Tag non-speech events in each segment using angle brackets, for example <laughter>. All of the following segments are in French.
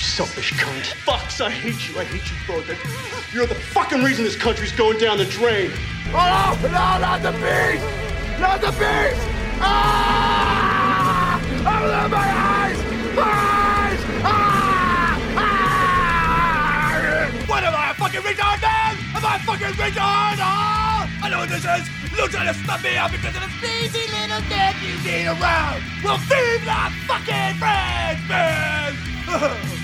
selfish cunt. Fox, I hate you. I hate you both. You're the fucking reason this country's going down the drain. Oh, no, not the beast! Not the beast! Ah! Open my eyes! Eyes! Ah! Ah! What am I, a fucking retard, man? Am I a fucking retard? Ah! I know what this is! Lieutenant stop me out because of the sleazy little dick you need around! We'll feed the fucking French man! <laughs>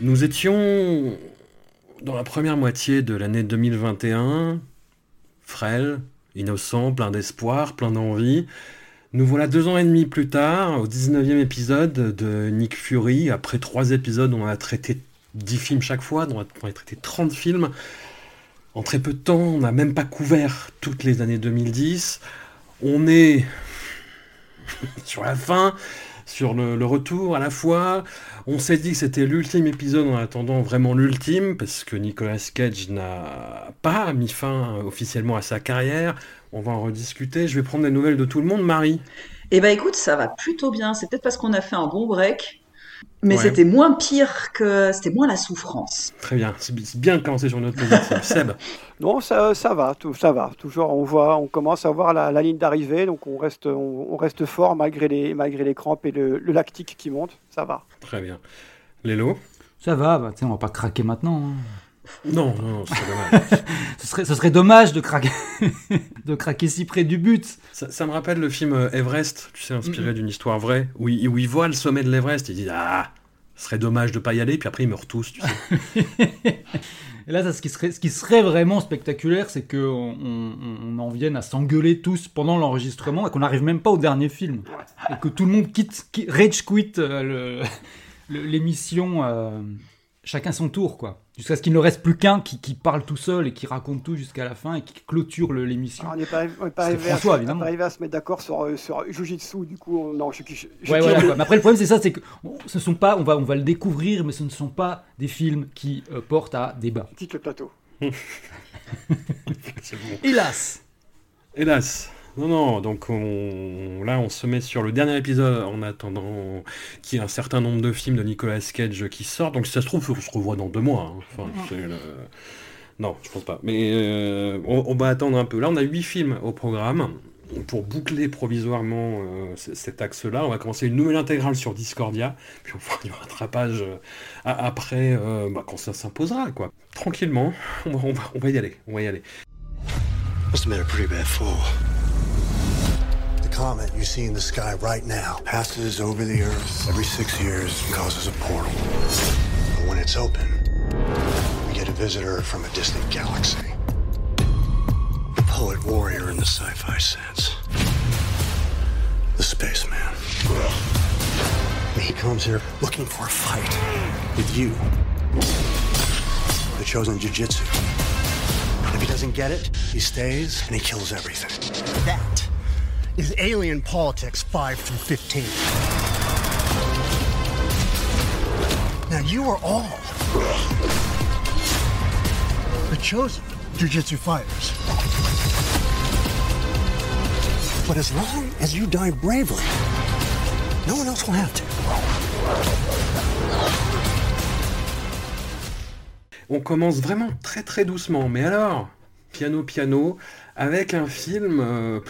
Nous étions dans la première moitié de l'année 2021, frêle, innocent, plein d'espoir, plein d'envie. Nous voilà deux ans et demi plus tard, au 19e épisode de Nick Fury. Après trois épisodes, on a traité 10 films chaque fois, on a traité 30 films. En très peu de temps, on n'a même pas couvert toutes les années 2010. On est <laughs> sur la fin, sur le, retour à la fois. On s'est dit que c'était l'ultime épisode en attendant vraiment l'ultime, parce que Nicolas Cage n'a pas mis fin officiellement à sa carrière. On va en rediscuter. Je vais prendre des nouvelles de tout le monde. Marie Eh ben écoute, ça va plutôt bien. C'est peut-être parce qu'on a fait un bon break, mais Ouais. c'était moins pire que c'était moins la souffrance. Très bien. C'est bi- c'est bien de commencer sur note positive. <laughs> Seb Non, ça, ça va, tout, ça va. Toujours, on voit, on commence à voir la, la ligne d'arrivée, donc on reste, on, on reste fort malgré les, malgré les crampes et le, le lactique qui monte. Ça va. Très bien. Lélo Ça va, bah, on va pas craquer maintenant. hein. Non, non, non, dommage. <laughs> Ce serait, ce serait dommage de craquer, <laughs> de craquer si près du but. Ça, ça me rappelle le film euh, Everest, tu sais, inspiré d'une histoire vraie, où il, où il voit le sommet de l'Everest, il dit Ah, ce serait dommage de pas y aller, puis après ils meurent tous, tu sais. <laughs> Et là, ça, ce, qui serait, ce qui serait vraiment spectaculaire, c'est qu'on on, on en vienne à s'engueuler tous pendant l'enregistrement et qu'on n'arrive même pas au dernier film. Et que tout le monde quitte, qui- rage quit euh, l'émission euh, chacun son tour, quoi. Jusqu'à ce qu'il ne reste plus qu'un qui, qui parle tout seul et qui raconte tout jusqu'à la fin et qui clôture l'émission. Alors, on n'est pas, on n'est pas C'est arrivé, à, François, on pas arrivé à se mettre d'accord sur, euh, sur Jujitsu, du coup, on- non, je, je, je Ouais, voilà, quoi. Mais après, le problème, c'est ça, c'est que on- ce sont pas, on va, on va le découvrir, mais ce ne sont pas des films qui euh, portent à débat. quitte le plateau. <laughs> <laughs> Hélas. Hélas. Non, non, donc on, là on se met sur le dernier épisode en attendant qu'il y ait un certain nombre de films de Nicolas Cage qui sortent. Donc si ça se trouve, on se revoit dans deux mois. hein. Enfin, c'est le- Non, je pense pas. Mais euh, on, on va attendre un peu. Là, on a huit films au programme. Pour boucler provisoirement euh, cet axe-là, on va commencer une nouvelle intégrale sur Discordia, puis on fera du rattrapage euh, après, euh, bah, quand ça s'imposera, quoi. Tranquillement, on va, on va- on va y aller, on va y aller. Must have made a pretty bad fall. The comet you see in the sky right now passes over the Earth every six years and causes a portal. But when it's open, we get a visitor from a distant galaxy. A poet warrior in the sci fi sense. The spaceman. He comes here looking for a fight with you. The chosen jujitsu. If he doesn't get it, he stays and he kills everything. That is Alien Politics 5 through 15. Now you are all the chosen jujitsu fighters. But as long as you die bravely, no one else will have to. On commence vraiment très très doucement, mais alors, piano piano, avec un film, euh,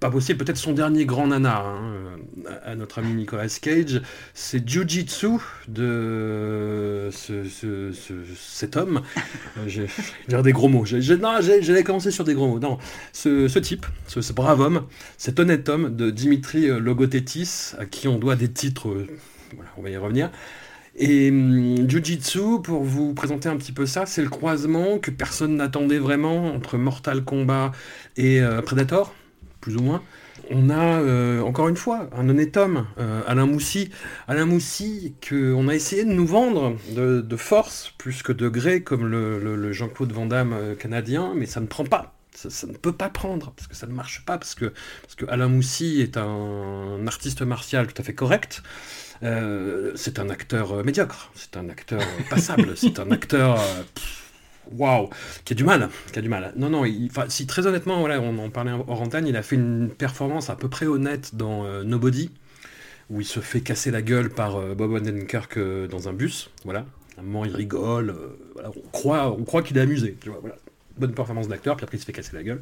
pas, possible, peut-être son dernier grand nanar, hein, à, notre ami Nicolas Cage, c'est Jiu-Jitsu de ce- ce- ce- cet homme. Euh, J'ai des gros mots. J'allais commencer sur des gros mots. Non, ce, type, ce, brave homme, cet honnête homme de Dimitri Logothetis, à qui on doit des titres, euh, on va y revenir. Et hum, Jiu-Jitsu, pour vous présenter un petit peu ça, c'est le croisement que personne n'attendait vraiment entre Mortal Kombat et euh, Predator, plus ou moins. On a, euh, encore une fois, un honnête homme, euh, Alain Moussy. Alain Moussy, qu'on a essayé de nous vendre de, de force plus que de gré, comme le, le- le Jean-Claude Van Damme euh, canadien, mais ça ne prend pas. Ça, ça ne peut pas prendre, parce que ça ne marche pas, parce que, parce que Alain Moussy est un artiste martial tout à fait correct. Euh, c'est un acteur médiocre, c'est un acteur passable, <laughs> c'est un acteur. pff, Waouh, qui a du mal, qui a du mal. Non, non, si très honnêtement, on en parlait hors il a fait une performance à peu près honnête dans euh, Nobody, où il se fait casser la gueule par euh, Bob Odenkirk euh, dans un bus, voilà. À un moment, il rigole, on croit, qu'il est amusé. Bonne performance d'acteur, puis après il se fait casser la gueule.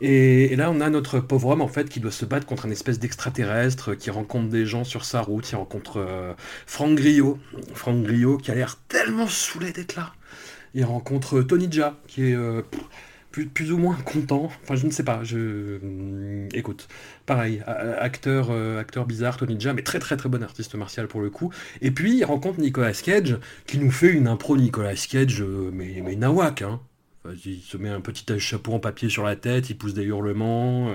Et, là, on a notre pauvre homme, en fait, qui doit se battre contre un espèce d'extraterrestre, qui rencontre des gens sur sa route, il rencontre Franck Griot, Franck Griot qui a l'air tellement saoulé d'être là. Il rencontre Tony Jaa, qui est euh, plus, ou moins content. Enfin, je ne sais pas. Je... hum, Écoute, pareil, acteur, euh, acteur bizarre, Tony Jaa, mais très très très bon artiste martial pour le coup. Et puis, il rencontre Nicolas Cage, qui nous fait une impro Nicolas Cage, euh, mais, mais nawak, hein. Il se met un petit chapeau en papier sur la tête, il pousse des hurlements.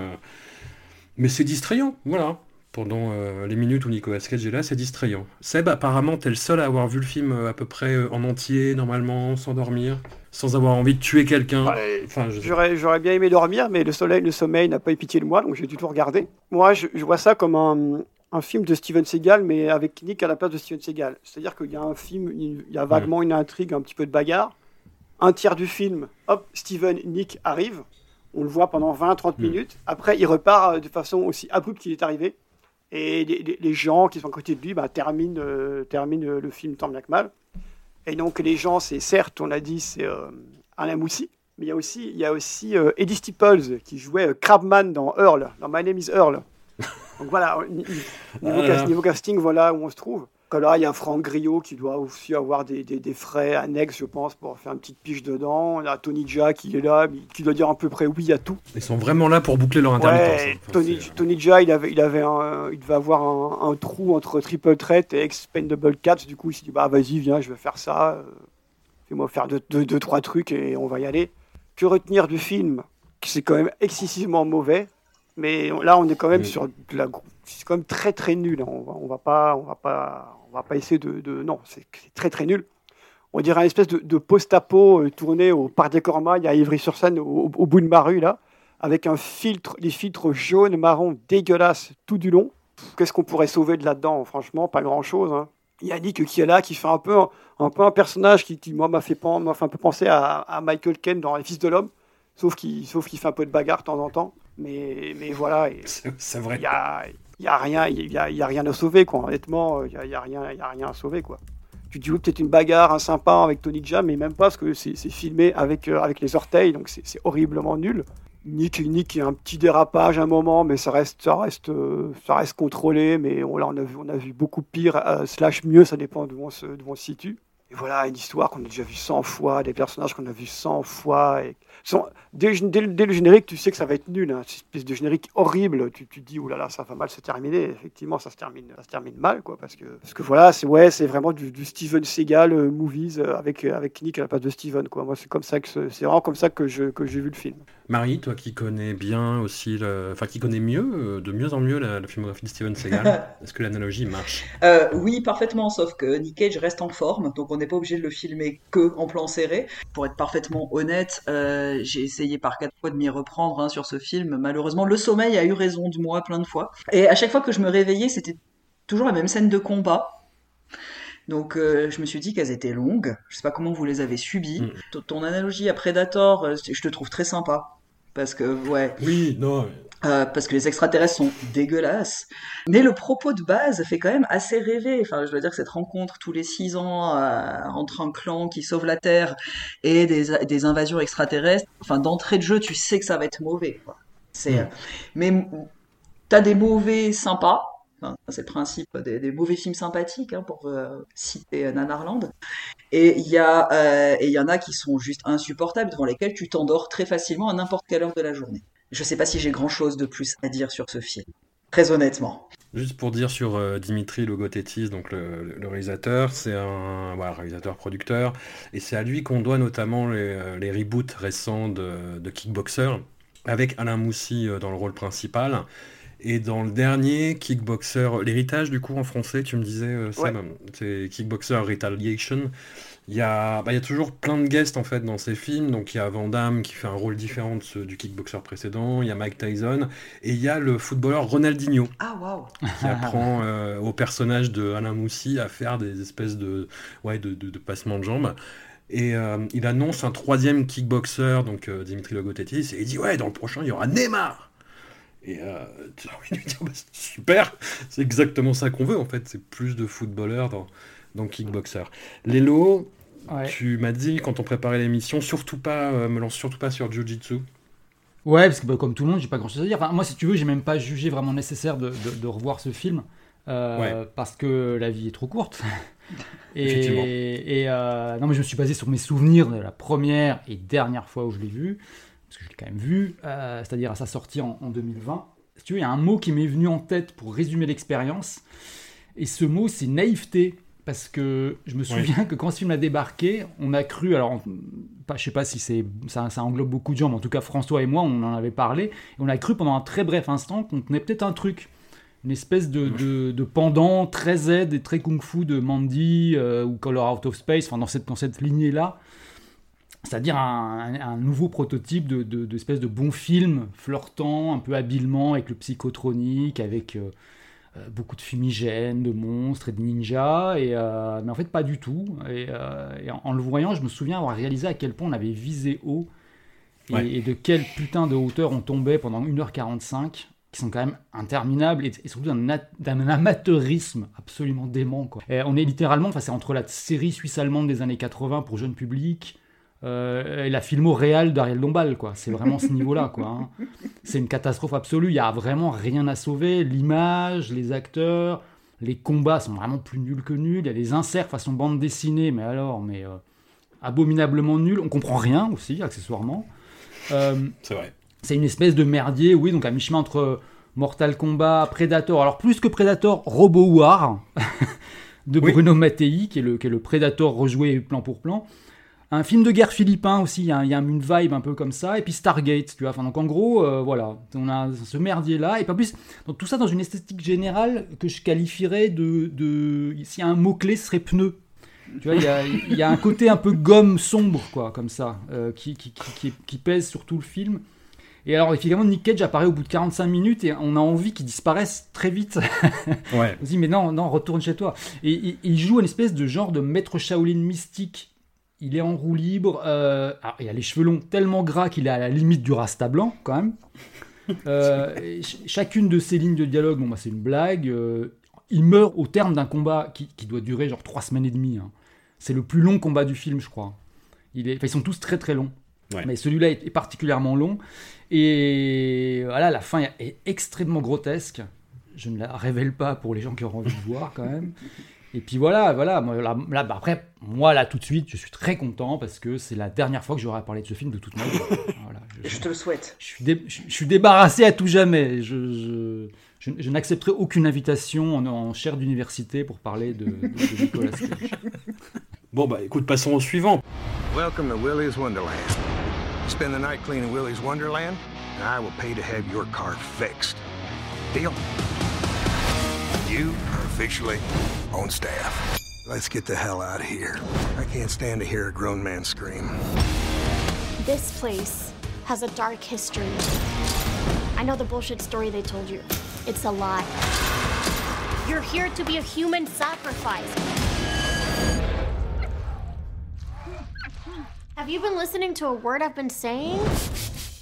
Mais c'est distrayant, voilà. Pendant euh, les minutes où Nicolas Cage est là, c'est distrayant. Seb, apparemment, t'es le seul à avoir vu le film euh, à peu près euh, en entier, normalement, sans dormir, sans avoir envie de tuer quelqu'un. Ouais, Enfin, je- J'aurais, j'aurais bien aimé dormir, mais le soleil, le sommeil n'a pas eu pitié de moi, donc j'ai dû tout regarder. Moi, je, je vois ça comme un, un film de Steven Seagal, mais avec Nick à la place de Steven Seagal. C'est-à-dire qu'il y a un film, il y a vaguement une intrigue, un petit peu de bagarre. Un tiers du film, hop, Steven, Nick arrive. On le voit pendant 20-30 Mm. minutes. Après, il repart de façon aussi abrupte qu'il est arrivé. Et les, gens qui sont à côté de lui bah, terminent, euh, terminent euh, le film tant bien que mal. Et donc, les gens, c'est certes, on l'a dit, c'est euh, Alain Moussy. Mais il y a aussi, il y a aussi Eddie Stipples qui jouait Crabman dans Earl, dans My Name is Earl. <laughs> Donc voilà, Ah cas- niveau casting, voilà où on se trouve. Que là, il y a Franck Griot qui doit aussi avoir des, des- des frais annexes, je pense, pour faire une petite piche dedans. On a Tony Jaa qui est là, qui doit dire à peu près oui à tout. Ils sont vraiment là pour boucler leur intermittence. Ouais. Enfin, Tony, Tony Jaa, il, avait, il, avait un, il devait avoir un, un trou entre Triple Threat et Expendable 4. Du coup, il s'est dit, bah vas-y, viens, je vais faire ça. euh, Fais-moi faire deux, deux, deux, trois trucs et on va y aller. Que retenir du film C'est quand même excessivement mauvais. Mais là, on est quand même sur de la. C'est quand même très très nul. hein. On va, on va pas, on va pas, on va pas essayer de. de- non, c'est très très nul. On dirait un espèce de, de post-apo euh, tourné au Parc des Cormailles à Ivry-sur-Seine, au, au bout de ma rue là, avec un filtre, des filtres jaunes, marron, dégueulasses tout du long. Qu'est-ce qu'on pourrait sauver de là-dedans Franchement, pas grand-chose. Hein. Yannick qui est là, qui fait un peu, un, peu un personnage qui, qui, moi, m'a fait, un peu penser à, à Michael Caine dans Les Fils de l'Homme, sauf qu'il sauf qu'il fait un peu de bagarre de temps en temps. Mais, mais voilà, C'est vrai. y a, il y a rien, y a, a rien à sauver quoi. Honnêtement, il y a, il y a rien, a rien à sauver quoi. Tu te dis oui, peut-être une bagarre, un sympa avec Tony Jaa, mais même pas parce que c'est filmé avec euh, avec les orteils, donc c'est horriblement nul. Nick, Nick, il y a un petit dérapage à un moment, mais ça reste, ça reste, euh, ça reste contrôlé. Mais on, là, on a vu, on a vu beaucoup pire, euh, slash mieux, ça dépend d'où on d'où on se situe. Et voilà, une histoire qu'on a déjà vue 100 fois, des personnages qu'on a vus 100 fois. Et... Dès, le- générique, tu sais que ça va être nul. Hein. Espèce de générique horrible. Tu, te dis, oulala, ça va mal se terminer. Effectivement, ça se termine, ça se termine mal, quoi. Parce que, parce que voilà, c'est ouais, c'est vraiment du, Steven Seagal euh, movies euh, avec, euh, avec Nick à la place de Steven, quoi. Moi, c'est comme ça c'est vraiment comme ça que que j'ai vu le film. Marie, toi qui connais bien aussi, le... enfin qui connais mieux, euh, de mieux en mieux la, la filmographie de Steven Seagal, <laughs> est-ce que l'analogie marche? Euh, oui, parfaitement, sauf que Nick Cage reste en forme, donc on n'est pas obligé de le filmer que en plan serré. Pour être parfaitement honnête, euh, j'ai essayé par quatre fois de m'y reprendre hein, sur ce film. Malheureusement, le sommeil a eu raison de moi plein de fois. Et à chaque fois que je me réveillais, c'était toujours la même scène de combat. Donc euh, je me suis dit qu'elles étaient longues. Je sais pas comment vous les avez subies. Mm. Ton analogie à Predator, je te trouve très sympa. Parce que, ouais, Oui, non. euh, parce que les extraterrestres sont dégueulasses. Mais le propos de base fait quand même assez rêver. Enfin, je veux dire que cette rencontre tous les six ans euh, entre un clan qui sauve la Terre et des, des invasions extraterrestres, enfin, d'entrée de jeu, tu sais que ça va être mauvais. quoi. C'est, Mm. Mais t'as des mauvais sympas. Enfin, c'est le principe des, mauvais films sympathiques, hein, pour euh, citer euh, Nanarland. Et il y euh, y en a qui sont juste insupportables, devant lesquels tu t'endors très facilement à n'importe quelle heure de la journée. Je sais pas si j'ai grand chose de plus à dire sur ce film. Très honnêtement. Juste pour dire sur euh, Dimitri Logothetis, donc le, réalisateur, c'est un voilà, réalisateur-producteur, et c'est à lui qu'on doit notamment les, euh, reboots récents de, de Kickboxer, avec Alain Moussy euh, dans le rôle principal. Et dans le dernier, Kickboxer, l'héritage du coup en français, tu me disais, euh, Seb, c'est Kickboxer Retaliation. Il y, a, bah, il y a toujours plein de guests en fait dans ces films. Donc il y a Van Damme qui fait un rôle différent de ceux du kickboxer précédent. Il y a Mike Tyson et il y a le footballeur Ronaldinho Ah waouh qui apprend euh, au personnage de Alain Moussy à faire des espèces de, ouais, de, de, de passements de jambes. Et euh, il annonce un troisième kickboxer, donc euh, Dimitri Logothetis, et il dit ouais, dans le prochain, il y aura Neymar. Et euh, tu <laughs> as envie de lui dire bah, super, c'est exactement ça qu'on veut en fait, c'est plus de footballeurs dans, dans kickboxer. Lélo, Ouais. tu m'as dit quand on préparait l'émission, surtout pas, euh, me lance surtout pas sur Jiu-Jitsu. Ouais, parce que bah, comme tout le monde, j'ai pas grand chose à dire. Enfin, moi, si tu veux, j'ai même pas jugé vraiment nécessaire de, de- de revoir ce film. euh, parce que la vie est trop courte. <laughs> Et et, non, mais je me suis basé sur mes souvenirs de la première et dernière fois où je l'ai vu, parce que je l'ai quand même vu, euh, c'est-à-dire à sa sortie en, en 2020. Si tu veux, il y a un mot qui m'est venu en tête pour résumer l'expérience, et ce mot, c'est naïveté. Parce que je me souviens que quand ce film a débarqué, on a cru, alors pas, je sais pas si c'est ça, ça englobe beaucoup de gens, mais en tout cas François et moi, on en avait parlé, et on a cru pendant un très bref instant qu'on tenait peut-être un truc, une espèce de, de, de pendant très Z et très kung-fu de Mandy euh, ou Color Out of Space, enfin dans cette, dans cette lignée-là. C'est-à-dire un, nouveau prototype de, de, de bon film flirtant un peu habilement avec le psychotronique, avec euh, euh, beaucoup de fumigènes, de monstres et de ninjas, et, euh, mais en fait pas du tout. Et, euh, et en, en le voyant, je me souviens avoir réalisé à quel point on avait visé haut et, Ouais. et de quelle putain de hauteur on tombait pendant 1h45, qui sont quand même interminables et, surtout d'un amateurisme absolument dément. Quoi. Et on est littéralement, enfin c'est entre la série suisse-allemande des années 80 pour jeune public. Euh, et la filmo réelle d'Ariel Dombal, quoi. C'est vraiment ce niveau-là, quoi. hein. C'est une catastrophe absolue. Il y a vraiment rien à sauver. L'image, les acteurs, les combats sont vraiment plus nuls que nuls. Il y a des inserts façon bande dessinée, mais alors, mais euh, abominablement nuls. On comprend rien aussi, accessoirement. Euh, C'est vrai. c'est une espèce de merdier, oui, donc à mi-chemin entre Mortal Kombat, Predator, alors plus que Predator, Robo War <laughs> de Oui. Bruno Mattei, qui est, le, qui est le Predator rejoué plan pour plan. Un film de guerre philippin aussi, il y, a, il y a une vibe un peu comme ça, et puis Stargate, tu vois. Enfin, donc en gros, euh, voilà, on a ce merdier-là, et pas plus, donc tout ça dans une esthétique générale que je qualifierais de. de S'il y a un mot-clé, ce serait pneu. Tu vois, il y a, il y a un côté un peu gomme sombre, quoi, comme ça, euh, qui, qui, qui, qui- qui pèse sur tout le film. Et alors, effectivement, Nick Cage apparaît au bout de 45 minutes et on a envie qu'il disparaisse très vite. Ouais. <laughs> On se dit, mais non, non, retourne chez toi. Et il, il joue une espèce de genre de maître Shaolin mystique. Il est en roue libre. euh, alors, il a les cheveux longs tellement gras qu'il est à la limite du rasta blanc, quand même. <laughs> Euh, ch- chacune de ses lignes de dialogue, bon, bah, c'est une blague. euh, il meurt au terme d'un combat qui, qui doit durer genre 3 semaines et demie. hein. C'est le plus long combat du film, je crois. Il est, enfin, ils sont tous très très longs. Ouais. Mais celui-là est, est particulièrement long. Et voilà, la fin est extrêmement grotesque. Je ne la révèle pas pour les gens qui auront envie de voir quand même. <laughs> Et puis voilà, voilà. Moi, là, là, bah, après, moi là tout de suite, je suis très content parce que c'est la dernière fois que j'aurai à parler de ce film de toute ma vie. <laughs> Voilà, je- Je te le souhaite. je suis, dé- je, je suis débarrassé à tout jamais. Je, je, je- je n'accepterai aucune invitation en, en chaire d'université pour parler de, de- de Nicolas Cage. <laughs> Bon, bah écoute, passons au suivant. Welcome to Willie's Wonderland. Spend the night cleaning Willie's Wonderland, and I will pay to have your car fixed. Deal? You are officially on staff. Let's get the hell out of here. I can't stand to hear a grown man scream. This place has a dark history. I know the bullshit story they told you. It's a lie. You're here to be a human sacrifice. Have you been listening to a word I've been saying?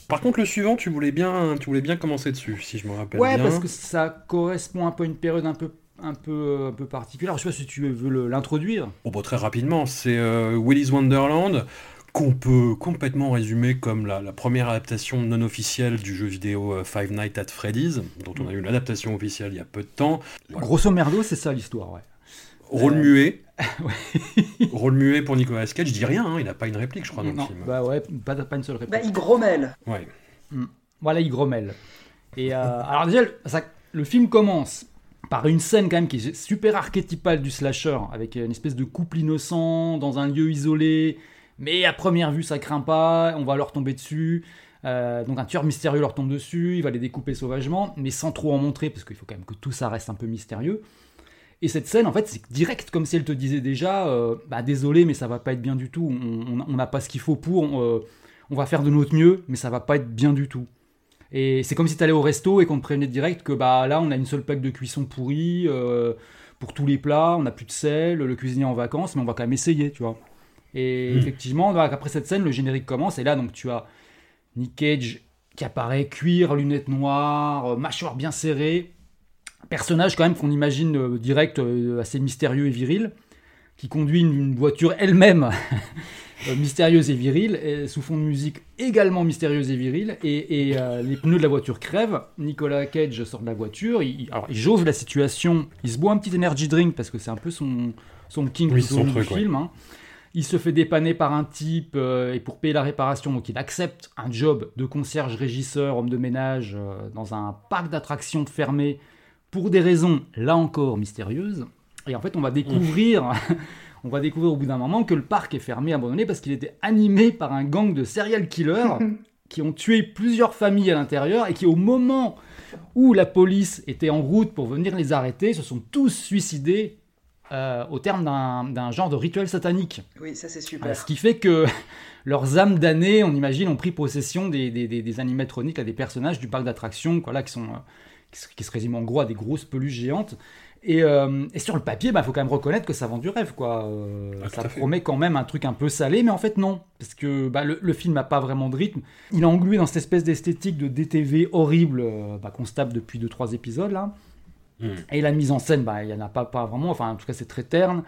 Par contre, le suivant, tu voulais bien, tu voulais bien commencer dessus, si je me rappelle Ouais, bien. parce que ça correspond un peu à une période un peu, un peu, un peu particulière. Je sais pas si tu veux l'introduire. Oh, bah, très rapidement, c'est euh, Willy's Wonderland, qu'on peut complètement résumer comme la, la première adaptation non officielle du jeu vidéo euh, Five Nights at Freddy's, dont on a eu une adaptation officielle il y a peu de temps. Voilà. Grosso merdo, c'est ça l'histoire, ouais. Rôle Euh, muet. <laughs> Rôle muet pour Nicolas Cage, je dis rien, hein, il n'a pas une réplique, je crois, dans le Non, film. bah ouais, pas, pas une seule réponse. Bah, il grommelle. Ouais. Voilà, il grommelle. Et euh, alors déjà, ça- le film commence par une scène quand même qui est super archétypale du slasher, avec une espèce de couple innocent dans un lieu isolé, mais à première vue ça craint pas, on va leur tomber dessus. Euh, donc un tueur mystérieux leur tombe dessus, il va les découper sauvagement, mais sans trop en montrer, parce qu'il faut quand même que tout ça reste un peu mystérieux. Et cette scène, en fait, c'est direct, comme si elle te disait déjà, euh, bah désolé, mais ça va pas être bien du tout, on- n'a pas ce qu'il faut pour, on, euh, on va faire de notre mieux, mais ça va pas être bien du tout. Et c'est comme si tu allais au resto et qu'on te prévenait direct que bah là on a une seule plaque de cuisson pourrie euh, pour tous les plats, on n'a plus de sel, le cuisinier est en vacances, mais on va quand même essayer, tu vois. Et Mm. effectivement, après cette scène, le générique commence, et là, donc tu as Nick Cage qui apparaît, cuir, lunettes noires, mâchoire bien serrée. Personnage quand même qu'on imagine euh, direct euh, assez mystérieux et viril, qui conduit une, une voiture elle-même <laughs> euh, mystérieuse et virile, et sous fond de musique également mystérieuse et virile, et, et, les pneus de la voiture crèvent. Nicolas Cage sort de la voiture, il, il- alors il jauge la situation, il se boit un petit energy drink parce que c'est un peu son, son king Oui, son du ouais. film. hein. Il se fait dépanner par un type euh, et pour payer la réparation, donc il accepte un job de concierge régisseur, homme de ménage euh, dans un parc d'attractions fermé pour des raisons là encore mystérieuses. Et en fait, on va découvrir, <laughs> on va découvrir au bout d'un moment que le parc est fermé, abandonné parce qu'il était animé par un gang de serial killers <laughs> qui ont tué plusieurs familles à l'intérieur et qui, au moment où la police était en route pour venir les arrêter, se sont tous suicidés euh, au terme d'un genre de rituel satanique. Oui, ça c'est Euh, super. Ce qui fait que <laughs> leurs âmes damnées, on imagine, ont pris possession des, des, des- des animatroniques, là, des personnages du parc d'attractions, quoi, là, qui, sont, euh, qui, se- résument en gros à des grosses peluches géantes. Et, euh, et sur le papier, il bah, faut quand même reconnaître que ça vend du rêve. Quoi. Euh, Ah, ça promet quand même un truc un peu salé, mais en fait non. Parce que bah, le, le film n'a pas vraiment de rythme. Il est englué dans cette espèce d'esthétique de DTV horrible euh, bah, qu'on se tape depuis 2-3 épisodes là. Mm. Et la mise en scène, bah, il n'y en a pas, pas vraiment, enfin en tout cas c'est très terne.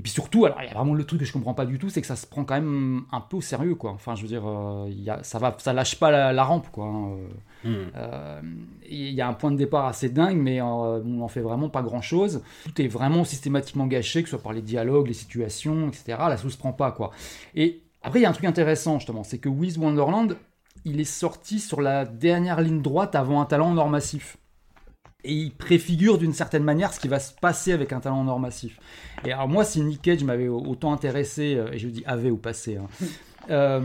Et puis surtout, alors il y a vraiment le truc que je comprends pas du tout, c'est que ça se prend quand même un peu au sérieux, quoi. Enfin je veux dire, euh, il y a, ça va, ça lâche pas la, la rampe, quoi. hein. Mm. Euh, Il y a un point de départ assez dingue, mais euh, on en fait vraiment pas grand chose. Tout est vraiment systématiquement gâché, que ce soit par les dialogues, les situations, etc. La sauce prend pas, quoi. Et après, il y a un truc intéressant, justement, c'est que With Wonderland, il est sorti sur la dernière ligne droite avant un talent en or massif. Et il préfigure d'une certaine manière ce qui va se passer avec un talent en or massif. Et alors moi, si Nick Cage m'avait autant intéressé, euh, et je dis avait ou passé, hein, euh,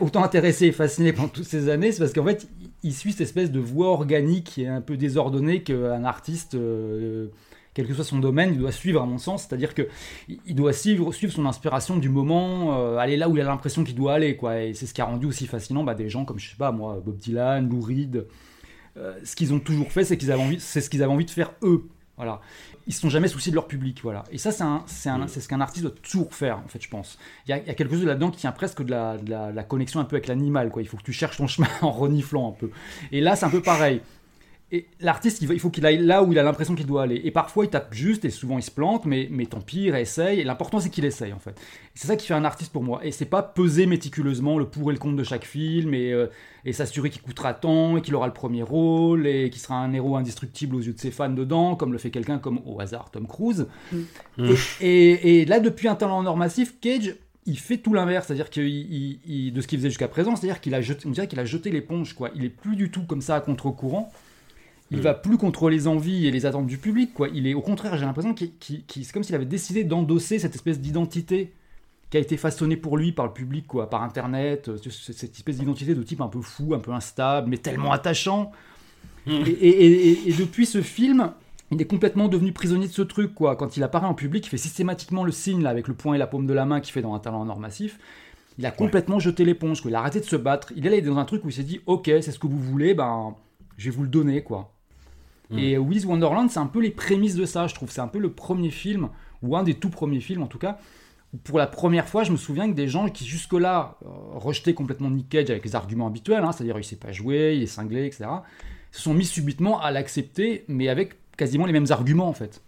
autant intéressé et fasciné pendant toutes ces années, c'est parce qu'en fait, il- suit cette espèce de voie organique qui est un peu désordonnée qu'un artiste, euh, quel que soit son domaine, doit suivre à mon sens. C'est-à-dire que il doit suivre, suivre son inspiration du moment, aller là où il a l'impression qu'il doit aller. Et c'est ce qui a rendu aussi fascinant bah, des gens comme je sais pas moi, Bob Dylan, Lou Reed. Euh, ce qu'ils ont toujours fait, c'est qu'ils avaient envie, c'est ce qu'ils avaient envie de faire eux. Voilà. Ils se sont jamais souciés de leur public, voilà. Et ça, c'est un, c'est un- c'est ce qu'un artiste doit toujours faire, en fait, je pense. Il y a, il y a quelque chose là-dedans qui tient presque de la, de la- de la connexion un peu avec l'animal, quoi. Il faut que tu cherches ton chemin <laughs> en reniflant un peu. Et là, c'est un peu pareil. Et l'artiste, il, faut qu'il aille là où il a l'impression qu'il doit aller. Et parfois, il tape juste, et souvent, il se plante, mais, mais tant pis, il essaye. Et l'important, c'est qu'il essaye, en fait. C'est ça qui fait un artiste pour moi. Et c'est pas peser méticuleusement le pour et le contre de chaque film, et, euh, et s'assurer qu'il coûtera tant, et qu'il aura le premier rôle, et qu'il sera un héros indestructible aux yeux de ses fans dedans, comme le fait quelqu'un comme, au hasard, Tom Cruise. Mm. Et, et- et là, depuis un talent en or massif, Cage, il fait tout l'inverse, c'est-à-dire il- de ce qu'il faisait jusqu'à présent, c'est-à-dire qu'il a jeté, on dirait qu'il a jeté l'éponge, quoi. Il est plus du tout comme ça à contre-courant. Il Mm. va plus contre les envies et les attentes du public, quoi. Il est au contraire, j'ai l'impression qu'il, qu'il- qu'il- c'est comme s'il avait décidé d'endosser cette espèce d'identité qui a été façonnée pour lui par le public, quoi, par Internet, euh, ce- ce- cette espèce d'identité de type un peu fou, un peu instable, mais tellement attachant. Et, et- et- et depuis ce film, il est complètement devenu prisonnier de ce truc, quoi. Quand il apparaît en public, il fait systématiquement le signe, là, avec le poing et la paume de la main qu'il fait dans un talent en or massif. Il a complètement jeté l'éponge, quoi. Il a arrêté de se battre. Il est est dans un truc où il s'est dit, ok, c'est ce que vous voulez, ben, je vais vous le donner, quoi. Mm. Et With Wonderland, c'est un peu les prémices de ça, je trouve. C'est un peu le premier film, ou un des tout premiers films en tout cas, où pour la première fois, je me souviens que des gens qui jusque-là euh, rejetaient complètement Nick Cage avec les arguments habituels, hein, c'est-à-dire il sait pas jouer, il est cinglé, etc., se sont mis subitement à l'accepter, mais avec quasiment les mêmes arguments en fait.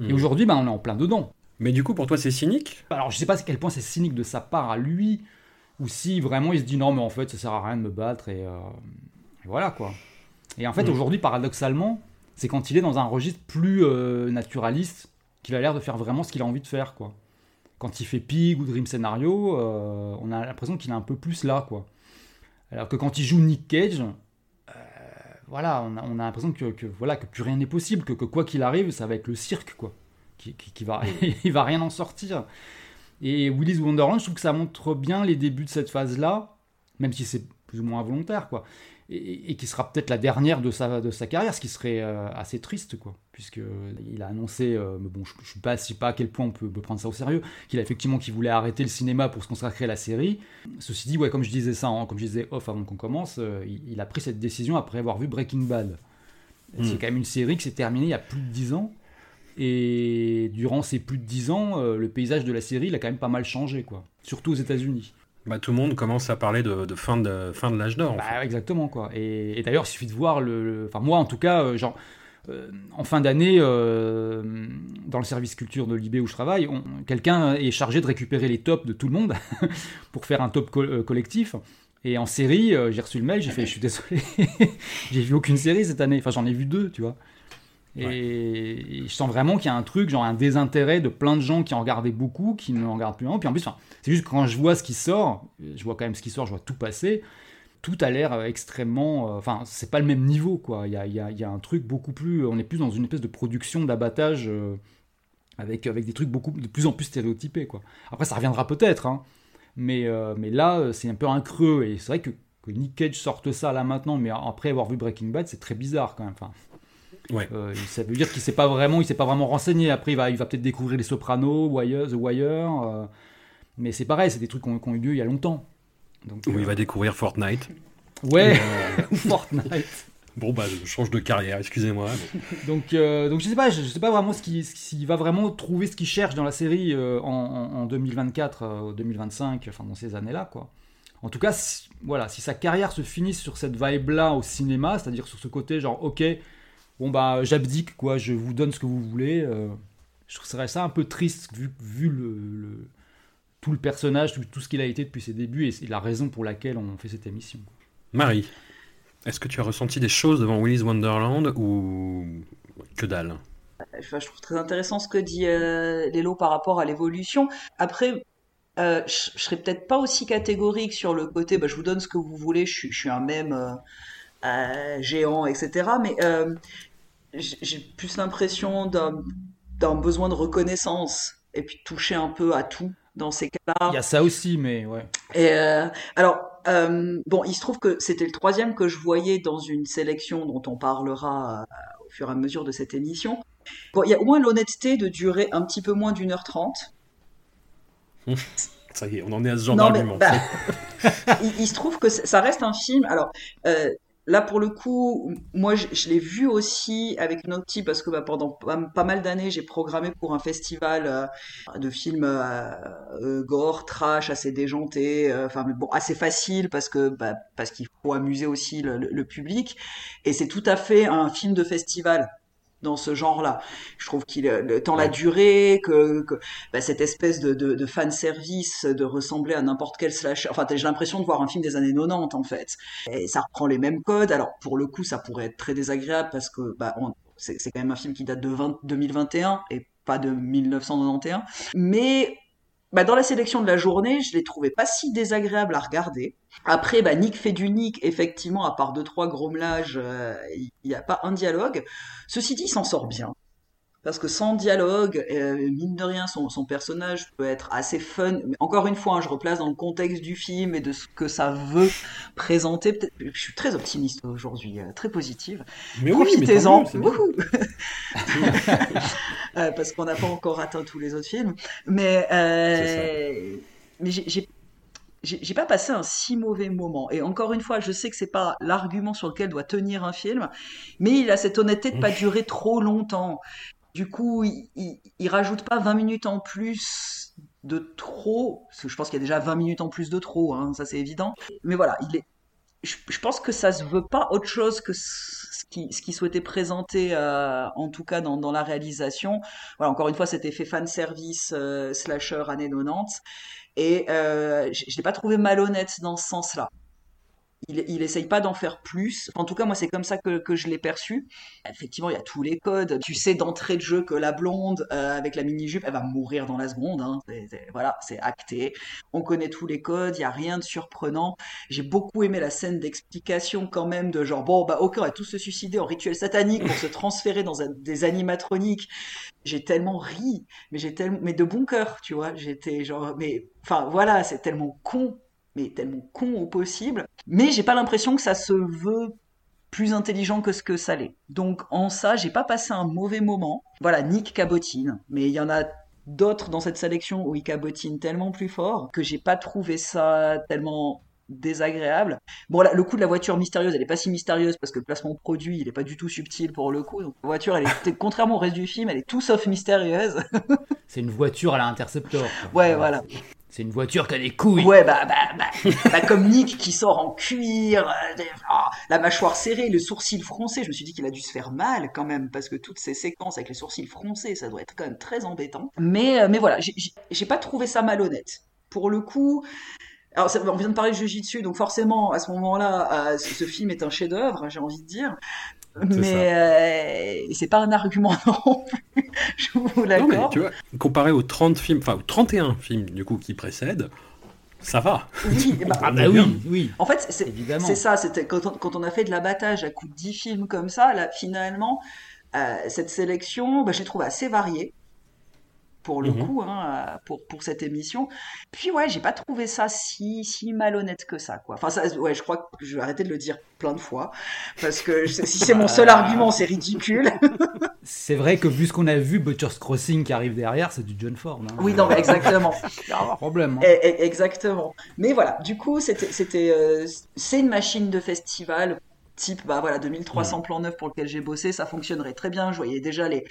Et Mm. aujourd'hui, ben, on est en plein dedans. Mais du coup, pour toi, c'est cynique? Alors je sais pas à quel point c'est cynique de sa part à lui, ou si vraiment il se dit non mais en fait ça sert à rien de me battre et, euh, et voilà quoi. Et en fait Mm. aujourd'hui paradoxalement, c'est quand il est dans un registre plus euh, naturaliste qu'il a l'air de faire vraiment ce qu'il a envie de faire quoi. Quand il fait Pig ou Dream Scenario, euh, on a l'impression qu'il est un peu plus là quoi. Alors que quand il joue Nick Cage, euh, voilà, on a, on a l'impression que, que, voilà que plus rien n'est possible, que, que quoi qu'il arrive, ça va être le cirque quoi, qui, qui, qui va, <laughs> il va rien en sortir. Et Willy's Wonderland, je trouve que ça montre bien les débuts de cette phase-là, même si c'est plus ou moins involontaire, quoi. Et, et qui sera peut-être la dernière de sa, de sa carrière, ce qui serait euh, assez triste, quoi. Puisque il a annoncé, euh, mais bon, je ne sais pas, pas à quel point on peut, peut prendre ça au sérieux, qu'il a effectivement qu'il voulait arrêter le cinéma pour se consacrer à la série. Ceci dit, ouais, comme je disais ça, hein, comme je disais off avant qu'on commence, euh, il, il a pris cette décision après avoir vu Breaking Bad. C'est Mm. quand même une série qui s'est terminée il y a plus de 10 ans. Et durant ces plus de 10 ans, euh, le paysage de la série, il a quand même pas mal changé, quoi. Surtout aux États-Unis. Bah, tout le monde commence à parler de, de fin de, fin de l'âge d'or. en Bah, fait. exactement, quoi. Et, et d'ailleurs, il suffit de voir le. Enfin, moi, en tout cas, euh, genre. euh, en fin d'année, euh, dans le service culture de l'IB où je travaille, quelqu'un est chargé de récupérer les tops de tout le monde <laughs> pour faire un top co- collectif. Et en série, j'ai reçu le mail, j'ai fait, je suis désolé, <laughs> j'ai vu aucune série cette année. Enfin, j'en ai vu deux, tu vois. Et, et je sens vraiment qu'il y a un truc, genre un désintérêt de plein de gens qui en regardaient beaucoup, qui ne en regardent plus un. Puis en plus, c'est juste que quand je vois ce qui sort, je vois quand même ce qui sort, je vois tout passer. Tout a l'air euh, extrêmement. euh, Enfin, c'est pas le même niveau, quoi. Il y a, y a- y a un truc beaucoup plus. On est plus dans une espèce de production d'abattage euh, avec, avec des trucs beaucoup de plus en plus stéréotypés, quoi. Après, ça reviendra peut-être, hein. Mais, euh, mais là, c'est un peu un creux. Et c'est vrai que, que Nick Cage sorte ça là maintenant, mais après avoir vu Breaking Bad, c'est très bizarre quand même. Enfin, Ouais. euh, ça veut dire qu'il s'est pas vraiment, il s'est pas vraiment renseigné. Après, il va, il va peut-être découvrir les Sopranos, Wire, The Wire. euh, mais c'est pareil, c'est des trucs qui ont, ont eu lieu il y a longtemps. Donc, euh, il va découvrir Fortnite. Ouais, ou <laughs> Fortnite. Bon, bah, je change de carrière, excusez-moi. mais- Donc, euh, donc je sais pas, je, je sais pas vraiment ce qui- s'il va vraiment trouver ce qu'il cherche dans la série euh, en, en- en 2024, euh, 2025, enfin dans ces années-là, quoi. En tout cas, si, voilà, si sa carrière se finit sur cette vibe-là au cinéma, c'est-à-dire sur ce côté genre, ok, bon bah j'abdique, quoi, je vous donne ce que vous voulez, euh, je trouverais ça un peu triste vu, vu le, le- tout le personnage, tout, tout ce qu'il a été depuis ses débuts et c'est la raison pour laquelle on fait cette émission. Marie, est-ce que tu as ressenti des choses devant Willy's Wonderland ou que dalle? Enfin, je trouve très intéressant ce que dit euh, Lélo par rapport à l'évolution. Après, euh, je, je serais peut-être pas aussi catégorique sur le côté, bah, je vous donne ce que vous voulez, je, suis- je suis un même euh, euh, géant, etc. Mais euh, j'ai plus l'impression d'un besoin de reconnaissance et puis de toucher un peu à tout dans ces cas-là. Il y a ça aussi, mais ouais. Et euh, alors, euh, bon, il se trouve que c'était le troisième que je voyais dans une sélection dont on parlera euh, au fur et à mesure de cette émission. Bon, il y a au moins l'honnêteté de durer un petit peu moins d'une heure trente. Ça y est, on en est à ce genre d'argument. bah, <laughs> il, il se trouve que ça reste un film. Alors euh, là, pour le coup, moi, je, je l'ai vu aussi avec une parce que bah, pendant pas, mal d'années, j'ai programmé pour un festival euh, de films euh, euh, gore, trash, assez déjanté, euh, enfin bon, assez facile parce que bah, parce qu'il faut amuser aussi le, le- le public. Et c'est tout à fait un film de festival dans ce genre-là. Je trouve qu'il le temps la durée, que, que bah, cette espèce de, de, de fan service, de ressembler à n'importe quel slasher. Enfin, j'ai l'impression de voir un film des années 90 en fait. Et ça reprend les mêmes codes. Alors pour le coup, ça pourrait être très désagréable parce que bah, c'est quand même un film qui date de 20 2021 et pas de 1991. Mais bah, dans la sélection de la journée, je l'ai trouvé pas si désagréable à regarder. Après, bah, Nick fait du Nick, effectivement, à part deux trois grommelages, euh, il n'y a pas un dialogue. Ceci dit, il s'en sort bien. Parce que sans dialogue, euh, mine de rien, son, son personnage peut être assez fun. Mais encore une fois, hein, je replace dans le contexte du film et de ce que ça veut présenter. Je suis très optimiste aujourd'hui, euh, très positive. Mais oui, Profitez-en. <laughs> Euh, parce qu'on n'a pas encore atteint tous les autres films. Mais, mais j'ai j'ai pas passé un si mauvais moment. Et encore une fois, je sais que c'est pas l'argument sur lequel doit tenir un film, mais il a cette honnêteté de pas durer trop longtemps. Du coup, il, il, rajoute pas 20 minutes en plus de trop, parce que je pense qu'il y a déjà 20 minutes en plus de trop, hein, ça c'est évident. Mais voilà, il je, je pense que ça se veut pas autre chose que ce qui, ce qui souhaitait présenter, euh, en tout cas dans, la réalisation. Voilà, encore une fois, cet effet fan service euh, slasher années 90. Et euh, je je l'ai pas trouvé malhonnête dans ce sens-là. Il, essaye pas d'en faire plus. En tout cas, moi, c'est comme ça que, je l'ai perçu. Effectivement, il y a tous les codes. Tu sais d'entrée de jeu que la blonde euh, avec la mini-jupe, elle va mourir dans la seconde. Hein. Voilà, c'est acté. On connaît tous les codes. Il y a rien de surprenant. J'ai beaucoup aimé la scène d'explication quand même de genre bon bah ok on va tous se suicider en rituel satanique pour se transférer dans un- des animatroniques. J'ai tellement ri, mais j'ai tellement mais de bon cœur, tu vois. J'étais genre mais enfin voilà c'est tellement con, mais tellement con au possible. Mais j'ai pas l'impression que ça se veut plus intelligent que ce que ça l'est. Donc en ça j'ai pas passé un mauvais moment. Voilà Nick cabotine, mais il y en a d'autres dans cette sélection où il cabotine tellement plus fort que j'ai pas trouvé ça tellement désagréable. Bon, là, le coup de la voiture mystérieuse, elle est pas si mystérieuse parce que le placement de produit, il est pas du tout subtil pour le coup. Donc, la voiture, elle est, contrairement au reste du film, elle est tout sauf mystérieuse. <laughs> C'est une voiture à l'intercepteur. quoi. ouais, voilà. C'est une voiture qui a des couilles. Ouais, bah, bah, bah, bah, comme Nick qui sort en cuir, euh, ah, la mâchoire serrée, le sourcil froncé. Je me suis dit qu'il a dû se faire mal quand même, parce que toutes ces séquences avec les sourcils froncés, ça doit être quand même très embêtant. Mais, euh, mais voilà, j'ai- pas trouvé ça malhonnête. Pour le coup, alors on vient de parler de Jujitsu, donc forcément, à ce moment-là, euh, ce, ce film est un chef-d'œuvre, j'ai envie de dire. Mais euh, c'est pas un argument <laughs> non plus, je vous Non, mais l'accorde. tu vois, comparé aux 30 films, enfin aux 31 films du coup qui précèdent, ça va. Oui, <laughs> bah, Ah bien. oui, oui. En fait, c'est ça, c'était quand on, quand on a fait de l'abattage à coup de 10 films comme ça, là, finalement, euh, cette sélection, bah, je l'ai trouvée assez variée, pour le Mhm. coup, hein, pour, pour cette émission. Puis ouais, j'ai pas trouvé ça si, si malhonnête que ça, quoi. Enfin, ça, ouais, je crois que je vais arrêter de le dire plein de fois, parce que je- si c'est mon seul argument, c'est ridicule. <laughs> C'est vrai que vu ce qu'on a vu, Butcher's Crossing qui arrive derrière, c'est du John Ford. hein. Oui, non, mais exactement. <laughs> Il y a un problème. hein. Eh, eh, Exactement. Mais voilà, du coup, c'était, c'était, euh, c'est une machine de festival type, bah voilà, 2300 plans neufs pour lequel j'ai bossé, ça fonctionnerait très bien. Je voyais déjà les,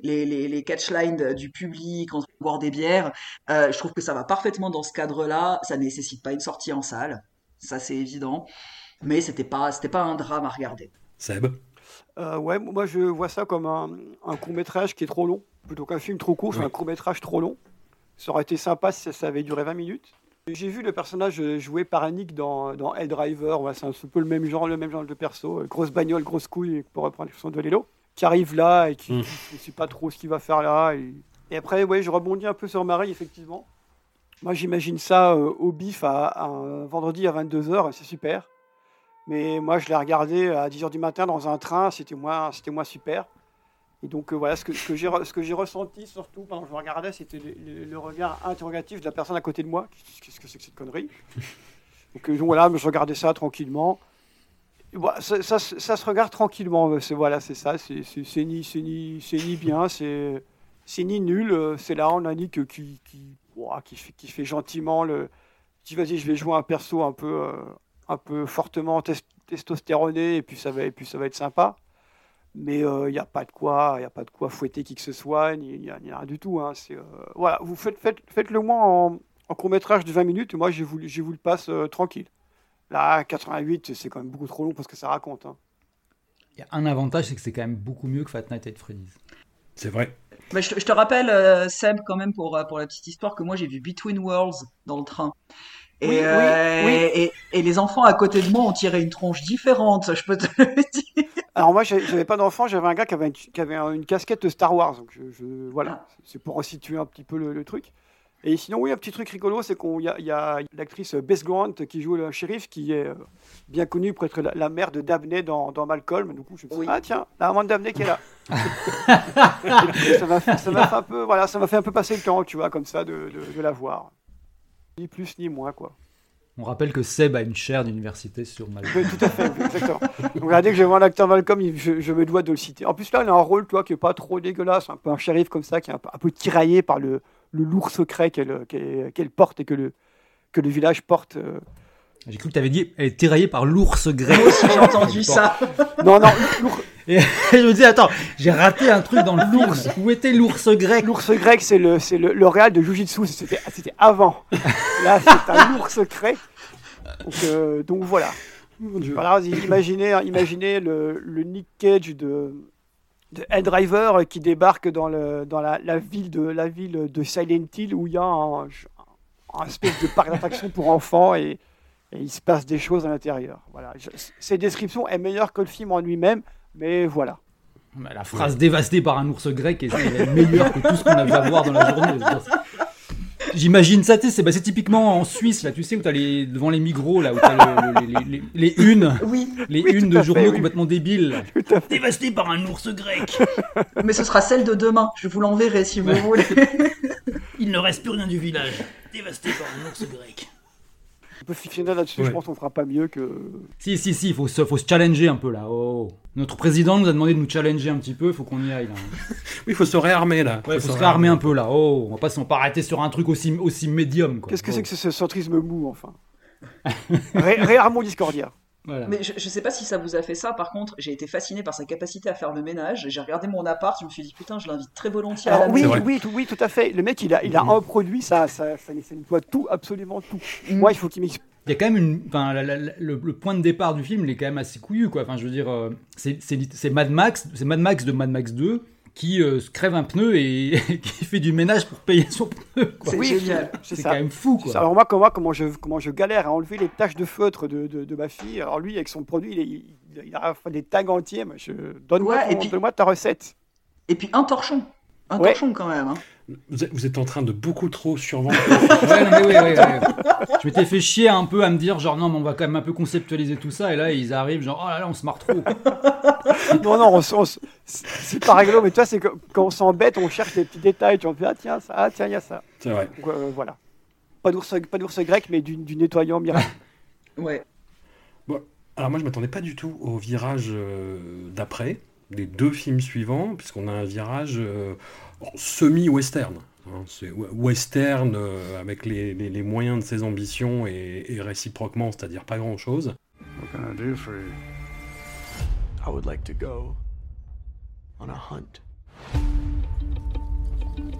les, les, les catchlines du public en train de boire des bières. Euh, je trouve que ça va parfaitement dans ce cadre-là. Ça nécessite pas une sortie en salle, ça c'est évident. Mais c'était pas, c'était pas un drame à regarder. Seb? Euh, ouais, moi je vois ça comme un, un court métrage qui est trop long, plutôt qu'un film trop court, c'est Oui. un court métrage trop long. Ça aurait été sympa si ça, ça avait duré 20 minutes. J'ai vu le personnage joué par Annick dans, dans Hell Driver, ouais, c'est un peu le même genre, le même genre de perso, euh, grosse bagnole, grosse couille, pour reprendre l'expression de Lelo, qui arrive là et qui Mm. ne sait pas trop ce qu'il va faire là. Et, et après, ouais, je rebondis un peu sur Marie, effectivement. Moi j'imagine ça euh, au bif à, à un vendredi à 22h, c'est super. Mais moi, je l'ai regardé à 10h du matin dans un train, c'était moins, c'était moins super. Et donc, euh, voilà, ce que, j'ai ressenti, surtout pendant que je regardais, c'était le, regard interrogatif de la personne à côté de moi. Qu'est-ce que c'est que cette connerie? Donc, euh, donc, voilà, je regardais ça tranquillement. Voilà, ça, se- regarde tranquillement, c'est voilà, c'est ça. C'est ni, ni, ni bien, c'est ni nul. euh, C'est là, on a qui, qui, qui, fait, qui fait gentiment le. Dit vas-y, je vais jouer un perso un peu, euh, un peu fortement tes- testostéroné et puis ça va, et puis ça va être sympa. Mais il n'y a pas de quoi, il a pas de quoi fouetter qui que ce soit, ni, ni- ni rien du tout. hein. C'est, euh, voilà, vous faites, faites, faites-le moi en, en court métrage de 20 minutes. Et moi, j'ai voulu, j'ai voulu le passe euh, tranquille. Là, 88, c'est quand même beaucoup trop long parce que ça raconte. hein. Il y a un avantage, c'est que c'est quand même beaucoup mieux que Fat Night at Freddy's. C'est vrai. Mais je, te- je te rappelle, euh, Seb, quand même, pour, euh, pour la petite histoire, que moi j'ai vu Between Worlds dans le train. Et, Oui, oui, euh, oui. et, et les enfants à côté de moi ont tiré une tronche différente, ça, je peux te le dire. Alors moi, j'avais pas d'enfant, j'avais un gars qui avait une, qui avait une casquette de Star Wars. Donc je, je- voilà, c'est pour resituer un petit peu le, le truc. Et sinon, oui, un petit truc rigolo, c'est qu'il y a, l'actrice Bess Grant qui joue le shérif, qui est euh, bien connue pour être la, la mère de Dabney dans, dans Malcolm. Du coup, je me suis dit, ah tiens, la maman de Dabney qui est là. <laughs> Ça m'a fait, un peu, voilà, ça m'a fait un peu passer le temps, tu vois, comme ça, de, de- de la voir. Ni plus ni moins, quoi. On rappelle que Seb a une chaire d'université sur Malcolm. Oui, tout à fait, exactement. Donc, regardez que vois un acteur Malcolm, je, je me dois de le citer. En plus, là, il a un rôle, toi, qui est pas trop dégueulasse, un peu un shérif comme ça, qui est un peu, un peu tiraillé par le, le lourd secret qu'elle qu'elle porte et que le, que le village porte. euh. J'ai cru que tu avais dit elle est tiraillée par l'ours grec. Moi aussi j'ai entendu ça. <laughs> Non, non, lourd- Et <laughs> je me dis, attends, j'ai raté un truc dans film. Où était l'ours grec? L'ours grec, c'est le, c'est le, le réal de Jujitsu, c'était c'était avant. Là, c'est un lourd secret. Donc, euh, donc voilà. Voilà, imaginez, imaginez le, le Nick Cage de, de Hell Driver qui débarque dans, le, dans la, la ville de, la ville de Silent Hill où il y a un, un espèce de parc d'attractions pour enfants et, et il se passe des choses à l'intérieur. Voilà. Je- cette description est meilleure que le film en lui-même, mais voilà. Bah, La phrase dévastée par un ours grec est, est meilleure que tout ce qu'on a vu à voir dans la journée. J'imagine ça, tu sais, c'est bah, c'est typiquement en Suisse, là, tu sais, où t'as les, devant les migros, là, où t'as le- le- les, les- les unes, Oui, les Oui, unes de fait, journaux oui. complètement débiles. là. <laughs> Tout à fait. Dévastée par un ours grec. <laughs> mais ce sera celle de demain. Je vous l'enverrai si vous voulez. <laughs> Il ne reste plus rien du village. Dévasté par un ours grec. Un peu fictionnel là-dessus, Ouais. je pense qu'on fera pas mieux que. Si, si, si, il faut se, faut se challenger un peu, là. Oh. Notre président nous a demandé de nous challenger un petit peu, il faut qu'on y aille, là. <laughs> Oui, il faut se réarmer là. Ouais, faut se réarmer un peu, là. Oh, on va pas s'en pas arrêter sur un truc aussi, aussi médium, quoi. Qu'est-ce que Oh. c'est que ce centrisme mou, enfin? Ré- Rarement Discordia. Voilà. Mais je, je sais pas si ça vous a fait ça, par contre, j'ai été fasciné par sa capacité à faire le ménage. J'ai regardé mon appart, je me suis dit putain, je l'invite très volontiers à la oui, oui, tout, oui, tout à fait. Le mec, il a, il a un produit, ça, ça, ça, ça nettoie tout, absolument tout. Mm. Moi, il faut qu'il m'explique. Il y a quand même une, enfin, la- la- la- le, le point de départ du film, il est quand même assez couillu, quoi. Enfin, je veux dire, euh, c'est Mad Max, c'est Mad Max de Mad Max 2 qui euh, se crève un pneu et <laughs> qui fait du ménage pour payer son pneu. quoi. C'est Oui, génial. C'est C'est ça. quand même fou, quoi. Alors moi, comment, comment, je, comment je galère à enlever les taches de feutre de, de, de ma fille. Alors lui, avec son produit, il, est- il, il a des tags entiers. Je... Donne-moi Ouais, et ton- puis- donne-moi ta recette. Et puis un torchon. Un Ouais. torchon quand même. hein. Vous êtes, en train de beaucoup trop survendre. <laughs> Ouais, mais. Je m'étais fait chier un peu à me dire, genre, non, mais on va quand même un peu conceptualiser tout ça. Et là, ils arrivent, genre, oh là là, on se marre trop. <laughs> non, non, c'est pas rigolo, mais toi, c'est que quand on s'embête, on cherche des petits détails. Tu en fais, ah tiens, ça, ah tiens, il y a ça. C'est vrai. Donc, euh, voilà. Pas d'ours pas d'ours grec, mais du, du nettoyant miracle. Ouais. Alors moi je m'attendais pas du tout au virage euh, d'après, des deux films suivants, puisqu'on a un virage euh, semi-western. hein. c'est we- western euh, avec les, les- les moyens de ses ambitions et, et réciproquement, c'est-à-dire pas grand-chose. What can I do for you? I would like to go on a hunt.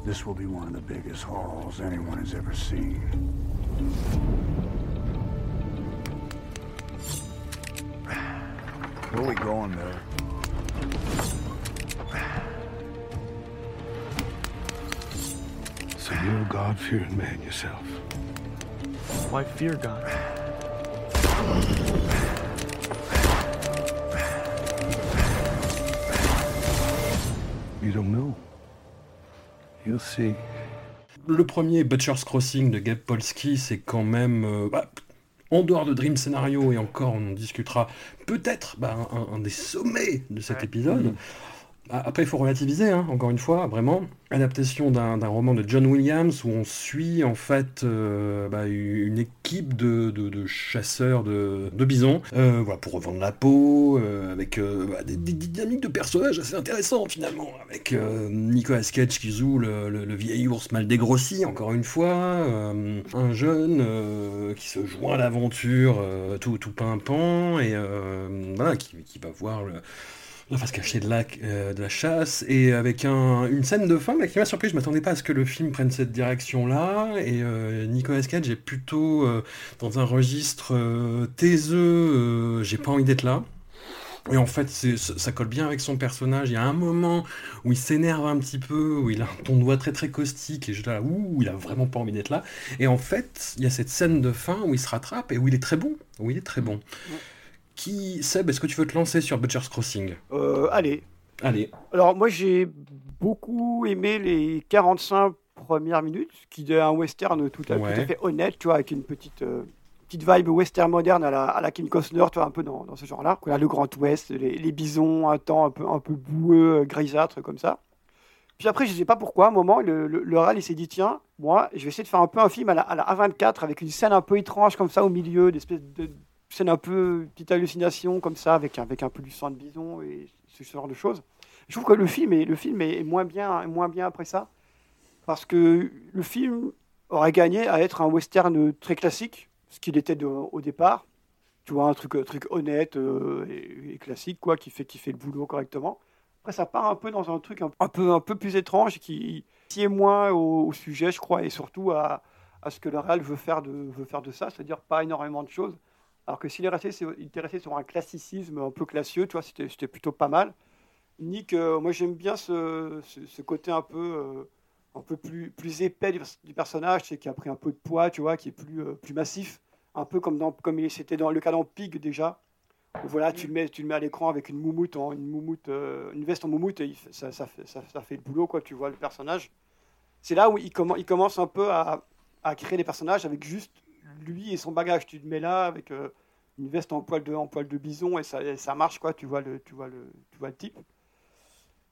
This will be one of the biggest hauls anyone has ever seen. Where are we going, Miller? You're a God-fearing man yourself? Why fear God? You don't know. You'll see. Le premier, Butcher's Crossing de Gabe Polsky, c'est quand même, euh, bah, en dehors de Dream Scenario, et encore on en discutera, peut-être bah, un, un des sommets de cet épisode. Ah, Après, il faut relativiser, hein, encore une fois, vraiment. Adaptation d'un roman de John Williams où on suit en fait euh, bah, une équipe de, chasseurs de, bisons euh, voilà, pour revendre la peau, euh, avec bah, des, dynamiques de personnages assez intéressantes finalement, avec Nicolas Cage qui joue le, vieil ours mal dégrossi, encore une fois, un jeune qui se joint à l'aventure tout, tout pimpant, et voilà, qui, qui va voir le la face cachée de la, euh, de la chasse, et avec un- une scène de fin qui m'a surpris, je m'attendais pas à ce que le film prenne cette direction-là, et euh, Nicolas Cage est plutôt euh, dans un registre taiseux, j'ai pas envie d'être là. Et en fait, ça colle bien avec son personnage. Il y a un moment où il s'énerve un petit peu, où il a un ton de voix très très caustique, et je là, ouh, il a vraiment pas envie d'être là. Et en fait, il y a cette scène de fin où il se rattrape et où il est très bon. Où il est très bon. Qui, Seb, est-ce que tu veux te lancer sur Butcher's Crossing Euh, allez. Allez. Alors, moi, j'ai beaucoup aimé les 45 premières minutes, qui est un western tout à, tout à Ouais. fait honnête, tu vois, avec une petite, euh, petite vibe western moderne à la, à la King Costner, tu vois, un peu dans, dans ce genre-là. Le Grand Ouest, les, les bisons, un temps un peu, un peu boueux, euh, grisâtre, comme ça. Puis après, je sais pas pourquoi, à un moment, le, le, le Ral, il s'est dit, tiens, moi, je vais essayer de faire un peu un film à la, à la A24, avec une scène un peu étrange, comme ça, au milieu, d'espèce de scène un peu, petite hallucination, comme ça, avec, avec un peu du sang de bison et ce genre de choses. Je trouve que le film est, le film est moins, bien, est moins bien après ça, parce que le film aurait gagné à être un western très classique, ce qu'il était au départ. Tu vois, un truc, truc honnête euh, et, classique, quoi, qui fait, qui fait le boulot correctement. Après, ça part un peu dans un truc un, peu, un peu plus étrange, qui tient moins au, sujet, je crois, et surtout à, à ce que le réal veut faire de, veut faire de ça, c'est-à-dire pas énormément de choses. Alors que s'il est resté, sur- un classicisme un peu classieux, tu vois, c'était plutôt pas mal. Nick, euh, moi j'aime bien ce, ce, côté un peu, euh, un peu plus, plus épais du, pers- du personnage, c'est qui a pris un peu de poids, tu vois, qui est plus, euh, plus massif, un peu comme dans, comme c'était dans le cas dans Pig déjà. Voilà, tu le mets, tu le mets à l'écran avec une moumoute, en, une moumoute, euh, une veste en moumoute et ça, ça, fait, le boulot, quoi. Tu vois le personnage. C'est là où il, commen- il commence un peu à, à créer les personnages avec juste lui et son bagage. Tu le mets là avec euh, une veste en poil de, bison et ça, marche, quoi. Tu vois le, type.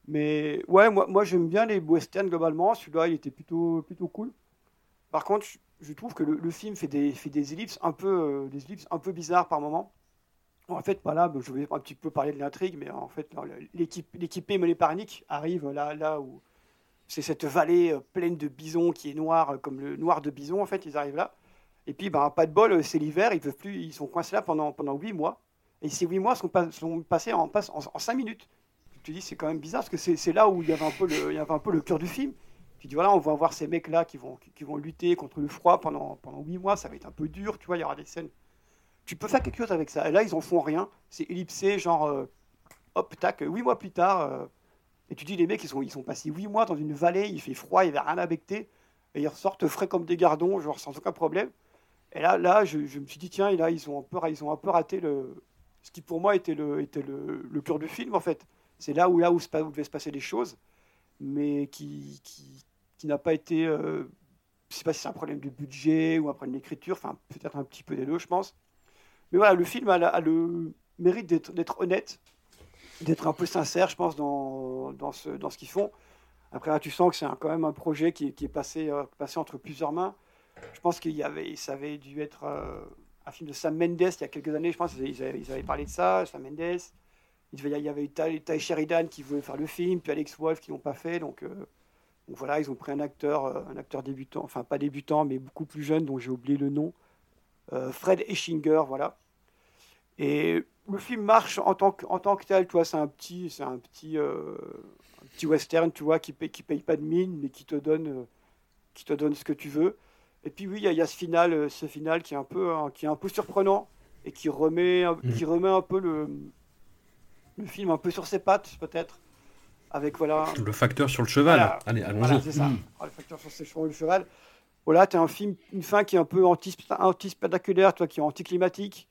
Mais ouais, moi, j'aime bien les westerns globalement. Celui-là, il était plutôt, cool. Par contre, je, trouve que le, film fait des, ellipses un peu, euh, un peu bizarres par moment. En fait, voilà, je vais un petit peu parler de l'intrigue, mais en fait, l'équipée menée par Nick arrive là, là où c'est cette vallée euh, pleine de bisons qui est noire, comme le noir de bison. En fait, ils arrivent là. Et puis, bah, pas de bol, c'est l'hiver, ils peuvent plus, ils sont coincés là pendant, pendant 8 mois. Et ces 8 mois sont, pas- sont passés en, en, en 5 minutes. Tu te dis, c'est quand même bizarre, parce que c'est là où il y avait un peu le, il y avait un peu le cœur du film. Tu dis, voilà, on va voir ces mecs-là qui vont, qui vont lutter contre le froid pendant, pendant 8 mois, ça va être un peu dur, tu vois, il y aura des scènes. Tu peux faire quelque chose avec ça. Et là, ils en font rien. C'est ellipsé, genre, euh, hop, tac, 8 mois plus tard. euh, et tu dis, les mecs, ils sont, ils sont passés 8 mois dans une vallée, il fait froid, il n'y avait rien à becter. Et ils ressortent frais comme des gardons, genre sans aucun problème. Et là, là je, me suis dit, tiens, ils ont un peu, ils ont un peu raté le, ce qui pour moi était le, le, cœur du film, en fait. C'est là où, là où, se où devaient se passer les choses, mais qui, qui, qui n'a pas été. euh, je sais pas si c'est un problème de budget ou un problème d'écriture, enfin, peut-être un petit peu des deux, je pense. Mais voilà, le film a, le mérite d'être honnête, d'être un peu sincère, je pense, dans, dans ce, dans ce qu'ils font. Après, là, tu sens que c'est quand même un projet qui, qui est passé, euh, passé entre plusieurs mains. Je pense qu'il y avait, ça avait dû être euh, un film de Sam Mendes il y a quelques années, je pense. Ils avaient, ils avaient parlé de ça, Sam Mendes. Il y- avait Ty, Ty Sheridan qui voulait faire le film, puis Alex Wolff qui l'ont pas fait. Donc, euh, voilà, ils ont pris un acteur, euh, un acteur débutant, enfin pas débutant, mais beaucoup plus jeune, dont j'ai oublié le nom. Fred Eschinger, voilà. Et le film marche en tant que, tel, tu c'est un petit, c'est un petit, un petit western, tu vois, qui paye, qui paye pas de mine, mais qui te donne, qui te donne ce que tu veux. Et puis oui, il y, a- il y a ce final, euh, ce final qui est un peu, hein, qui est un peu surprenant et qui remet, un- qui remet un peu le, le film un peu sur ses pattes, peut-être, avec voilà. Le facteur sur le cheval. Voilà. Allez, allons-y. Voilà, c'est ça. Ah, le facteur sur ses chevaux le cheval. Voilà, tu as un film, une fin qui est un peu anti- anti-spectaculaire, toi, qui est anticlimatique,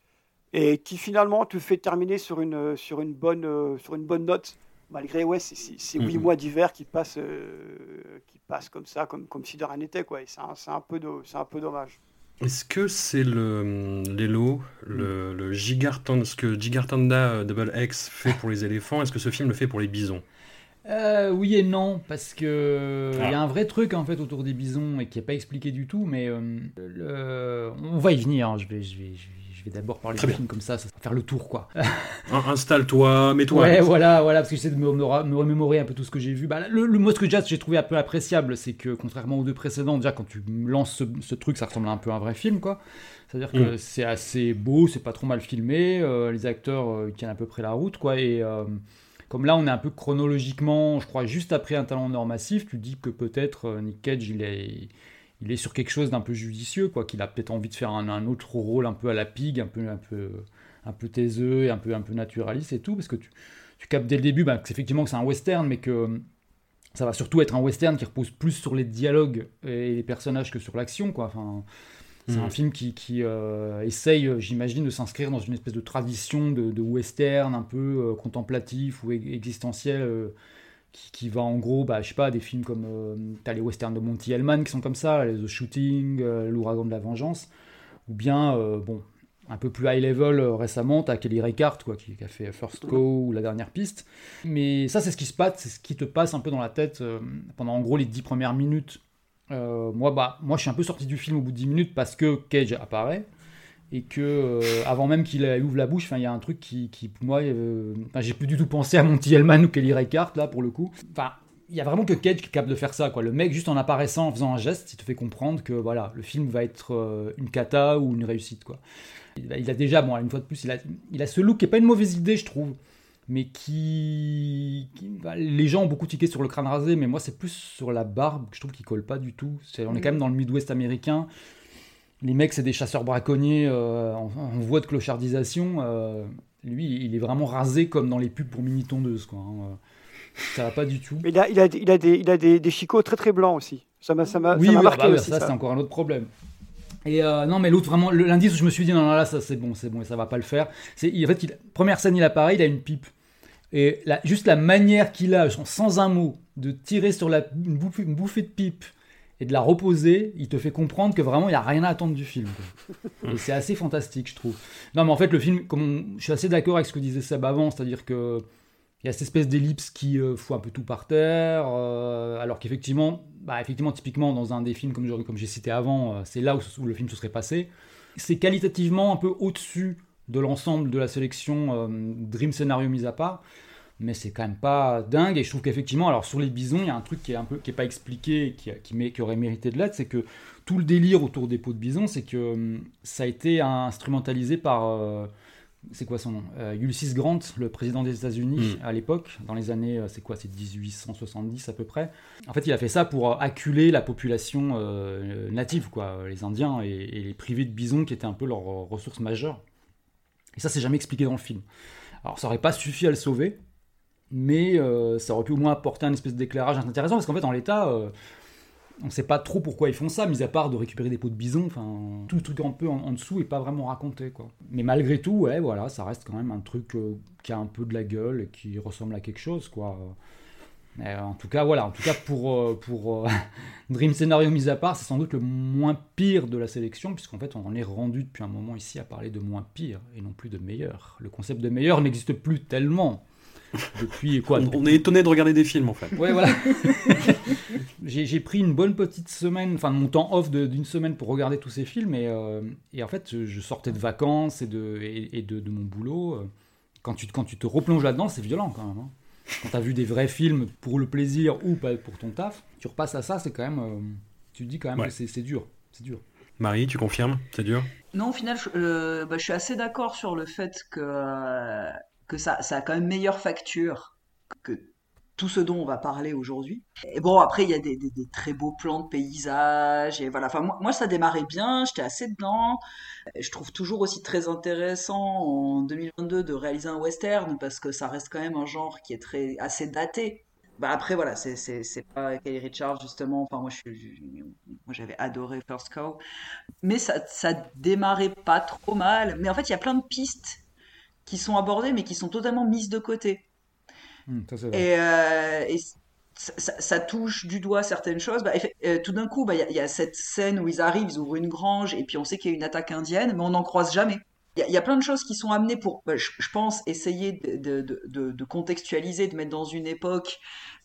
et qui finalement te fait terminer sur une, sur une, bonne, euh, sur une bonne note, malgré ouais, ces- huit mois d'hiver qui passent, euh, qui passent comme ça, comme, comme si de rien n'était. Quoi. Et c'est un, c'est un, peu un peu dommage. Est-ce que c'est le l'élo, le, le Gigartan, ce que Gigartanda euh, Double X fait pour les <laughs> éléphants, est-ce que ce film le fait pour les bisons? Euh, oui et non, parce que il Ah. y a un vrai truc en fait autour des bisons et qui n'est pas expliqué du tout, mais euh, le- on va y venir. hein. Je vais, je vais, je vais, je vais d'abord parler Très du bien. film comme ça, ça va faire le tour quoi. <laughs> In- Installe-toi, mets-toi. Ouais, voilà, voilà, parce que j'essaie de me, me remémorer un peu tout ce que j'ai vu. Bah, le, le mot que déjà j'ai trouvé un peu appréciable, c'est que contrairement aux deux précédents, déjà quand tu lances ce, ce truc, ça ressemble un peu à un vrai film, quoi. C'est-à-dire que Mm. c'est assez beau, c'est pas trop mal filmé, euh, les acteurs euh, tiennent à peu près la route, quoi. Et euh, comme là, on est un peu chronologiquement, je crois, juste après un talent d'or massif, tu dis que peut-être Nick Cage, il est, il est sur quelque chose d'un peu judicieux, quoi, qu'il a peut-être envie de faire un, un autre rôle un peu à la pig, un peu, un peu, un peu taiseux et un peu, un peu naturaliste et tout, parce que tu, tu captes dès le début bah, que c'est effectivement que c'est un western, mais que euh, ça va surtout être un western qui repose plus sur les dialogues et les personnages que sur l'action, quoi. Enfin, c'est Mhm. un film qui, qui, euh, essaye, euh, j'imagine, de s'inscrire dans une espèce de tradition de, de western un peu euh, contemplatif ou e- existentiel, euh, qui, qui va en gros, bah, je sais pas, des films comme euh, t'as les westerns de Monty Hellman qui sont comme ça, les The Shooting, euh, l'ouragan de la vengeance, ou bien euh, bon, un peu plus high level euh, récemment, t'as Kelly Reichardt quoi, qui, qui a fait First Go ou La Dernière Piste. Mais ça, c'est ce qui se passe, c'est ce qui te passe un peu dans la tête pendant en gros les dix premières minutes. Moi, bah, moi, je suis un peu sorti du film au bout de 10 minutes parce que Cage apparaît et que euh, avant même qu'il ouvre la bouche, il y a un truc qui, qui moi, euh, j'ai plus du tout pensé à Monty Hellman ou Kelly Reichardt là pour le coup. Enfin, il y a vraiment que Cage qui est capable de faire ça, quoi. Le mec, juste en apparaissant, en faisant un geste, il te fait comprendre que voilà, le film va être euh, une cata ou une réussite, quoi. Il a, déjà, bon, une fois de plus, il a, il a ce look qui est pas une mauvaise idée, je trouve, mais qui, qui- bah, les gens ont beaucoup tiqué sur le crâne rasé, mais moi c'est plus sur la barbe que je trouve qu'il colle pas du tout. On est quand même dans le Midwest américain. Les mecs, c'est des chasseurs braconniers euh, en, en voie de clochardisation. euh, lui, il est vraiment rasé comme dans les pubs pour mini tondeuses, quoi. hein. Ça va pas du tout. Mais il a, il a, il a, des, il a des, des chicots très très blancs aussi. Ça m'a ça m'a- Oui, ça m'a oui, marqué bah oui, aussi. ça, ça. c'est encore un autre problème. Et euh, non, mais l'autre, vraiment, l'indice où je me suis dit, non, non, là, ça c'est bon, c'est bon, ça va pas le faire. C'est, en fait, il- première scène, il apparaît, il a une pipe. Et la- juste la manière qu'il a, sans- sans un mot, de tirer sur la, une, bouffée, une bouffée de pipe et de la reposer, il te fait comprendre que vraiment, il n'y a rien à attendre du film. quoi. <laughs> Et c'est assez fantastique, je trouve. Non, mais en fait, le film, comme on- je suis assez d'accord avec ce que disait Seb avant, c'est-à-dire que il y a cette espèce d'ellipse qui euh, fout un peu tout par terre, euh, alors qu'effectivement, bah, effectivement, typiquement dans un des films comme, j'ai cité avant, euh, c'est là où, où le film se serait passé. C'est qualitativement un peu au-dessus de l'ensemble de la sélection Dream Scénario mis à part. Mais c'est quand même pas dingue. Et je trouve qu'effectivement, alors sur les bisons, il y a un truc qui est un peu qui est pas expliqué, qui, qui, met, qui aurait mérité de l'être, c'est que tout le délire autour des peaux de bison, c'est que hum, ça a été instrumentalisé par euh, c'est quoi son nom? Euh, Ulysses Grant, le président des États-Unis Mm. à l'époque, dans les années, euh, c'est quoi, c'est 1870 à peu près. En fait, il a fait ça pour euh, acculer la population euh, native, quoi, les Indiens, et, et les priver de bisons qui étaient un peu leur ressource majeure. Et ça, c'est jamais expliqué dans le film. Alors, ça aurait pas suffi à le sauver, mais euh, ça aurait pu au moins apporter un espèce d'éclairage intéressant, parce qu'en fait, en l'état, euh, on sait pas trop pourquoi ils font ça, mis à part de récupérer des peaux de bison, enfin, tout le truc un peu en, dessous est pas vraiment raconté, quoi. Mais malgré tout, ouais, voilà, ça reste quand même un truc euh, qui a un peu de la gueule et qui ressemble à quelque chose, quoi. En tout cas, voilà, en tout cas pour, pour <laughs> Dream Scenario mis à part, c'est sans doute le moins pire de la sélection, puisqu'en fait on en est rendu depuis un moment ici à parler de moins pire et non plus de meilleur. Le concept de meilleur n'existe plus tellement. Depuis quoi On, est étonné de regarder des films en fait. Ouais, voilà. <laughs> j'ai pris une bonne petite semaine, enfin mon temps off d'une semaine pour regarder tous ces films et, euh, et en fait je, je sortais de vacances et de, et, et de, de mon boulot. Quand tu, quand tu te replonges là-dedans, c'est violent quand même. hein. Quand tu as vu des vrais films pour le plaisir ou pas pour ton taf, tu repasses à ça, c'est quand même. euh, tu te dis quand même Ouais. que c'est c'est dur. C'est dur. Marie, tu confirmes? C'est dur? Non, au final, je, euh, bah, je suis assez d'accord sur le fait que, euh, que ça, ça a quand même meilleure facture que tout ce dont on va parler aujourd'hui. Et bon, après, il y a des, très beaux plans de paysages, et voilà. Enfin, moi, ça démarrait bien, j'étais assez dedans. Je trouve toujours aussi très intéressant en 2022 de réaliser un western, parce que ça reste quand même un genre qui est très, assez daté. Bah après voilà, c'est pas Kelly Richards justement. Enfin moi j'avais adoré First Cow, mais ça ça démarrait pas trop mal. Mais en fait il y a plein de pistes qui sont abordées mais qui sont totalement mises de côté. Ça, vrai. Et, euh, et ça, ça- ça touche du doigt certaines choses. Bah, euh, tout d'un coup, bah, il y, a- il y a cette scène où ils arrivent, ils ouvrent une grange, et puis on sait qu'il y a une attaque indienne, mais on n'en croise jamais. Il y, a- il y a plein de choses qui sont amenées pour, bah, je, je pense, essayer de, de- de- de- de contextualiser, de mettre dans une époque,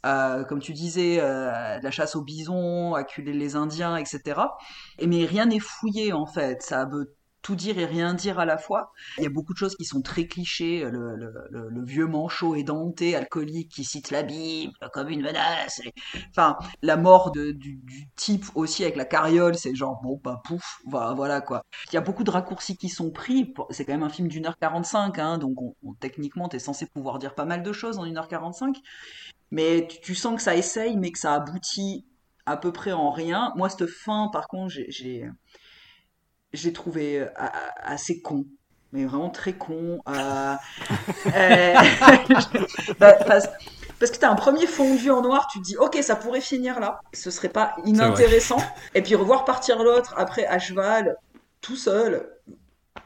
euh, comme tu disais, euh, de la chasse aux bisons, acculer les Indiens, etc. Et, mais rien n'est fouillé, en fait. Ça veut tout dire et rien dire à la fois. Il y a beaucoup de choses qui sont très clichés. Le, vieux manchot édenté, alcoolique, qui cite la Bible comme une menace. Enfin, la mort du, type aussi avec la carriole, c'est genre, bon, bah pouf, voilà, quoi. Il y a beaucoup de raccourcis qui sont pris. C'est quand même un film d'une heure 45, hein, donc on, on- techniquement, t'es censé pouvoir dire pas mal de choses en une heure 45. Mais tu, tu sens que ça essaye, mais que ça aboutit à peu près en rien. Moi, cette fin, par contre, j'ai- j'ai j'ai trouvé euh, assez con. Mais vraiment très con. Euh, <laughs> euh, <laughs> bah, parce, parce que t'as un premier fondu en noir, tu te dis, ok, ça pourrait finir là. Ce serait pas inintéressant. Et puis revoir partir l'autre après à cheval, tout seul,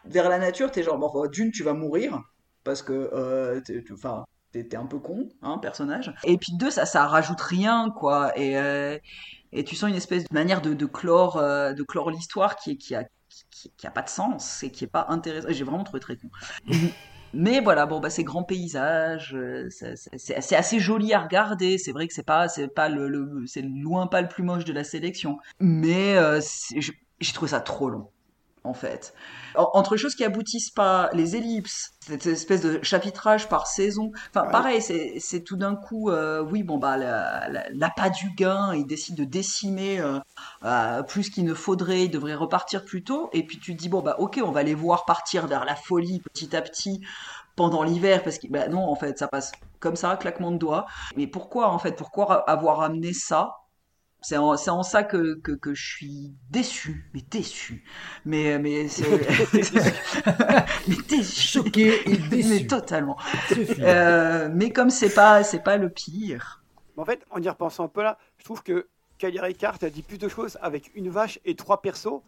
vers la nature, t'es genre, bon, d'une, tu vas mourir. Parce que, euh, t'es- enfin, un peu con, hein, personnage. Et puis deux, ça, ça rajoute rien, quoi. Et, euh, et tu sens une espèce de manière de, de clore, de clore l'histoire qui, qui a, qui, qui a pas de sens et qui est pas intéressant. J'ai vraiment trouvé très con. <laughs> Mais voilà, bon, bah, c'est grand paysage, euh, c'est- assez joli à regarder. C'est vrai que c'est pas, c'est pas le, c'est loin pas le plus moche de la sélection. Mais euh, j'ai trouvé ça trop long, en fait. En- Entre choses qui aboutissent pas, les ellipses, cette espèce de chapitrage par saison. Enfin, pareil, c'est tout d'un coup, euh, oui, bon, bah, la- la- l'appât du gain, il décide de décimer euh, euh, plus qu'il ne faudrait, il devrait repartir plus tôt. Et puis tu te dis, bon, bah, ok, on va les voir partir vers la folie petit à petit pendant l'hiver, parce que, bah, non, en fait, ça passe comme ça, claquement de doigts. Mais pourquoi, en fait, pourquoi avoir amené ça c'est en, c'est en ça que, que, que je suis déçu, mais déçu. Mais, mais c'est. <laughs> mais déçu. Choqué et déçu. Mais totalement. Euh, mais comme c'est pas, c'est pas le pire. En fait, en y repensant un peu là, je trouve que Kelly Ricard a dit plus de choses avec une vache et trois persos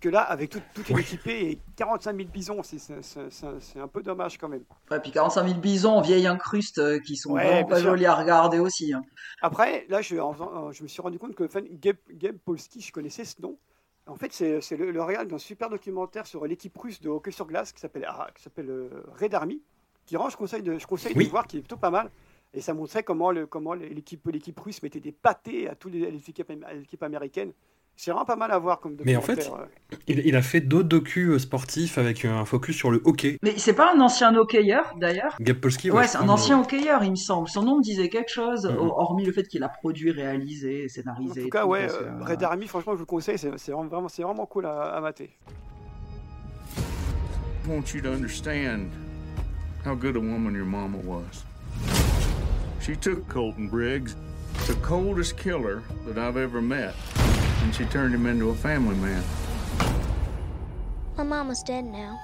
que là, avec tout, toute une équipée et 45 000 bisons. C'est- c'est- C'est c'est- c'est un peu dommage quand même. Ouais, puis 45 000 bisons en vieille incruste euh, qui sont Ouais, vraiment pas sûr. jolis à regarder aussi. hein. Après, là, je, en faisant- je me suis rendu compte que fan, Gabe, Gabe Polsky, je connaissais ce nom. En fait, c'est c'est le, le réal d'un super documentaire sur l'équipe russe de hockey sur glace qui s'appelle ah, qui s'appelle euh, Red Army, qui rend, je conseille de, je conseille Oui. de voir, qui est plutôt pas mal. Et ça montrait comment le- comment l'équipe l'équipe russe mettait des pâtés à tous les, les équipes, am- à l'équipe américaine. C'est vraiment pas mal à voir comme Mais en fait, documentaire. euh. il, il a fait d'autres docus euh, sportifs avec un focus sur le hockey. Mais c'est pas un ancien hockeyeur d'ailleurs? Gab Polsky, Ouais, je c'est un ancien hockeyeur, il me semble. Son nom me disait quelque chose, Mhm. hormis le fait qu'il a produit, réalisé, En scénarisé. tout et cas, tout, ouais, euh, euh, Red Army, franchement, je vous le conseille, c'est vraiment, vraiment- c'est vraiment cool à, à mater. I want you to understand how good a woman your mama was? She took Colton Briggs, the coldest killer that I've ever met, and she turned him into a family man. My mama's dead now.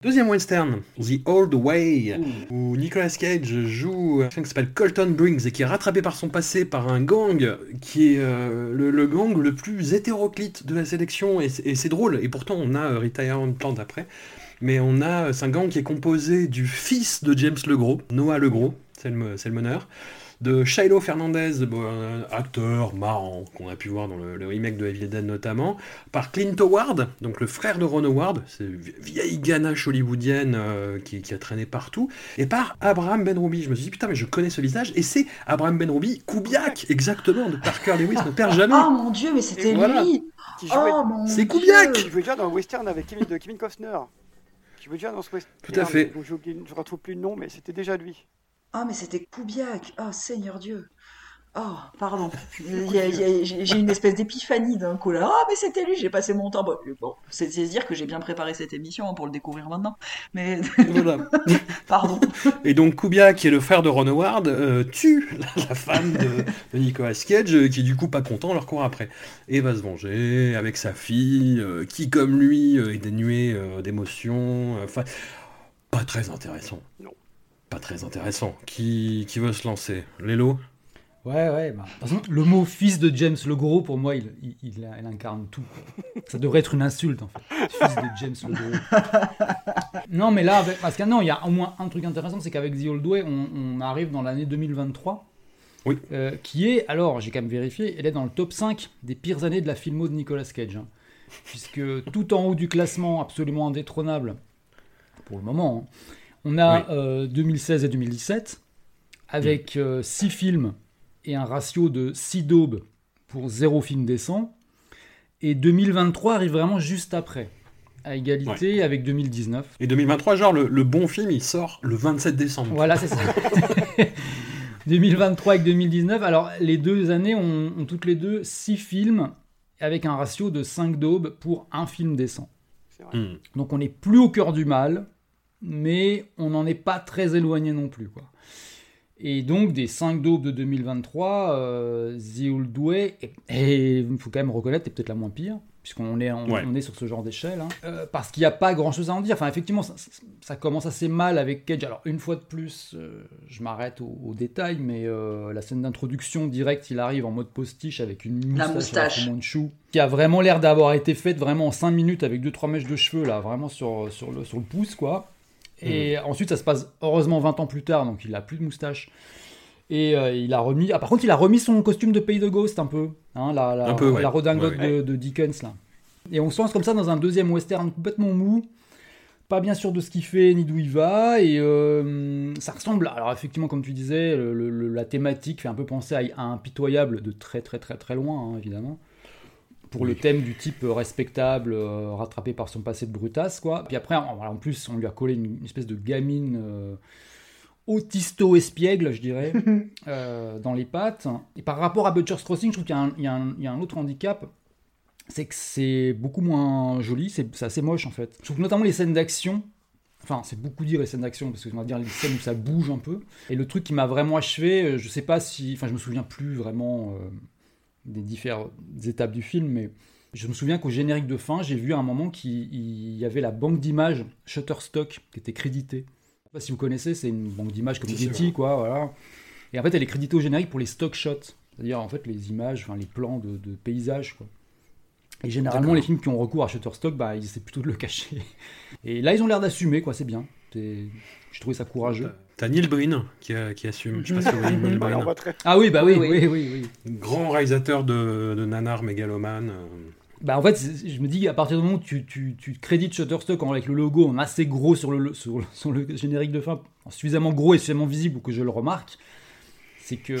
Deuxième western, The Old Way, où Nicolas Cage joue quelqu'un qui s'appelle Colton Briggs et qui est rattrapé par son passé par un gang qui est euh, le, le gang le plus hétéroclite de la sélection et, c'est- et c'est drôle. Et pourtant on a euh, Retirement Plan après, mais on a c'est un gang qui est composé du fils de James Legros, Noah Legros, c'est le, c'est le meneur, de Shiloh Fernandez, bon, acteur marrant qu'on a pu voir dans le, le remake de Evil Dead notamment, par Clint Howard, donc le frère de Ron Howard, c'est vieille ganache hollywoodienne euh, qui, qui a traîné partout, et par Abraham Benroubi. Je me suis dit putain mais je connais ce visage, et c'est Abraham Benroubi, Kubiak, exactement, de Parker Lewis ne perd jamais. Oh mon dieu, mais c'était voilà. lui Qui jouait, Oh mon C'est Kubiak qui jouait déjà dans le western avec Kevin, de Kevin Costner. Qui jouait déjà dans ce western. Tout à fait. Je ne retrouve plus le nom, mais c'était déjà lui. Ah, mais c'était Kubiak Oh, Seigneur Dieu Oh, pardon. <laughs> J'ai une espèce d'épiphanie d'un coup là. Ah, mais c'était lui, j'ai passé mon temps. Bon, bon, c'est dire que j'ai bien préparé cette émission hein, pour le découvrir maintenant. Mais <laughs> Voilà. <laughs> pardon. Et donc Kubiak, qui est le frère de Ron Howard, euh, tue la, la femme de, de Nicolas Cage, euh, qui est du coup pas content, leur court après. Et va se venger avec sa fille, euh, qui comme lui euh, est dénuée d'émotions. Enfin, pas très intéressant. Pas très intéressant. Qui, qui veut se lancer? Lélo? Ouais, ouais. Bah, le mot fils de James le Gros, pour moi, il, il, il- il incarne tout. quoi. Ça devrait être une insulte, en fait. Fils de James le Gros. <laughs> non, mais là, avec- parce que non, il y a au moins un truc intéressant, c'est qu'avec The Old Way, on, on arrive dans l'année 2023. Oui. euh, qui est, alors, j'ai quand même vérifié, elle est dans le top 5 des pires années de la filmo de Nicolas Cage. hein. puisque tout en haut du classement, absolument indétrônable, pour le moment, hein, on a Oui. euh, 2016 et 2017, avec 6 films et un ratio de 6 daubes pour 0 film décent. Et 2023 arrive vraiment juste après, à égalité avec 2019. Et 2023, genre, le, le bon film, il sort le 27 décembre. Voilà, c'est ça. <laughs> 2023 avec 2019. Alors, les deux années ont, ont toutes les deux 6 films avec un ratio de 5 daubes pour un film décent. Donc, on est plus au cœur du mal, mais on n'en est pas très éloigné non plus. Quoi. Et donc, des 5 daubes de 2023, euh, The Old Way, et il faut quand même reconnaître, est peut-être la moins pire, puisqu'on est, on, Ouais. on est sur ce genre d'échelle. hein. Euh, parce qu'il n'y a pas grand-chose à en dire. Enfin, effectivement, ça, commence assez mal avec Cage. Alors, une fois de plus, euh, je m'arrête aux au détails, mais euh, la scène d'introduction directe, il arrive en mode postiche avec une moustache, La moustache. Fu Manchu, qui a vraiment l'air d'avoir été faite vraiment en 5 minutes avec 2-3 mèches de cheveux, là, vraiment sur, sur, le, sur le pouce, quoi. Et ensuite, ça se passe heureusement 20 ans plus tard, donc il a plus de moustache. Et euh, il a remis. Ah, par contre, il a remis son costume de Pays de Ghost un peu. Hein, la, la, Un peu, ouais. la redingote Ouais, De, de Dickens, là. Et on se lance comme ça dans un deuxième western complètement mou. Pas bien sûr de ce qu'il fait ni d'où il va. Et euh, ça ressemble. Alors, effectivement, comme tu disais, le- le- la thématique fait un peu penser à, à un pitoyable de très, très, très, très loin, hein, évidemment. Pour le thème du type euh, respectable, euh, rattrapé par son passé de brutasse, quoi. Puis après, en, en plus, on lui a collé une, une espèce de gamine. euh, autisto-espiègle, je dirais, <laughs> euh, dans les pattes. Et par rapport à Butcher's Crossing, je trouve qu'il y a un- y, y a autre handicap, c'est que c'est beaucoup moins joli, c'est assez moche en fait. Je trouve que notamment les scènes d'action, enfin c'est beaucoup dire les scènes d'action, parce que on va dire les scènes où ça bouge un peu. Et le truc qui m'a vraiment achevé, je sais pas si, enfin je me souviens plus vraiment des différentes étapes du film, mais je me souviens qu'au générique de fin, j'ai vu à un moment qu'il il y avait la banque d'images Shutterstock qui était créditée. Je sais pas si vous connaissez, c'est une banque d'images comme Getty, quoi, voilà. Et en fait, elle est créditée au générique pour les stock shots, c'est-à-dire en fait les images, enfin les plans de, de paysages, quoi. Et généralement, les films qui ont recours à Shutterstock, bah, ils essaient plutôt de le cacher. <laughs> Et là, ils ont l'air d'assumer, quoi, c'est bien. Je trouvais ça courageux. T'as Neil Breen qui, a- qui assume. Je sais pas si vous voyez Neil <laughs> Breen. Ah oui, bah oui, Oui, oui, oui. oui, oui. Grand réalisateur de, de nanar mégalomane. euh, Bah en fait, je me dis, à partir du moment où tu, tu, tu crédites Shutterstock avec le logo en assez gros sur le, sur, le- sur le générique de fin, en suffisamment gros et suffisamment visible pour que je le remarque, c'est que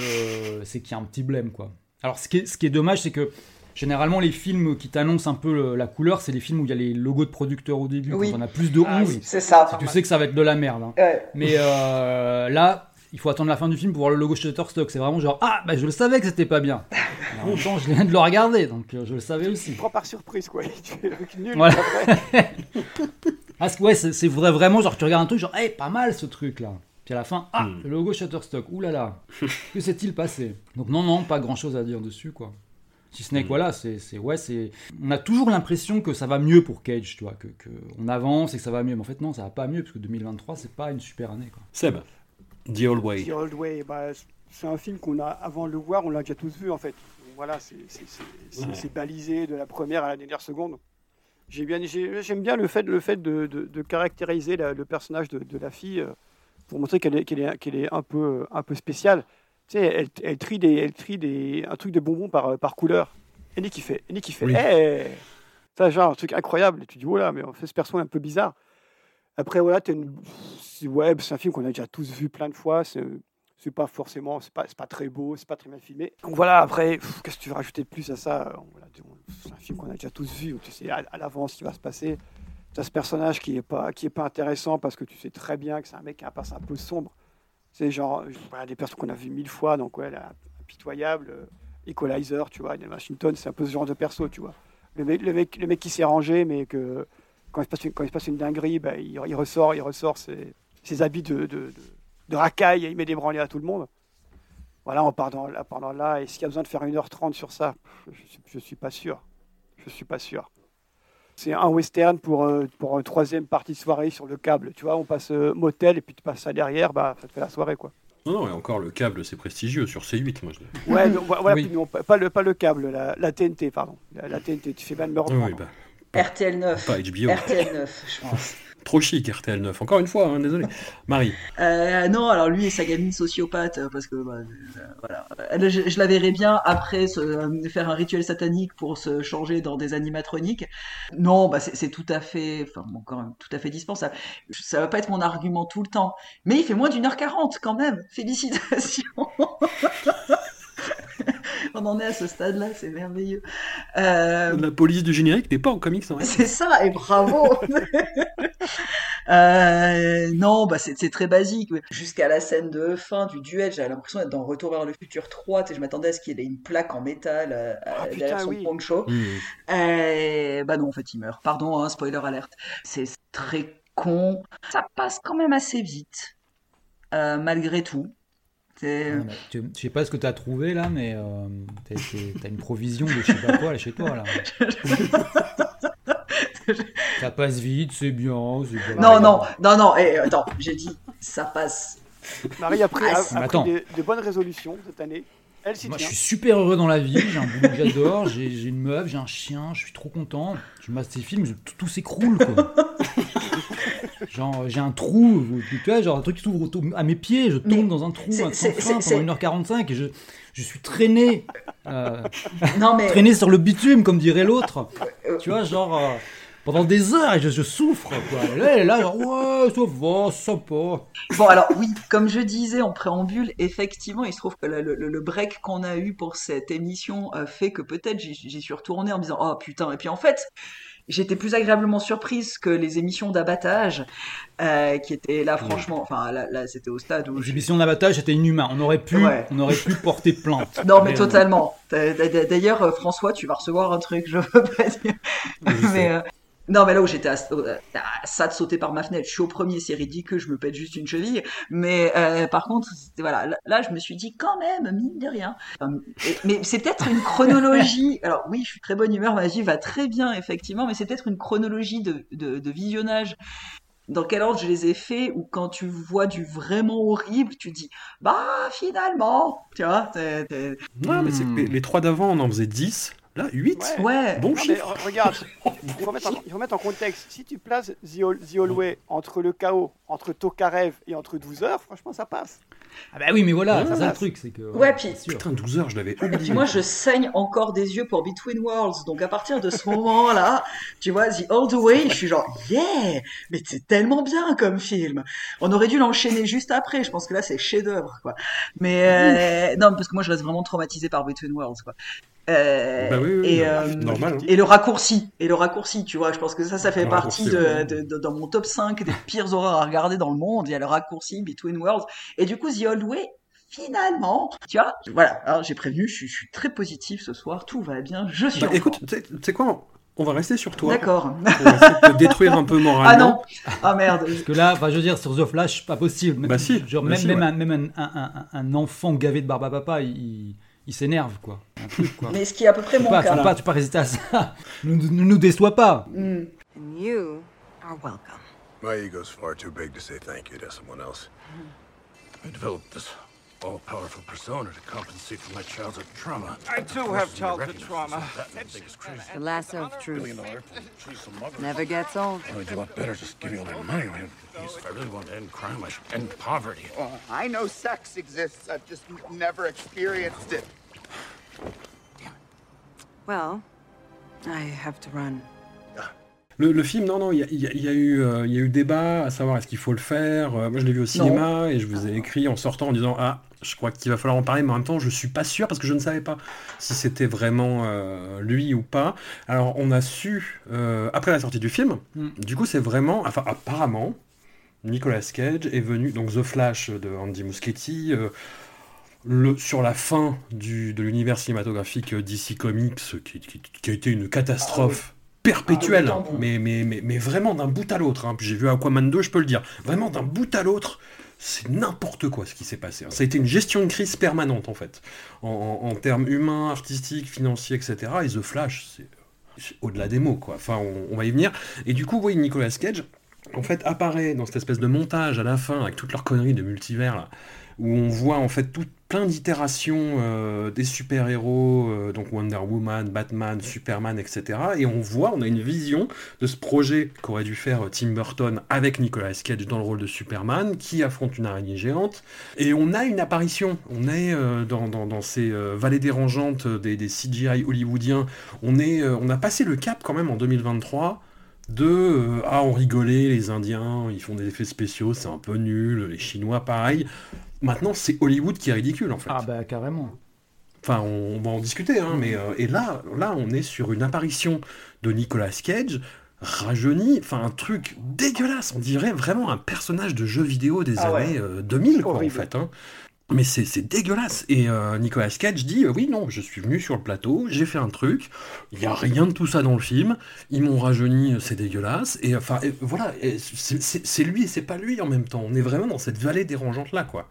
c'est qu'il y a un petit blême, quoi. Alors, ce qui est, ce qui est dommage, c'est que Généralement, les films qui t'annoncent un peu le- la couleur, c'est les films où il y a les logos de producteurs au début. Oui. Quand on a plus de 11, Ah oui, c'est ça. tu sais que ça va être de la merde. hein. Ouais. Mais euh, là, il faut attendre la fin du film pour voir le logo Shutterstock. C'est vraiment genre, ah, bah je le savais que c'était pas bien. En même temps, je viens de le regarder, donc euh, je le savais aussi. Tu prends par surprise, quoi. <laughs> Nul. Voilà. après. <laughs> Ah, ouais, c'est vrai, vraiment, genre, tu regardes un truc, genre, hey, pas mal ce truc là. Puis à la fin, ah, le logo Shutterstock, oulala, que s'est-il passé? Donc, non, non, pas grand chose à dire dessus, quoi. Si ce n'est que voilà, c'est, ouais, c'est. On a toujours l'impression que ça va mieux pour Cage, tu vois, que, que on avance et que ça va mieux. Mais en fait, non, ça va pas mieux, parce que 2023, c'est pas une super année, quoi. Seb, The Old Way. The Old Way, bah, c'est un film qu'on a, avant de le voir, on l'a déjà tous vu en fait. Voilà, c'est Ouais. balisé de la première à la dernière seconde. J'ai bien, j'ai- j'aime bien le fait, le fait de, de- de caractériser la- le personnage de, de la fille euh, pour montrer qu'elle est, qu'elle est, qu'elle est un peu, un peu spéciale. Tu sais, elle, elle trie des, elle trie des, un truc de bonbons par, par couleur. Et Nick qui fait, et Nick qui fait, Oui. Hey ça genre un truc incroyable. Et tu dis oh là, mais en fait ce perso est un peu bizarre. Après voilà, t'as une, c'est- ouais, c'est un film qu'on a déjà tous vu plein de fois. C'est, c'est pas forcément, c'est pas, c'est pas très beau, c'est pas très bien filmé. Donc voilà, après, pff, qu'est-ce que tu veux rajouter de plus à ça? On- voilà, on- C'est un film qu'on a déjà tous vu, où tu sais à, à l'avance ce qui va se passer. Tu as ce personnage qui est, pas, qui est pas intéressant parce que tu sais très bien que c'est un mec qui a un passé un peu sombre. C'est genre, euh, des personnes qu'on a vues mille fois, donc ouais, là, impitoyable. euh, Equalizer, tu vois, Daniel Washington, c'est un peu ce genre de perso, tu vois. Le mec, le mec, le mec qui s'est rangé, mais que quand il se passe une, quand il se passe une dinguerie, bah, il, ressort, il ressort ses, ses habits de, de, racaille et il met des branlées à tout le monde. Voilà, on part dans, là, pendant là, et s'il y a besoin de faire 1h30 sur ça, je, je suis pas sûr. Je suis pas sûr. C'est un western pour, euh, pour une troisième partie de soirée sur le câble. Tu vois, on passe euh, motel et puis tu passes ça derrière, bah, ça te fait la soirée, quoi. Non, non, et encore le câble, c'est prestigieux sur C8, moi je dis. Ouais, non, voilà, Oui. non, pas, le, pas le câble, la, la TNT, pardon. La, la TNT, tu fais bien de me reprendre. Oui, bah, RTL 9. pas HBO. RTL 9, je pense. Trop chic, RTL 9. Encore une fois, hein, désolé. Marie. Euh, non, alors lui et sa gamine sociopathe, euh, parce que bah, euh, voilà, je, la verrais bien après faire un rituel satanique pour se changer dans des animatroniques. Non, bah c'est tout à fait, enfin bon, tout à fait dispensable. Ça va pas être mon argument tout le temps, mais il fait moins d'une heure quarante quand même. Félicitations. <laughs> On en est à ce stade-là, c'est merveilleux. Euh, La police du générique n'est pas en comics, hein. c'est ça, et bravo. <laughs> Euh, non, bah c'est très basique. Jusqu'à la scène de fin du duel, j'avais l'impression d'être dans Retour vers le futur 3. Tu sais, je m'attendais à ce qu'il ait une plaque en métal euh, putain, derrière son oui. poncho. Mmh. Euh, bah non, en fait, il meurt. Pardon, hein, spoiler alerte. C'est très con. Ça passe quand même assez vite, euh, malgré tout. C'est- Ouais, mais tu- Je sais pas ce que t'as trouvé là, mais euh, t'as t'es- t'as une provision de je sais pas quoi là chez toi là. <laughs> ça passe vite, c'est bien. Non, non, non, non. eh, attends, j'ai dit, ça passe. Marie a pris, Ah, a- a Attends. pris de, de bonnes résolutions cette année. Elle s'y Moi, je suis super heureux dans la vie, j'ai un boulot que j'adore, j'ai j'ai une meuf, j'ai un chien, je suis trop content. Je mate ces films, je- tout, tout s'écroule quoi. <laughs> Genre, j'ai un trou, tu vois, genre un truc qui s'ouvre autour- à mes pieds, je tombe Mais dans un trou c'est- c'est- sans c'est- fin c'est- pendant 1h45 et je, je suis traîné, euh, Non, mais. traîné sur le bitume comme dirait l'autre. Tu vois, genre euh, pendant des heures et je, je souffre quoi. Là, là, ouais, ça va, sympa. Bon, alors oui, comme je disais en préambule, effectivement, il se trouve que le, le- le break qu'on a eu pour cette émission euh, fait que peut-être j'y suis retourné en me disant, oh putain, et puis en fait, j'étais plus agréablement surprise que les émissions d'abattage, euh, qui étaient là, franchement, enfin là, là, c'était au stade où... je- L'exhibition d'abattage c'était inhumain. On aurait pu, Ouais. on aurait pu porter plainte. <laughs> Non, mais totalement. D'a- d'a- D'ailleurs, euh, François, tu vas recevoir un truc, je veux pas dire. <laughs> mais, euh, non, mais là où j'étais à, à ça de sauter par ma fenêtre, je suis au premier, c'est ridicule, je me pète juste une cheville. Mais euh, par contre, voilà, là, là, je me suis dit quand même, mine de rien. Enfin, et- mais c'est peut-être une chronologie. <laughs> Alors oui, je suis très bonne humeur, ma vie va très bien, effectivement, mais c'est peut-être une chronologie de, de, de visionnage. Dans quel ordre je les ai faits, ou quand tu vois du vraiment horrible, tu dis, bah finalement, tu vois, Non, mais c'est que les, les trois d'avant, on en faisait 10. Là, 8. Ouais. ouais. Bon Non, mais chiffre. regarde, <laughs> il faut, mettre en, il faut mettre en contexte. Si tu places The, Hol- The entre le chaos, entre Tokarev et entre 12 heures, franchement, ça passe. Ah bah oui, mais voilà, Ouais, c'est ça le truc, c'est que. Ouais, puis-. Putain, 12 heures, je l'avais Et puis oublié. moi, je saigne encore des yeux pour Between Worlds. Donc à partir de ce moment-là, tu vois, The All the Way, je suis genre, yeah, mais c'est tellement bien comme film. On aurait dû l'enchaîner juste après. Je pense que là, c'est chef-d'œuvre, quoi. Mais euh, non, parce que moi, je reste vraiment traumatisé par Between Worlds, quoi. Euh, Bah oui, oui, et, bah, euh, normal, hein. et le raccourci, et le raccourci, tu vois, je pense que ça, ça fait Le partie de, ouais. de- de- dans mon top 5 des pires horreurs à regarder dans le monde. Il y a le raccourci Between Worlds, et du coup The Old Way. Finalement, tu vois, voilà. Alors j'ai prévenu, je suis, je suis très positif ce soir, tout va bien, je suis. Bah, écoute, tu sais- quoi On va rester sur toi. D'accord. On va essayer de te détruire un peu moralement. Ah non, ah merde. Parce que là, enfin, je veux dire, sur The Flash, pas possible. Même, Bah si, genre, bah même, si, même, ouais. un, même un, un- un- un enfant gavé de barbe à papa, il, il- s'énerve, quoi. Un truc, quoi. Mais ce qui est à peu près tu mon pas, tu cas. peux pas, tu peux pas résister à ça. Ne nous, ne nous déçois pas. Hmm. And you are welcome. My ego's far too big to say thank you to someone else. I developed this all-powerful persona to compensate for my childhood trauma. I too have childhood trauma. The lasso of truth never gets old. I'd do a lot better just giving all that money away. If I really want to end crime, I should end poverty. Well, I know sex exists. I've just never experienced it. Well, I have to run. Le, le film, non, non, il y a, il y a- il y a eu, euh, il y a eu débat à savoir est-ce qu'il faut le faire. Euh, moi, je l'ai vu au cinéma et je vous ai écrit en sortant en disant ah, je crois qu'il va falloir en parler, mais en même temps, je suis pas sûr parce que je ne savais pas si c'était vraiment euh, lui ou pas. Alors, on a su euh, après la sortie du film. Mm. Du coup, c'est vraiment, enfin, apparemment, Nicolas Cage est venu donc The Flash de Andy Muschietti. euh, le, sur la fin du, de l'univers cinématographique DC Comics, qui, qui- qui a été une catastrophe perpétuelle, Ah oui, pardon. mais, mais, mais, mais vraiment d'un bout à l'autre. hein. Puis J'ai vu Aquaman 2, je peux le dire. Vraiment d'un bout à l'autre, c'est n'importe quoi ce qui s'est passé. hein. Ça a été une gestion de crise permanente, en fait, en, en- en termes humains, artistiques, financiers, etc. Et The Flash, c'est au-delà des mots, quoi. Enfin, on, on va y venir. Et du coup, oui, Nicolas Cage, en fait, apparaît dans cette espèce de montage à la fin, avec toutes leurs conneries de multivers, là, où on voit en fait tout, plein d'itérations euh, des super-héros, euh, donc Wonder Woman, Batman, Superman, etc. Et on voit, on a une vision de ce projet qu'aurait dû faire euh, Tim Burton avec Nicolas Cage dans le rôle de Superman, qui affronte une araignée géante. Et on a une apparition, on est dans, ces vallées dérangeantes des, CGI hollywoodiens, on, a passé le cap quand même en 2023 de ah on rigolait les Indiens ils font des effets spéciaux c'est un peu nul les Chinois pareil maintenant c'est Hollywood qui est ridicule en fait Ah bah carrément. enfin on, on va en discuter hein, mais euh, et là là on est sur une apparition de Nicolas Cage rajeuni enfin un truc dégueulasse on dirait vraiment un personnage de jeu vidéo des Ah ouais. années euh, 2000 quoi en fait hein. Mais c'est dégueulasse. Et euh, Nicolas Cage dit euh, Oui, non, je suis venu sur le plateau, j'ai fait un truc, il n'y a rien de tout ça dans le film, ils m'ont rajeuni, euh, c'est dégueulasse. Et enfin, voilà, c'est lui et c'est pas lui en même temps. On est vraiment dans cette vallée dérangeante là, quoi.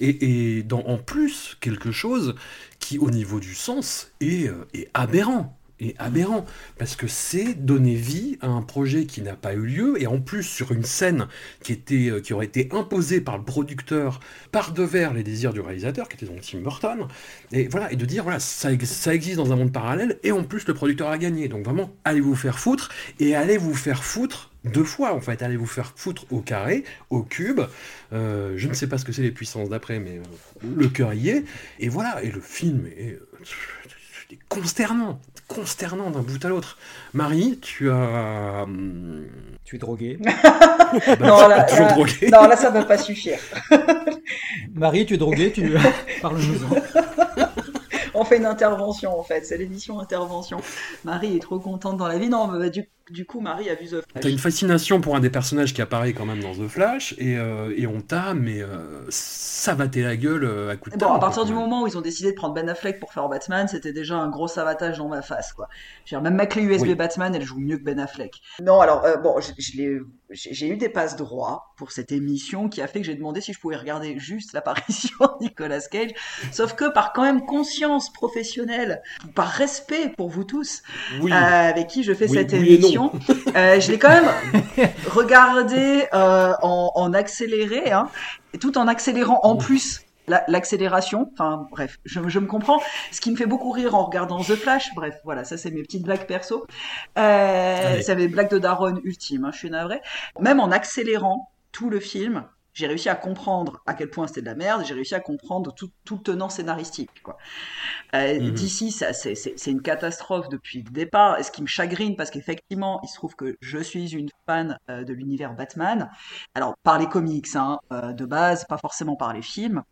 Et, en plus, quelque chose qui, au niveau du sens, est aberrant. Est aberrant parce que c'est donner vie à un projet qui n'a pas eu lieu et en plus sur une scène qui était euh, qui aurait été imposée par le producteur par devers les désirs du réalisateur qui était donc Tim Burton et voilà et de dire voilà ça, ça existe dans un monde parallèle et en plus le producteur a gagné. Donc vraiment allez vous faire foutre et allez vous faire foutre deux fois en fait. Allez vous faire foutre au carré au cube Euh, je ne sais pas ce que c'est les puissances d'après mais euh, le cœur y est et voilà et le film est consternant, consternant d'un bout à l'autre. Marie, tu as. hum, Tu es drogué. <laughs> bah, non, là, toujours là- drogué. non, là, ça va pas suffire. <laughs> Marie, tu es drogué, tu <laughs> parle-nous-en. On fait une intervention en fait, c'est l'émission intervention. Marie est trop contente dans la vie. Non, mais bah, du, du coup, Marie a vu The Flash. T'as une fascination pour un des personnages qui apparaît quand même dans The Flash, et, euh, et on t'a, mais euh, savaté la gueule euh, à coup de Bon, à partir quoi, du moment où ils ont décidé de prendre Ben Affleck pour faire Batman, c'était déjà un gros savatage dans ma face, quoi. Je veux dire, même ma clé USB Oui. Batman, elle joue mieux que Ben Affleck. Non, alors, euh, bon, je, je l'ai- j'ai eu des passes droits pour cette émission qui a fait que j'ai demandé si je pouvais regarder juste l'apparition de Nicolas Cage. Sauf que par quand même conscience professionnelle, par respect pour vous tous, Oui. euh, avec qui je fais Oui, cette oui émission, euh, je l'ai quand même regardé euh, en, en accéléré, hein, et tout en accélérant en plus l'accélération. Enfin bref, je, je me comprends. Ce qui me fait beaucoup rire en regardant The Flash. Bref, voilà, ça c'est mes petites blagues perso. Euh, c'est mes blagues de Daron ultime. Hein, je suis navré. Même en accélérant tout le film. J'ai réussi à comprendre à quel point c'était de la merde, j'ai réussi à comprendre tout, tout le tenant scénaristique. Quoi. Euh, Mhm. D'ici, c'est une catastrophe depuis le départ, et ce qui me chagrine, parce qu'effectivement, il se trouve que je suis une fan euh, de l'univers Batman, alors par les comics, hein, euh, de base, pas forcément par les films,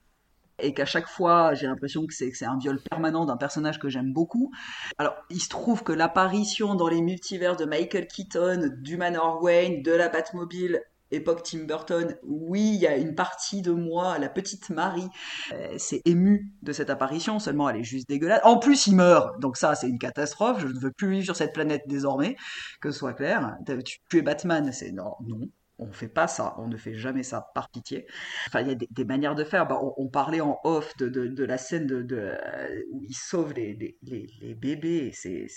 et qu'à chaque fois j'ai l'impression que c'est un viol permanent d'un personnage que j'aime beaucoup. Alors il se trouve que l'apparition dans les multivers de Michael Keaton, du Manor Wayne, de la Batmobile époque Tim Burton, oui, il y a une partie de moi, la petite Marie, euh, s'est émue de cette apparition, seulement elle est juste dégueulasse. En plus, il meurt, donc ça, c'est une catastrophe. Je ne veux plus vivre sur cette planète désormais, que ce soit clair. Tu, tu es Batman, c'est non. On fait pas ça, on ne fait jamais ça par pitié. Enfin, il y a des, des manières de faire. Bah, on, on, parlait en off de, de, de la scène de, de euh, où il sauve les, les, les, les bébés. C'est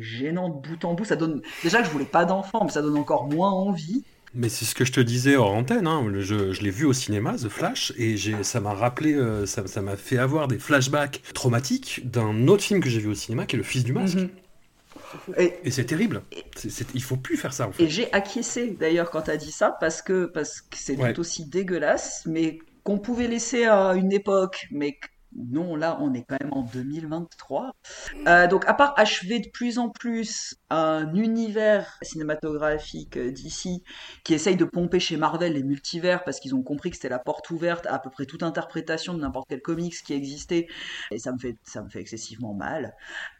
gênant de bout en bout. Ça donne déjà que je voulais pas d'enfants, mais ça donne encore moins envie. Mais c'est ce que je te disais hors antenne, hein. je, je l'ai vu au cinéma, The Flash, et ça m'a rappelé, euh, ça m'a fait avoir des flashbacks traumatiques d'un autre film que j'ai vu au cinéma, qui est Le Fils du Masque. Mm -hmm. Et, et c'est terrible. Il faut plus faire ça. En fait. Et j'ai acquiescé d'ailleurs quand tu as dit ça parce que parce que c'est ouais. tout aussi dégueulasse, mais qu'on pouvait laisser à une époque, mais non, là, on est quand même en 2023. Euh, donc, à part achever de plus en plus un univers cinématographique d'ici qui essaye de pomper chez Marvel les multivers parce qu'ils ont compris que c'était la porte ouverte à à peu près toute interprétation de n'importe quel comics qui existait, et ça me fait, ça me fait excessivement mal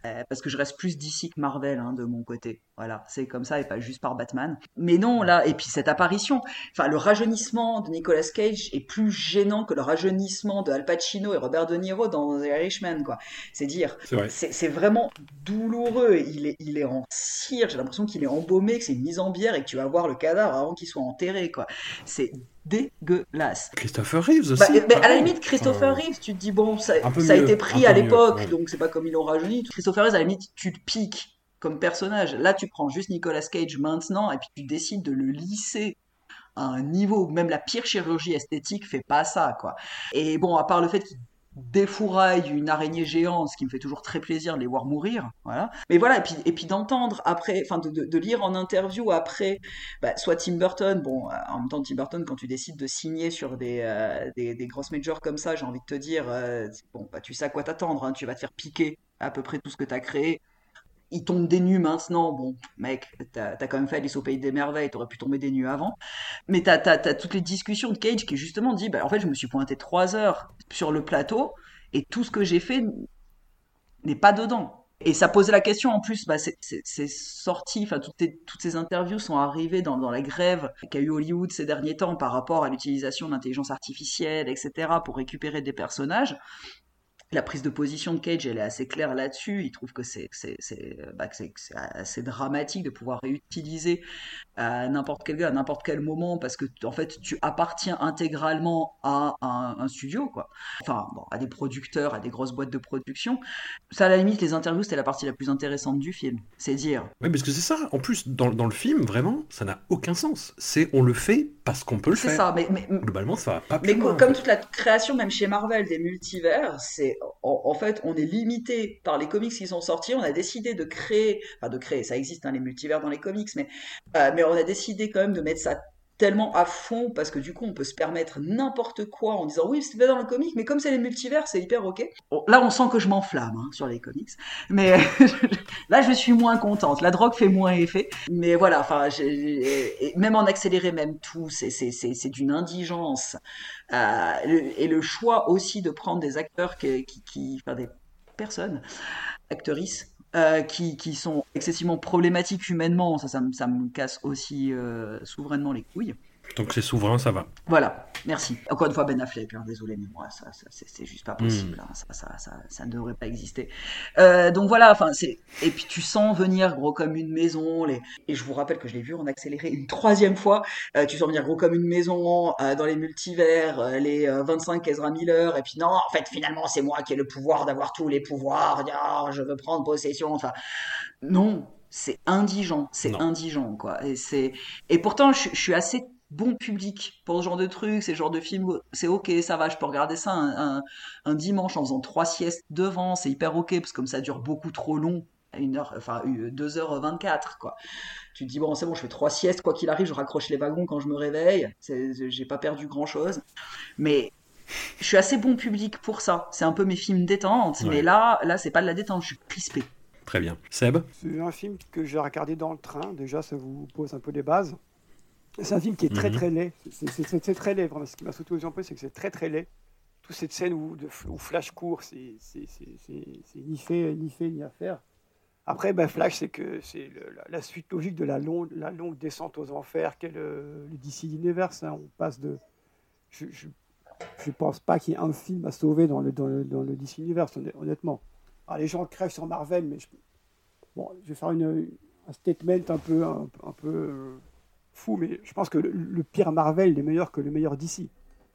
euh, parce que je reste plus d'ici que Marvel hein, de mon côté. Voilà, c'est comme ça et pas juste par Batman. Mais non, là, et puis cette apparition, enfin, le rajeunissement de Nicolas Cage est plus gênant que le rajeunissement de Al Pacino et Robert De Niro dans The Irishman, quoi. C'est dire, c'est vraiment douloureux. Il est, il est en cire, j'ai l'impression qu'il est embaumé, que c'est une mise en bière et que tu vas voir le cadavre avant qu'il soit enterré, quoi. C'est dégueulasse. Christopher Reeves aussi. Bah, mais à la limite, Christopher Reeves, tu te dis, bon, ça, ça a été pris à l'époque, ouais. donc c'est pas comme ils l'ont rajeuni. Christopher Reeves, à la limite, tu te piques comme personnage. Là, tu prends juste Nicolas Cage maintenant et puis tu décides de le lisser à un niveau, même la pire chirurgie esthétique fait pas ça, quoi. Et bon, à part le fait qu'il défouraille une araignée géante, ce qui me fait toujours très plaisir de les voir mourir, voilà. Mais voilà, et puis, et puis d'entendre après, enfin de, de, lire en interview après, bah, soit Tim Burton, bon, en même temps Tim Burton, quand tu décides de signer sur des, euh, des, grosses majors comme ça, j'ai envie de te dire, euh, bon, bah, tu sais à quoi t'attendre, hein, tu vas te faire piquer à peu près tout ce que t'as créé, il tombe des nues maintenant. Bon, mec, t'as as quand même fait Alice au Pays des Merveilles, t'aurais pu tomber des nues avant. Mais t'as as, as, toutes les discussions de Cage qui justement dit, bah, en fait, je me suis pointé trois heures sur le plateau et tout ce que j'ai fait n'est pas dedans. Et ça posait la question en plus, bah, c'est sorti, enfin toutes, toutes, ces interviews sont arrivées dans, dans la grève qu'a eu Hollywood ces derniers temps par rapport à l'utilisation d'intelligence artificielle, etc., pour récupérer des personnages la prise de position de Cage, elle est assez claire là-dessus. Il trouve que c'est bah, assez dramatique de pouvoir réutiliser à n'importe quel à n'importe quel moment parce que en fait tu appartiens intégralement à un, un, studio quoi. Enfin bon, à des producteurs, à des grosses boîtes de production. Ça à la limite les interviews c'était la partie la plus intéressante du film, c'est dire. Oui parce que c'est ça. En plus dans, dans le film vraiment ça n'a aucun sens. C'est on le fait parce qu'on peut le faire. C'est ça. Mais, mais, globalement ça va pas. Mais loin, comme toute la création même chez Marvel des multivers, c'est en, fait, on est limité par les comics qui sont sortis. On a décidé de créer, enfin de créer, ça existe hein, les multivers dans les comics, mais euh, mais on a décidé quand même de mettre ça tellement à fond parce que du coup on peut se permettre n'importe quoi en disant oui c'était dans le comic mais comme c'est les multivers c'est hyper ok. Bon, là on sent que je m'enflamme hein, sur les comics. Mais <laughs> là je suis moins contente. La drogue fait moins effet. Mais voilà enfin même en accéléré même tout c'est c'est d'une indigence. Euh, et le choix aussi de prendre des acteurs qui, qui, qui enfin des personnes actrices euh, qui, sont excessivement problématiques humainement, ça, ça, me, ça me casse aussi euh, souverainement les couilles. Donc c'est souverain, ça va. Voilà, merci. Encore une fois, Ben Affleck, hein, désolé, mais moi, ça, ça c'est juste pas possible. Mm. Hein, ça, ça, ça, ça, ne devrait pas exister. Euh, donc voilà, enfin, c'est. Et puis tu sens venir gros comme une maison. Les... Et je vous rappelle que je l'ai vu en accéléré une troisième fois. Euh, tu sens venir gros comme une maison euh, dans les multivers, les 25 Ezra Miller. Et puis non, en fait, finalement, c'est moi qui ai le pouvoir d'avoir tous les pouvoirs. Oh, je veux prendre possession. Enfin, non. C'est indigent, c'est indigent quoi. Et c'est et pourtant je, je suis assez bon public pour ce genre de trucs, ces genres de films, c'est ok, ça va, je peux regarder ça un, un, un dimanche en faisant trois siestes devant, c'est hyper ok, parce que comme ça dure beaucoup trop long, une heure, enfin 2h24 quoi. Tu te dis bon c'est bon, je fais trois siestes, quoi qu'il arrive, je raccroche les wagons quand je me réveille, j'ai pas perdu grand chose. Mais je suis assez bon public pour ça. C'est un peu mes films détente, ouais. mais là, là c'est pas de la détente, je suis crispé. Très bien. Seb? C'est un film que j'ai regardé dans le train, déjà ça vous pose un peu des bases. C'est un film qui est très Mhm. très laid. C'est très laid. Vraiment. Ce qui m'a sauté aux yeux un peu, c'est que c'est très très laid. toute cette scène où, de, où Flash court, c'est ni fait, ni fait, ni à faire. Après, ben, Flash, c'est que c'est la, la suite logique de la longue, la longue descente aux enfers qu'est le, le DC Universe. hein. On passe de. Je, je, je pense pas qu'il y ait un film à sauver dans le, dans le, dans le DC Universe, honn- honnêtement. Alors, les gens crèvent sur Marvel, mais je, bon, je vais faire une, un statement un peu, un, un peu euh, fou, mais je pense que le, le pire Marvel est meilleur que le meilleur DC.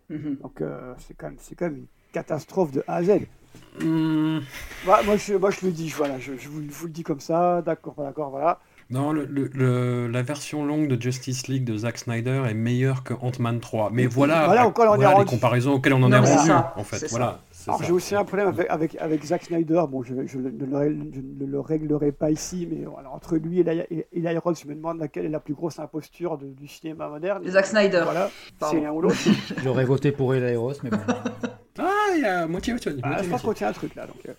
Mhm. Donc euh, c'est quand, même- c'est quand même une catastrophe de A à Z. Hmm, Bah, moi, je, moi je le dis, voilà, je, je vous, vous le dis comme ça, d'accord, pas d'accord, voilà. Non, le- le- le- la version longue de Justice League de Zack Snyder est meilleure que Ant-Man 3. Mais voilà, Voilà, on est voilà les rendu. comparaisons auxquelles on en Non, est rendu, ça, en fait. Voilà. Alors j'ai aussi un problème avec, avec, avec Zack Snyder, bon je, je, ne le, je ne le réglerai pas ici, mais entre lui et Eli- et Eli Roth, je me demande laquelle est la plus grosse imposture de- du cinéma moderne. Zack Snyder. Voilà, c'est l'un ou l'autre. <laughs> J'aurais voté pour Elairos, mais bon. Ah, il y a moitié, moitié. Ah, je pense qu'on tient un truc là. Donc, euh,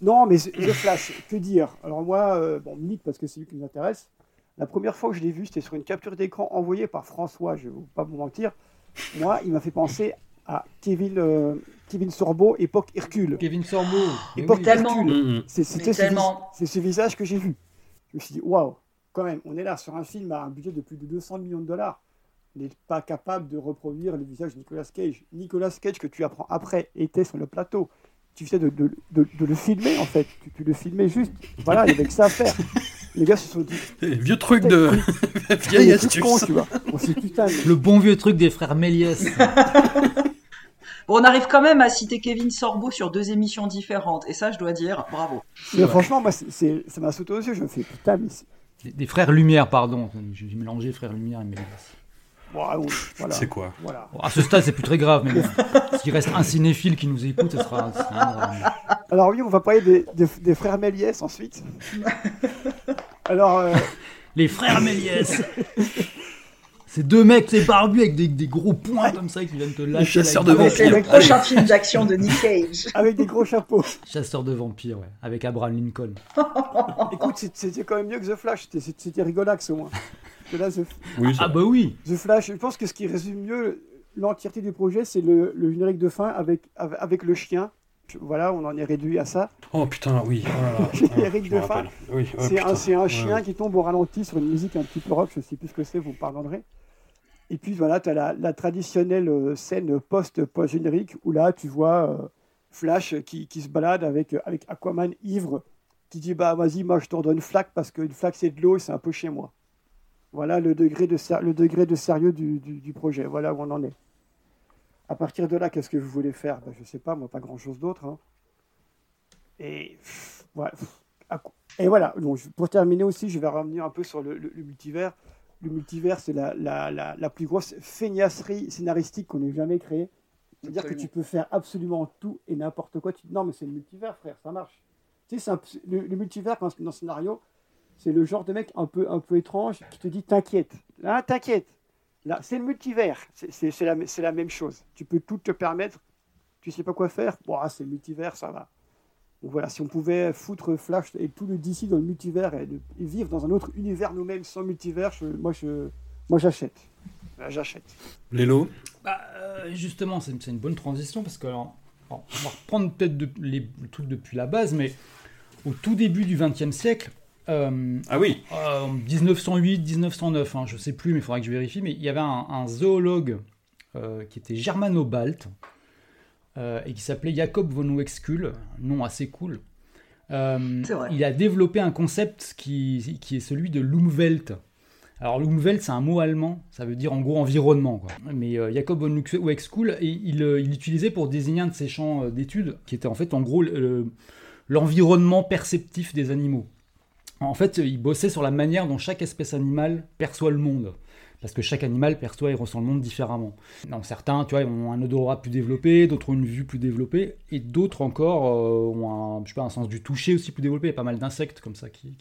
Non, mais The Flash, que dire? Alors moi, euh, bon, Nick, parce que c'est lui qui nous intéresse, la première fois que je l'ai vu, c'était sur une capture d'écran envoyée par François, je ne vais pas vous mentir. Moi, il m'a fait penser à Kevin, euh, Kevin Sorbo, époque Hercule. Kevin Sorbo. Époque Tellement. Hercule. C'est- ce, visage que j'ai vu. Je me suis dit, waouh, quand même, on est là sur un film à un budget de plus de 200 millions de dollars. On n'est pas capable de reproduire le visage de Nicolas Cage. Nicolas Cage, que tu apprends après, était sur le plateau. Tu sais de, de- de- de le filmer, en fait. Tu, tu le filmais juste. Voilà, il y avait que ça à faire. Les gars se sont dit. <laughs> Vieux truc de. <laughs> Vieille astuce. astuce. tu vois. On s'est dit, putain, mais- Le bon vieux truc des frères Méliès. <laughs> Bon, on arrive quand même à citer Kevin Sorbo sur deux émissions différentes, et ça, je dois dire, bravo. mais franchement, moi, ça m'a sauté aux yeux. Je me fais, putain, mais. Des, des frères Lumière, pardon. J'ai mélangé frères Lumière et Méliès. Waouh, voilà. C'est quoi Voilà. À ce stade, c'est plus très grave, mais bon. S'il reste un cinéphile qui nous écoute, ce sera. Alors oui, on va parler des, des- des frères Méliès ensuite. <laughs> Alors, euh, Les frères Méliès C'est deux mecs, c'est barbus avec des, des gros poings comme ça qui viennent te lâcher. chasseurs de vampires. C'est le prochain film d'action de Nick Cage. <laughs> avec des gros chapeaux. Chasseurs de vampires, ouais. Avec Abraham Lincoln. <laughs> Écoute, c'était quand même mieux que The Flash. C'était- rigolax au moins. Que là, The, Oui, Ah bah oui The Flash, je pense que ce qui résume mieux l'entièreté du projet, c'est le, le générique de fin avec, avec, le chien. Voilà, on en est réduit à ça. Oh putain, oui. Oh <laughs> Je de fin. oh, c'est un, chien ouais. qui tombe au ralenti sur une musique un petit peu rock, je sais plus ce que c'est, vous me pardonnerez. Et puis voilà, tu as la, traditionnelle euh, scène post-générique où là, tu vois euh, Flash qui, se balade avec, avec Aquaman ivre, qui dit Bah vas-y, moi je t'en donne une flaque parce qu'une flaque c'est de l'eau et c'est un peu chez moi. Voilà le degré de, le degré de sérieux du, du- projet, voilà où on en est. À partir de là, qu'est-ce que vous voulez faire? Ben, Je sais pas, moi, pas grand-chose d'autre. hein. Et voilà. Et voilà, donc, pour terminer aussi, je vais revenir un peu sur le multivers. Le multivers, c'est la, la, la, la plus grosse feignasserie scénaristique qu'on ait jamais créée. C'est-à-dire que tu peux faire absolument tout et n'importe quoi. Tu dis non, mais c'est le multivers, frère, ça marche. Tu sais, un- le, le multivers, quand c'est dans le scénario, c'est le genre de mec un peu, un peu étrange qui te dit t'inquiète. Là, t'inquiète. Là, c'est le multivers. C'est- la, la même chose. Tu peux tout te permettre. Tu sais pas quoi faire. Bon, c'est le multivers, ça va. Donc voilà, si on pouvait foutre Flash et tout le DC dans le multivers et, de- et vivre dans un autre univers nous-mêmes sans multivers, je- moi, je, moi j'achète. Euh, J'achète. Lélo Bah, euh, justement, c'est c'est une bonne transition parce que alors, alors, on va reprendre peut-être de- les le truc depuis la base, mais au tout début du XXe siècle, euh, Ah oui. euh, 1908, 1909, hein, je sais plus, mais il faudra que je vérifie, mais il y avait un, un zoologue euh, qui était germano-balte euh, et qui s'appelait Jacob von Wexkull, nom assez cool. Euh, il a développé un concept qui, qui est celui de l'Umwelt. Alors l'Umwelt, c'est un mot allemand, ça veut dire en gros environnement. Quoi. Mais euh, Jacob von Wexkull, il, euh, il l'utilisait pour désigner un de ses champs d'études, qui était en fait en gros le- l'environnement perceptif des animaux. En fait, il bossait sur la manière dont chaque espèce animale perçoit le monde. Parce que chaque animal perçoit et ressent le monde différemment. Donc certains, tu vois, ont un odorat plus développé, d'autres ont une vue plus développée, et d'autres encore euh, ont un, je sais pas, un sens du toucher aussi plus développé. Il y a pas mal d'insectes comme ça qui,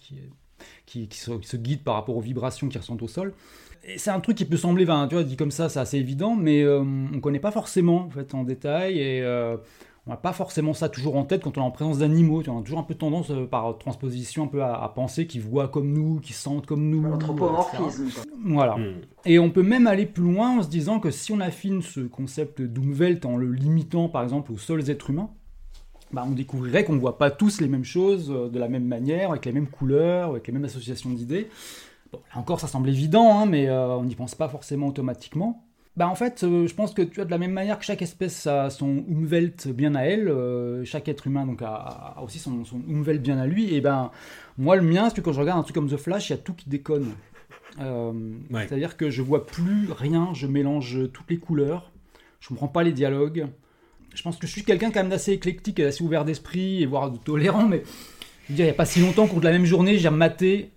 qui, qui, se, guident par rapport aux vibrations qu'ils ressentent au sol. C'est un truc qui peut sembler, tu vois, dit comme ça, c'est assez évident, mais euh, on connaît pas forcément en fait en détail. Et euh, on n'a pas forcément ça toujours en tête quand on est en présence d'animaux. On a toujours un peu tendance, euh, par transposition, un peu à, à penser qu'ils voient comme nous, qu'ils sentent comme nous. Quoi. Voilà. Hmm. Et on peut même aller plus loin en se disant que si on affine ce concept d'Umwelt en le limitant par exemple aux seuls êtres humains, bah, on découvrirait qu'on ne voit pas tous les mêmes choses euh, de la même manière, avec les mêmes couleurs, avec les mêmes associations d'idées. Bon, là encore, ça semble évident, hein, mais euh, on n'y pense pas forcément automatiquement. Bah, en fait, euh, je pense que tu as de la même manière que chaque espèce a son Umwelt bien à elle, euh, chaque être humain donc a, a aussi son, son Umwelt bien à lui. Et ben, moi, le mien, c'est que quand je regarde un truc comme The Flash, il y a tout qui déconne. Euh, Ouais. C'est-à-dire que je vois plus rien, je mélange toutes les couleurs, je comprends pas les dialogues. Je pense que je suis quelqu'un quand même d'assez éclectique, et d'assez ouvert d'esprit et voire de tolérant, mais je veux dire, il n'y a pas si longtemps qu'au de la même journée, j'ai maté le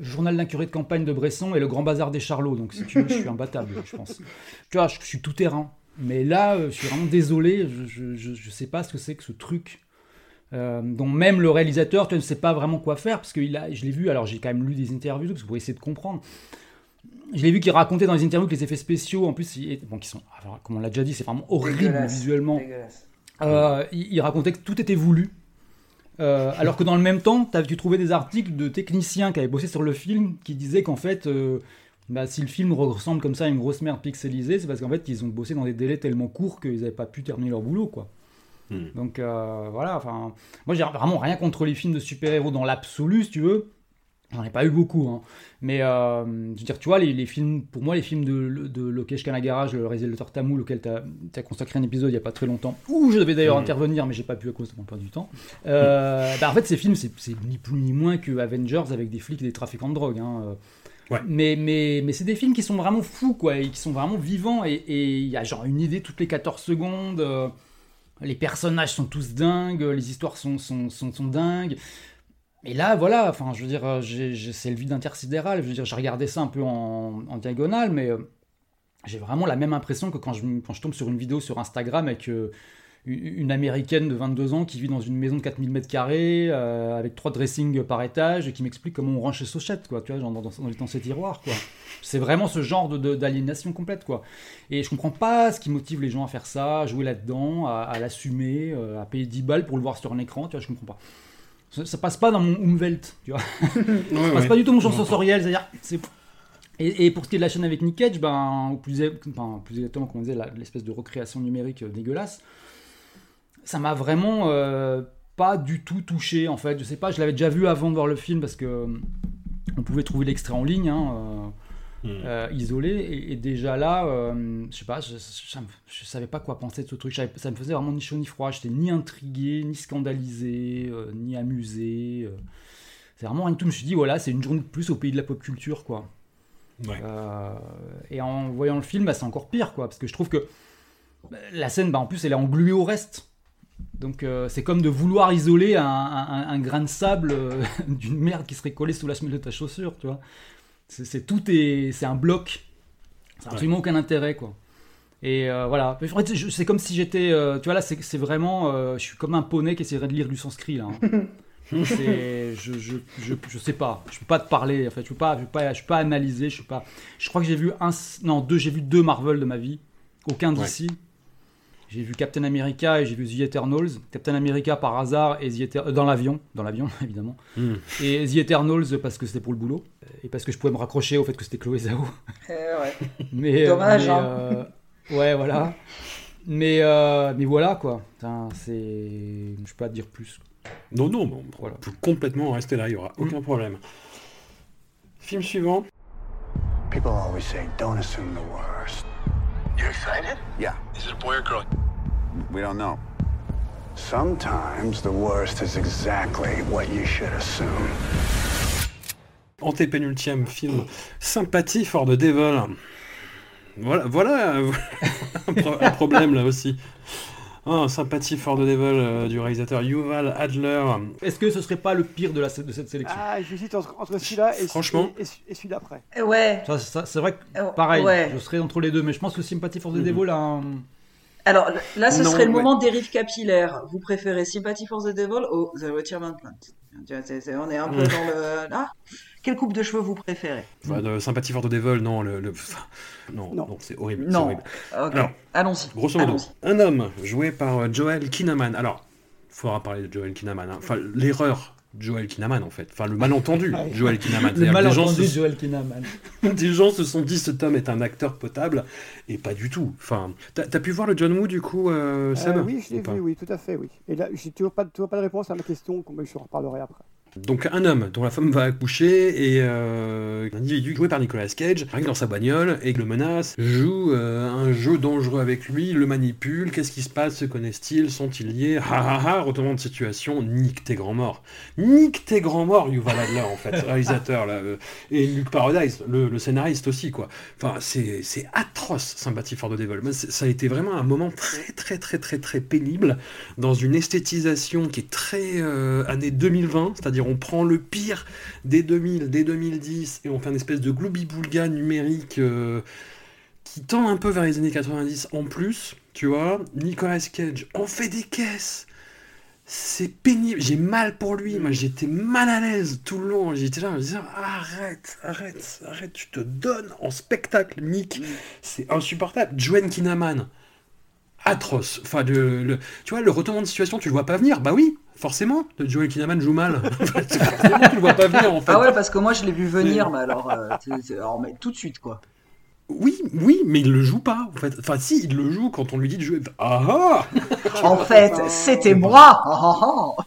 journal d'un curé de campagne de Bresson et le grand bazar des Charlots. Donc si tu veux, je suis imbattable, je pense. Tu vois, je, je suis tout terrain. Mais là, euh, je suis vraiment désolé, je, je sais pas ce que c'est que ce truc. Euh, dont même le réalisateur, tu ne sais pas vraiment quoi faire, parce que il a, je l'ai vu, alors j'ai quand même lu des interviews, parce que pour essayer de comprendre. Je l'ai vu qu'il racontait dans les interviews que les effets spéciaux, en plus, ils- bon, qui sont, alors, comme on l'a déjà dit, c'est vraiment horrible visuellement. Euh, il, il racontait que tout était voulu. Euh, alors que dans le même temps, t'as- tu trouvais des articles de techniciens qui avaient bossé sur le film qui disaient qu'en fait, euh, bah, si le film ressemble comme ça à une grosse merde pixelisée, c'est parce qu'en fait, ils ont bossé dans des délais tellement courts qu'ils n'avaient pas pu terminer leur boulot, quoi. Hmm. Donc euh, voilà, enfin, moi j'ai vraiment rien contre les films de super-héros dans l'absolu, si tu veux. J'en ai pas eu beaucoup, hein. mais euh, je veux dire, tu vois, les, les films, pour moi, les films de, de Lokesh Kanagaraj, le réalisateur Tamoul, auquel tu as, consacré un épisode il y a pas très longtemps, où je devais d'ailleurs Mhm. intervenir, mais j'ai pas pu à cause de mon emploi du temps. Euh, bah, en fait, ces films, c'est ni plus ni moins que Avengers avec des flics et des trafiquants de drogue. Hein. euh. Ouais. Mais, mais, mais c'est des films qui sont vraiment fous, quoi, et qui sont vraiment vivants, et et il y a genre une idée toutes les 14 secondes. euh, les personnages sont tous dingues, les histoires sont, sont, sont, sont dingues. Et là, voilà, enfin, je veux dire, euh, c'est le vide intersidéral. Je veux dire, j'ai regardé ça un peu en, diagonale, mais euh, j'ai vraiment la même impression que quand je, tombe sur une vidéo sur Instagram avec euh, une, américaine de 22 ans qui vit dans une maison de 4000 mètres carrés, avec trois dressings par étage, et qui m'explique comment on range ses sauchettes, quoi, tu vois, dans, dans, dans ses tiroirs, quoi. C'est vraiment ce genre de- de- d'aliénation complète, quoi. Et je comprends pas ce qui motive les gens à faire ça, à jouer là-dedans, à, l'assumer, à payer 10 balles pour le voir sur un écran, tu vois, je comprends pas. Ça, ça passe pas dans mon Umwelt, tu vois. <laughs> ça Ouais, passe ouais. pas du tout mon champ sensoriel, c'est-à-dire, c'est... Et, et pour ce qui est de la chaîne avec Nick Cage, ben, ou plus, exactement, comme on disait, l'espèce de recréation numérique euh, dégueulasse, ça m'a vraiment euh, pas du tout touché, en fait. Je sais pas, je l'avais déjà vu avant de voir le film, parce que euh, on pouvait trouver l'extrait en ligne, hein, euh, Hmm. euh, isolé, et, et déjà là, euh, je sais pas, je, je, je savais pas quoi penser de ce truc, ça me faisait vraiment ni chaud ni froid, j'étais ni intrigué, ni scandalisé, euh, ni amusé. C'est vraiment rien du tout, je me suis dit, voilà, c'est une journée de plus au pays de la pop culture, quoi. Ouais. Et en voyant le film, bah, c'est encore pire, quoi, parce que je trouve que bah, la scène, bah, en plus, elle est engluée au reste. Donc euh, c'est comme de vouloir isoler un, un- un grain de sable euh, <laughs> d'une merde qui serait collée sous la semelle de ta chaussure, tu vois. C'est tout est, c'est un bloc. Ça n'a absolument aucun intérêt, quoi. Et euh, voilà. En fait, c'est comme si j'étais, euh, tu vois là, c'est vraiment, euh, je suis comme un poney qui essaierait de lire du sanskrit là. hein. <laughs> Je, je, je, je sais pas, je peux pas te parler. En fait, je peux pas, je peux pas, je peux pas analyser. Je suis pas. Je crois que j'ai vu un, non deux, j'ai vu deux Marvel de ma vie, aucun d'ici. J'ai vu Captain America et j'ai vu The Eternals. Captain America par hasard et The Eter- euh, dans l'avion, dans l'avion <laughs> évidemment. Hmm. Et The Eternals parce que c'était pour le boulot et parce que je pouvais me raccrocher au fait que c'était Chloé Zhao. <laughs> Eh ouais. Mais, Dommage, mais, hein. euh, ouais, voilà. Mais, euh, mais voilà, quoi. C'est... Je peux pas te dire plus. Non, non, bon, on peut complètement rester là, il n'y aura aucun problème. Film suivant. People always say, don't assume the worst. You excited? Yeah. Is it a boy or girl? We don't know. Sometimes the worst is exactly what you should assume. Antépénultième film, Sympathie for the Devil. Voilà, voilà <laughs> un, pro- un problème là aussi. Oh, Sympathie for the Devil euh, du réalisateur Yuval Adler. Est-ce que ce serait pas le pire de, la, de cette sélection? Ah, j'hésite entre, entre celui-là et, Franchement. et, et- et celui d'après. Eh Ouais. Ça, ça, C'est vrai que, Euh, pareil, ouais. je serais entre les deux, mais je pense que Sympathy for the Mhm. Devil a un... Alors là, ce Non, serait le ouais. moment dérive capillaire. Vous préférez Sympathy for the Devil ou The Retirement Plan Tu vois, c'est- c'est- On est un peu dans le. Ah, quelle coupe de cheveux vous préférez? Enfin, de Sympathie for the Devil, non, le, non, non, c'est horrible. Non. horrible. Alors, Allons-y. grosso modo, un homme joué par euh, Joel Kinnaman. Alors, faudra parler de Joel Kinnaman. hein. Enfin, l'erreur de Joel Kinnaman, en fait. Enfin, le malentendu <laughs> Joel Kinnaman. Le que les gens malentendu se- Joel Kinnaman. <laughs> des gens se sont dit cet homme est un acteur potable et pas du tout. Enfin, t'as as pu voir le John Woo du coup, euh, Euh, oui, je l'ai vu, oui, tout à fait, oui. Et là, j'ai toujours pas, toujours pas de réponse à ma question, mais je reparlerai après. Donc un homme dont la femme va accoucher et euh, un individu joué par Nicolas Cage arrive dans sa bagnole et le menace, joue euh, un jeu dangereux avec lui, le manipule, qu'est-ce qui se passe, se connaissent-ils, sont-ils liés, ha ha ha, retournement de situation, nique tes grands morts. Nique tes grands morts, Yuval Adler en fait, <laughs> réalisateur là, euh, et Luc Paradise, le, le scénariste aussi quoi. Enfin c'est atroce Sympathy for the Devil. Ça a été vraiment un moment très très très très très pénible dans une esthétisation qui est très année 2020, c'est-à-dire on prend le pire des 2000, des 2010 et on fait une espèce de gloubi-boulga numérique euh, qui tend un peu vers les années 90 en plus, tu vois. Nicolas Cage on fait des caisses. C'est pénible, j'ai mal pour lui, moi j'étais mal à l'aise tout le long, j'étais là, je me disais arrête, arrête, arrête, tu te donnes en spectacle, Nick, c'est insupportable. Joanne Kinnaman, atroce. Enfin, le- tu vois, le retournement de situation, tu le vois pas venir. Bah oui, forcément. Joel Kinnaman joue mal. <laughs> forcément, tu le vois pas venir en fait. Ah ouais, parce que moi je l'ai vu venir, mais alors, euh, alors, mais tout de suite quoi. Oui, oui, mais il le joue pas en fait. Enfin, si, il le joue quand on lui dit de jouer. Ah ah En fait, c'était moi. Ah, ah, ah.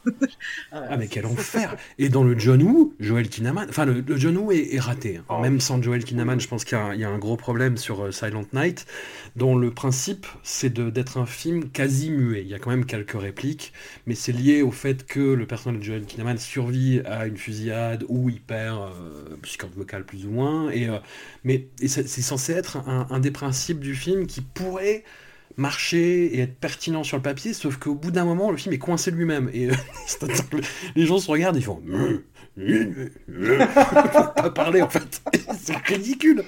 Ah mais quel enfer Et dans le John Woo, Joel Kinnaman, enfin le, le John Woo est, est raté. hein. Même sans Joel Kinnaman, je pense qu'il y, a un- il y a un gros problème sur euh, Silent Night, dont le principe c'est d'être un film quasi muet. Il y a quand même quelques répliques, mais c'est lié au fait que le personnage de Joel Kinnaman survit à une fusillade où il perd euh, ses cordes vocales plus ou moins. Et, euh, mais et c'est censé être un, des principes du film qui pourrait marcher et être pertinent sur le papier, sauf qu'au bout d'un moment, le film est coincé lui-même. Et euh, <laughs> les gens se regardent, ils font... <laughs> pas parler en fait. Et <laughs> C'est ridicule.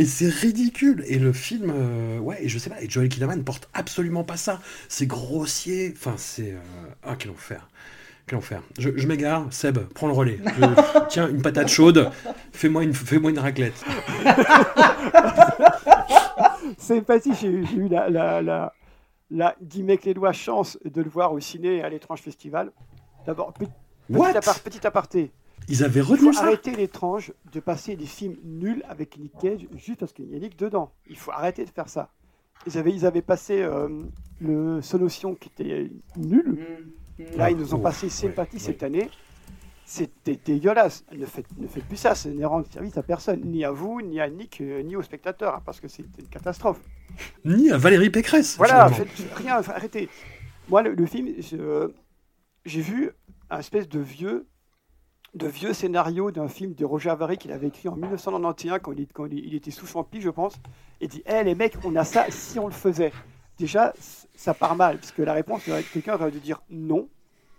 Et c'est ridicule. Et le film, euh, ouais, et je sais pas, et Joel Kinnaman porte absolument pas ça. C'est grossier. Enfin, c'est... euh, Ah, quel enfer. Quel enfer. Je, je m'égare. Seb, prends le relais. Je- <laughs> Tiens, une patate chaude. Fais-moi une, fais-moi une raclette. <laughs> C'est facile, j'ai eu- j'ai eu la, la, la, la guillemets les doigts chance de le voir au ciné à l'étrange festival. D'abord, petit aparté. Ils avaient Il retenu faut ça arrêter l'étrange de passer des films nuls avec Nick Cage juste parce qu'il y a Nick dedans. Il faut arrêter de faire ça. Ils avaient, ils avaient passé euh, le Solution qui était nul. Là, ils nous ont Oh, passé Sympathie cette année. C'était dégueulasse. Ne faites, ne faites plus ça, ce n'est rendre service à personne, ni à vous, ni à Nick, euh, ni aux spectateurs, hein, parce que c'était une catastrophe. Ni à Valérie Pécresse. Voilà, finalement. faites rien, arrêtez. Moi, le, le film, je- j'ai vu un espèce de vieux, de vieux scénario d'un film de Roger Avary qu'il avait écrit en 1991 quand il, était sous champi, je pense. Et dit, hé les mecs, on a ça si on le faisait. Déjà, ça part mal, parce que la réponse, aurait- quelqu'un aurait dû dire non.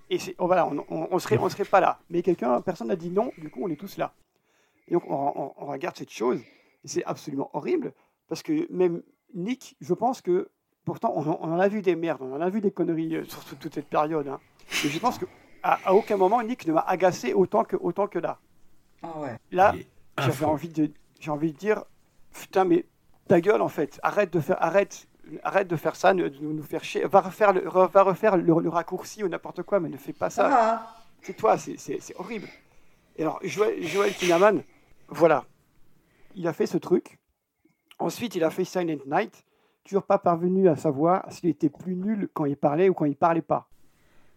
Et oh, voilà, on, on, serait, on serait pas là. Mais quelqu'un, personne n'a dit non, du coup, on est tous là. Et donc, on, regarde cette chose, et c'est absolument horrible, parce que même Nick, je pense que, pourtant, on, en- a vu des merdes, on en a vu des conneries euh, sur toute- cette période. hein. Mais je pense qu'à à aucun moment, Nick ne m'a agacé autant que, autant que là. Ah ouais. Là, j'avais envie de, j'ai envie de dire, putain, mais ta gueule en fait, arrête de faire, arrête, arrête de faire ça, ne- de nous faire chier, va refaire le, re- va refaire le, le raccourci ou n'importe quoi, mais ne fais pas ça. Ah. C'est toi, c'est horrible. Et alors, Joël, Joël Kinnaman, voilà, il a fait ce truc. Ensuite, il a fait Silent Night. Toujours pas parvenu à savoir s'il était plus nul quand il parlait ou quand il parlait pas.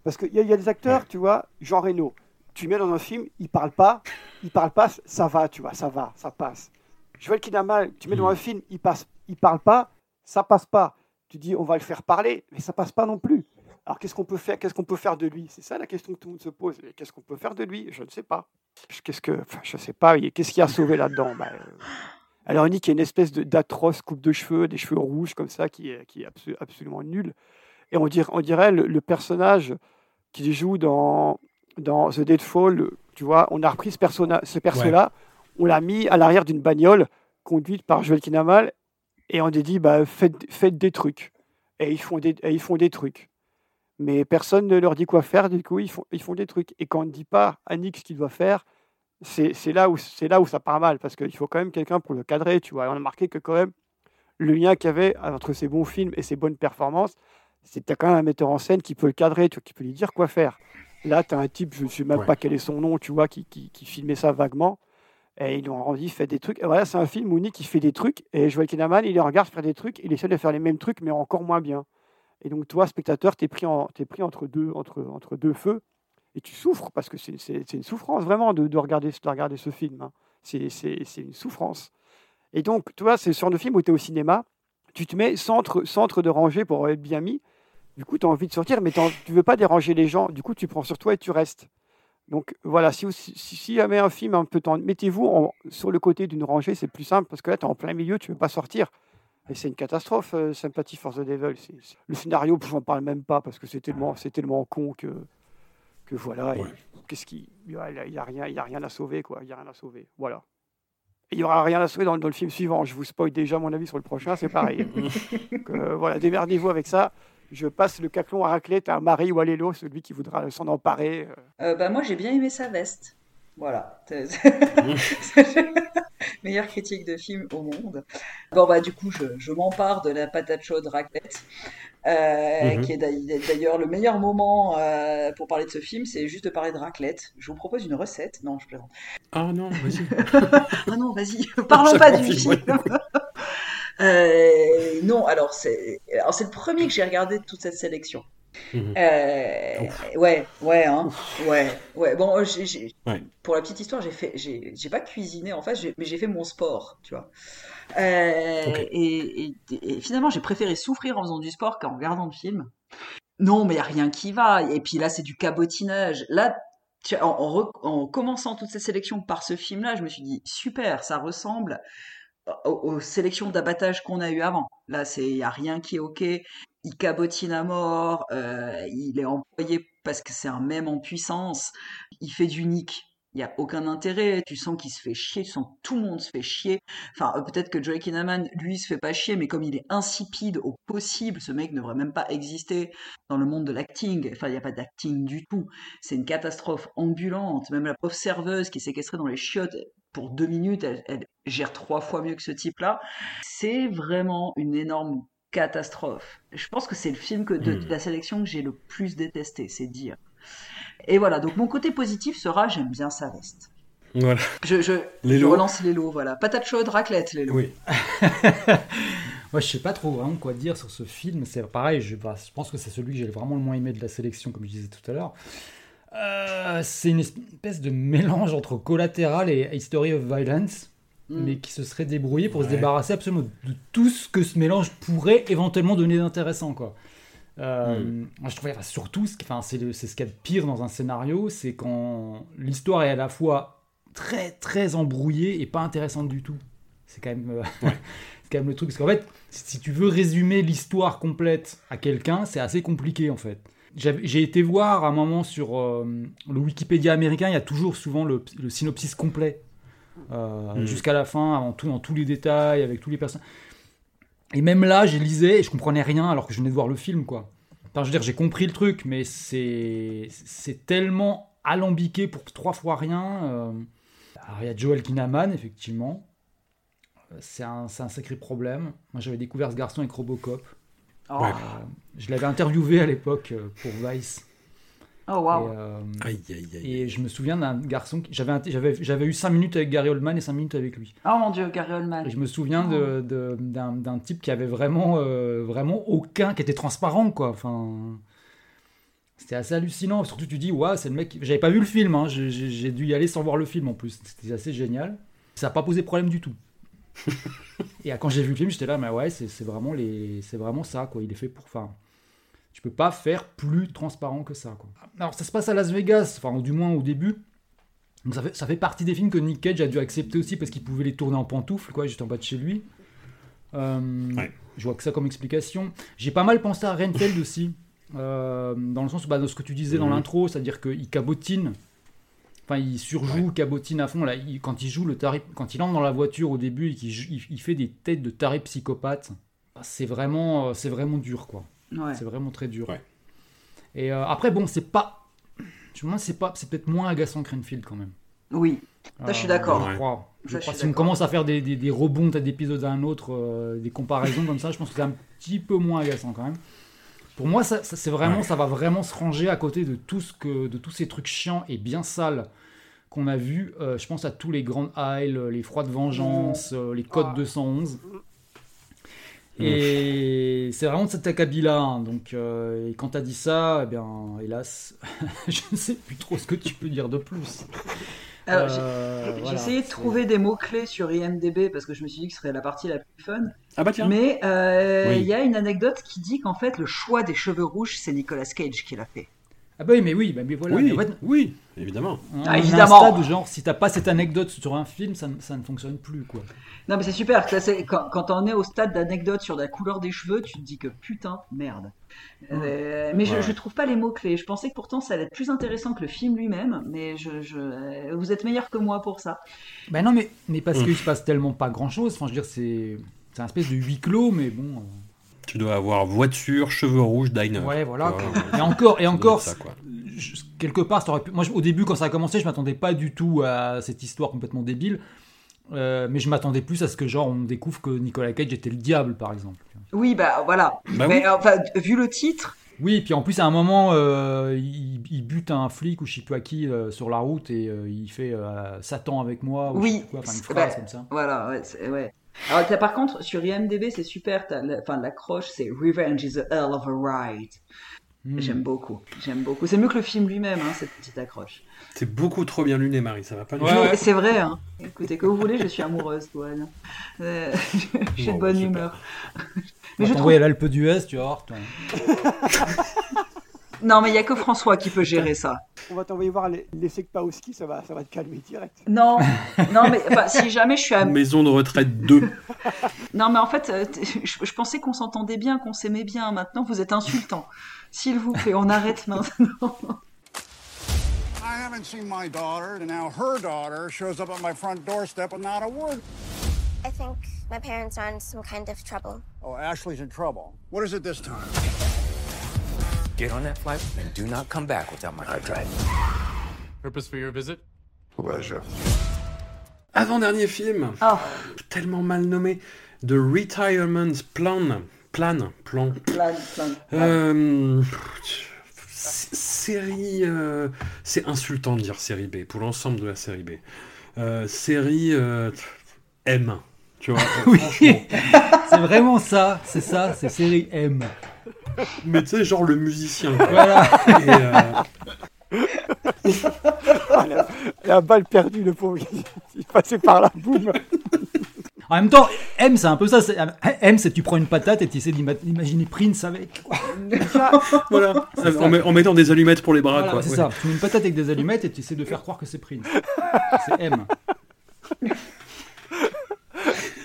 Parce qu'il y, a- y des acteurs, tu vois, Jean Reno, tu mets dans un film, il parle pas, il parle pas, ça va, tu vois, ça va, ça passe. Joël Kinnaman, tu mets dans un film, il passe, il parle pas, ça passe pas. Tu dis, on va le faire parler, mais ça passe pas non plus. Alors qu'est-ce qu'on peut faire Qu'est-ce qu'on peut faire de lui? C'est ça la question que tout le monde se pose. Qu'est-ce qu'on peut faire de lui? Je ne sais pas. Qu'est-ce que, enfin, je sais pas. Qu'est-ce qui a sauvé là-dedans? Bah, euh, Alors on dit qu'il y a une espèce d'atroce coupe de cheveux, des cheveux rouges comme ça, qui est, qui est abso- absolument nul. Et on dirait, on dirait le, le personnage qui joue dans, dans The Deadfall, tu vois, on a repris ce persona, ce perso-là, on l'a mis à l'arrière d'une bagnole conduite par Joel Kinnaman, et on a dit, bah, faites, faites des trucs. et ils font des, et ils font des trucs. Mais personne ne leur dit quoi faire, du coup, ils font, ils font des trucs. Et quand on ne dit pas à Nick ce qu'il doit faire, c'est là, où- c'est là où ça part mal, parce qu'il faut quand même quelqu'un pour le cadrer, tu vois. Et on a marqué que quand même, le lien qu'il y avait entre ses bons films et ses bonnes performances, t'as quand même un metteur en scène qui peut le cadrer, tu vois, qui peut lui dire quoi faire. Là, tu as un type, je ne sais même Ouais. pas quel est son nom, tu vois, qui, qui, qui filmait ça vaguement. Et ils lui ont rendu, il fait des trucs. Et voilà, c'est un film où Nick, il fait des trucs, et Joel Kinnaman, il les regarde faire des trucs, il essaie de faire les mêmes trucs, mais encore moins bien. Et donc, toi, spectateur, tu es pris, en, t'es pris entre, deux, entre, entre deux feux, et tu souffres, parce que c'est, une souffrance, vraiment, de, de, regarder, de regarder ce film. hein. C'est, une souffrance. Et donc, tu vois, c'est le genre de film où tu es au cinéma, tu te mets centre, centre de rangée pour être bien mis. Du coup, tu as envie de sortir, mais tu veux pas déranger les gens. Du coup, tu prends sur toi et tu restes. Donc voilà, si, vous- si, jamais un film un peu mettez-vous sur le côté d'une rangée, c'est plus simple parce que là, tu es en plein milieu, tu ne veux pas sortir. Et c'est une catastrophe, euh, Sympathy for the Devil. Le scénario, je n'en parle même pas parce que c'est tellement, c'est tellement con que, que voilà. Qu'est-ce qui, il n'y a, y a rien, il a rien à sauver, quoi. Il y a rien à sauver. Voilà. Il n'y aura rien à sauver dans, dans le film suivant. Je vous spoil déjà mon avis sur le prochain, c'est pareil. <laughs> Donc, euh, voilà, démerdez-vous avec ça. Je passe le caclon à raclette à Marie ou à Lélo, celui qui voudra s'en emparer. euh. Euh, bah, moi, j'ai bien aimé sa veste. Voilà. <laughs> Meilleure critique de film au monde. Bon, bah, du coup, je, je m'empare de la patate chaude raclette, euh, Mhm. qui est d'ailleurs le meilleur moment euh, pour parler de ce film, c'est juste de parler de raclette. Je vous propose une recette. Non, je plaisante. Ah non, vas-y. <laughs> Ah non, vas-y, <laughs> parlons pas du film. Euh, non, alors c'est alors c'est le premier que j'ai regardé de toute cette sélection. Mhm. Euh, ouais, ouais, hein, ouais, ouais. Bon, euh, j'ai- j'ai- Ouais. pour la petite histoire, j'ai fait, j'ai j'ai pas cuisiné en fait, mais j'ai fait mon sport, tu vois. Euh, et, et- et finalement, j'ai préféré souffrir en faisant du sport qu'en regardant le film. Non, mais il y a rien qui va. Et puis là, c'est du cabotinage. Là, tu- en, en re- en commençant toute cette sélection par ce film-là, je me suis dit super, ça ressemble aux, sélections d'abattage qu'on a eu avant. Là, c'est il y a rien qui est ok. Il cabotine à mort. euh, il est employé parce que c'est un mème en puissance. Il fait du nick. Il y a aucun intérêt. Tu sens qu'il se fait chier. Tu sens que tout le monde se fait chier. Enfin, euh, peut-être que Joey Kinnaman, lui, se fait pas chier, mais comme il est insipide au possible, ce mec ne devrait même pas exister dans le monde de l'acting. Enfin, il n'y a pas d'acting du tout. C'est une catastrophe ambulante. Même la pauvre serveuse qui est séquestrée dans les chiottes pour deux minutes, elle, elle gère trois fois mieux que ce type-là. C'est vraiment une énorme catastrophe. Je pense que c'est le film que de, Hmm. de la sélection que j'ai le plus détesté, c'est dire. Et voilà, donc mon côté positif sera j'aime bien sa veste. Voilà. Je, je, je relance Lélo, voilà. Patate chaude, raclette, Lélo. Oui. <laughs> Moi, je sais pas trop vraiment quoi dire sur ce film. C'est pareil, je, bah, je pense que c'est celui que j'ai vraiment le moins aimé de la sélection, comme je disais tout à l'heure. Euh, c'est une espèce de mélange entre Collateral et History of Violence, Mm. mais qui se serait débrouillé pour se débarrasser absolument de tout ce que ce mélange pourrait éventuellement donner d'intéressant, quoi. Euh, Moi, je trouvais enfin, surtout, ce qui- enfin, c'est ce qu'il y a de pire dans un scénario, c'est quand l'histoire est à la fois très très embrouillée et pas intéressante du tout. C'est quand même, euh, <laughs> c'est quand même le truc. Parce qu'en fait, si tu veux résumer l'histoire complète à quelqu'un, c'est assez compliqué en fait. J'ai été voir à un moment sur euh, le Wikipédia américain, il y a toujours souvent le, le synopsis complet. euh, Mhm. Jusqu'à la fin, en tout, dans tous les détails, avec tous les personnages. Et même là, j'ai lisais et je comprenais rien alors que je venais de voir le film, quoi. Enfin, je veux dire, j'ai compris le truc, mais c'est c'est tellement alambiqué pour trois fois rien. euh. Alors, il y a Joel Kinnaman, effectivement. Euh, C'est un, c'est un sacré problème. Moi, j'avais découvert ce garçon avec Robocop. Oh, Ouais. Euh, je l'avais interviewé à l'époque euh, pour Vice. oh waouh. Et, euh, Aïe, aïe, aïe. et je me souviens d'un garçon qui. J'avais, int- j'avais, j'avais eu 5 minutes avec Gary Oldman et 5 minutes avec lui. Oh mon dieu, Gary Oldman. Et je me souviens de, de- d'un, type qui avait vraiment, euh, vraiment aucun. qui était transparent, quoi. Enfin. C'était assez hallucinant. Surtout, tu dis, ouais, c'est le mec. J'avais pas vu le film, hein. j'ai dû y aller sans voir le film en plus. C'était assez génial. Ça n'a pas posé problème du tout. Et quand j'ai vu le film, j'étais là, mais ouais, c'est, vraiment, les, vraiment ça, quoi. Il est fait pour. Enfin, tu peux pas faire plus transparent que ça, quoi. Alors, ça se passe à Las Vegas, enfin, du moins au début. Donc ça fait, ça fait partie des films que Nick Cage a dû accepter aussi parce qu'il pouvait les tourner en pantoufles, quoi, juste en bas de chez lui. Euh, Ouais. Je vois que ça comme explication. J'ai pas mal pensé à Renfeld aussi, euh, dans le sens, bah, de ce que tu disais dans Mhm. l'intro, c'est-à-dire qu'il cabotine, enfin il surjoue, cabotine à fond. Là, il- quand il joue le taré, quand il entre dans la voiture au début et qu'il joue- il, il fait des têtes de taré psychopathe, c'est vraiment, euh, c'est vraiment dur, quoi. Ouais. C'est vraiment très dur. Et euh, après, bon, c'est pas. Demande, c'est pas, c'est peut-être moins agaçant que Renfield quand même. Oui, ça, je suis Euh, d'accord. Je crois. Je Si on commence à faire des, des, des rebonds d'un épisode à un autre, euh, des comparaisons comme ça, je pense que c'est un petit peu moins agaçant quand même. Pour moi, ça, ça, c'est vraiment, Ouais. ça va vraiment se ranger à côté de tout ce que, de tous ces trucs chiants et bien sales qu'on a vus. Euh, je pense à tous les grandes Isles, les Froids de Vengeance, euh, les Codes 211. Et c'est vraiment de cet acabit-là. hein. Donc, euh, et quand t'as dit ça, eh bien, hélas, <laughs> je ne sais plus trop ce que tu peux dire de plus. Alors, j'ai- Euh, j'ai voilà, essayé de trouver des mots-clés sur IMDB parce que je me suis dit que ce serait la partie la plus fun. Ah bah tiens. Mais euh, il Oui. y a une anecdote qui dit qu'en fait, le choix des cheveux rouges, c'est Nicolas Cage qui l'a fait. Ah bah oui, mais oui, bah, mais voilà. Oui, mais évidemment. on- on Ah, est à évidemment. un stade où, genre, si t'as pas cette anecdote sur un film, ça, ne- ça ne fonctionne plus, quoi. Non, mais c'est super. Ça, c'est- quand quand on est au stade d'anecdote sur la couleur des cheveux, tu te dis que putain, merde. Euh, mais je, Ouais. je trouve pas les mots-clés. Je pensais que pourtant ça allait être plus intéressant que le film lui-même, mais je, je, euh, vous êtes meilleur que moi pour ça. Bah non, mais, mais parce Mm. qu'il se passe tellement pas grand-chose. Enfin, je veux dire, c'est c'est un espèce de huis clos, mais bon... euh, Tu dois avoir voiture, cheveux rouges, diner. Ouais, voilà. Quoi. Et encore, et encore, ça, quoi. je- quelque part, ça aurait pu. Moi, je- au début, quand ça a commencé, je m'attendais pas du tout à cette histoire complètement débile. Euh, mais je m'attendais plus à ce que, genre, on découvre que Nicolas Cage était le diable, par exemple. Oui, bah voilà. Bah mais oui. enfin, vu le titre, Oui, puis en plus, à un moment, euh, il, il bute un flic ou je sais plus à qui euh, sur la route et euh, il fait euh, Satan avec moi ou oui, quoi, enfin, une phrase bah, comme ça. Voilà, ouais, ouais. Alors, t'as- par contre, sur IMDb, c'est super. t'as la- Enfin, l'accroche, c'est Revenge is a hell of a ride. Hmm. J'aime beaucoup, j'aime beaucoup. C'est mieux que le film lui-même, hein, cette petite accroche. C'est beaucoup trop bien luné, Marie, ça va pas du Je- tout. C'est vrai, hein. Écoutez, que vous voulez, je suis amoureuse, Douane. Euh, <laughs> je suis de Bon, bonne super. humeur. <laughs> Mais va je trouve... t'envoyer à l'Alpe d'Huez, tu vas voir. toi. <laughs> Non, mais il y a que François qui peut gérer ça. On va t'envoyer voir les- l'effet Kpawski, ça va, ça va te calmer direct. Non, non, mais si jamais je suis à... <laughs> Maison de retraite 2. <laughs> Non, mais en fait, euh, je, je pensais qu'on s'entendait bien, qu'on s'aimait bien. Maintenant, vous êtes insultant. S'il vous plaît, on arrête <laughs> maintenant. I haven't seen my daughter, and now her daughter shows up at my front doorstep with not a word. I think my parents are in some kind of trouble. Oh, Ashley's in trouble. What is it this time? Get on that flight and do not come back without my hard drive. Purpose for your visit? Pleasure. Avant-dernier film, Oh. tellement mal nommé, The Retirement Plan. Plan, plan. Plan, plan. Euh, série, euh, c'est insultant de dire série B pour l'ensemble de la série B. Euh, série euh, M, tu vois. <laughs> euh, Oui, c'est vraiment ça, c'est ça, c'est série M. <laughs> Mais tu sais, genre le musicien. quoi. Voilà. Et, euh, la, la balle perdue, le pauvre, il, il passait par là, boum. En même temps, M, c'est un peu ça. c'est- M, c'est tu prends une patate et tu essaies d'ima- d'imaginer Prince avec. quoi. voilà, en, met- en mettant des allumettes pour les bras. Voilà, quoi. c'est Ouais. ça. Tu mets une patate avec des allumettes et tu essaies de faire croire que c'est Prince. C'est M.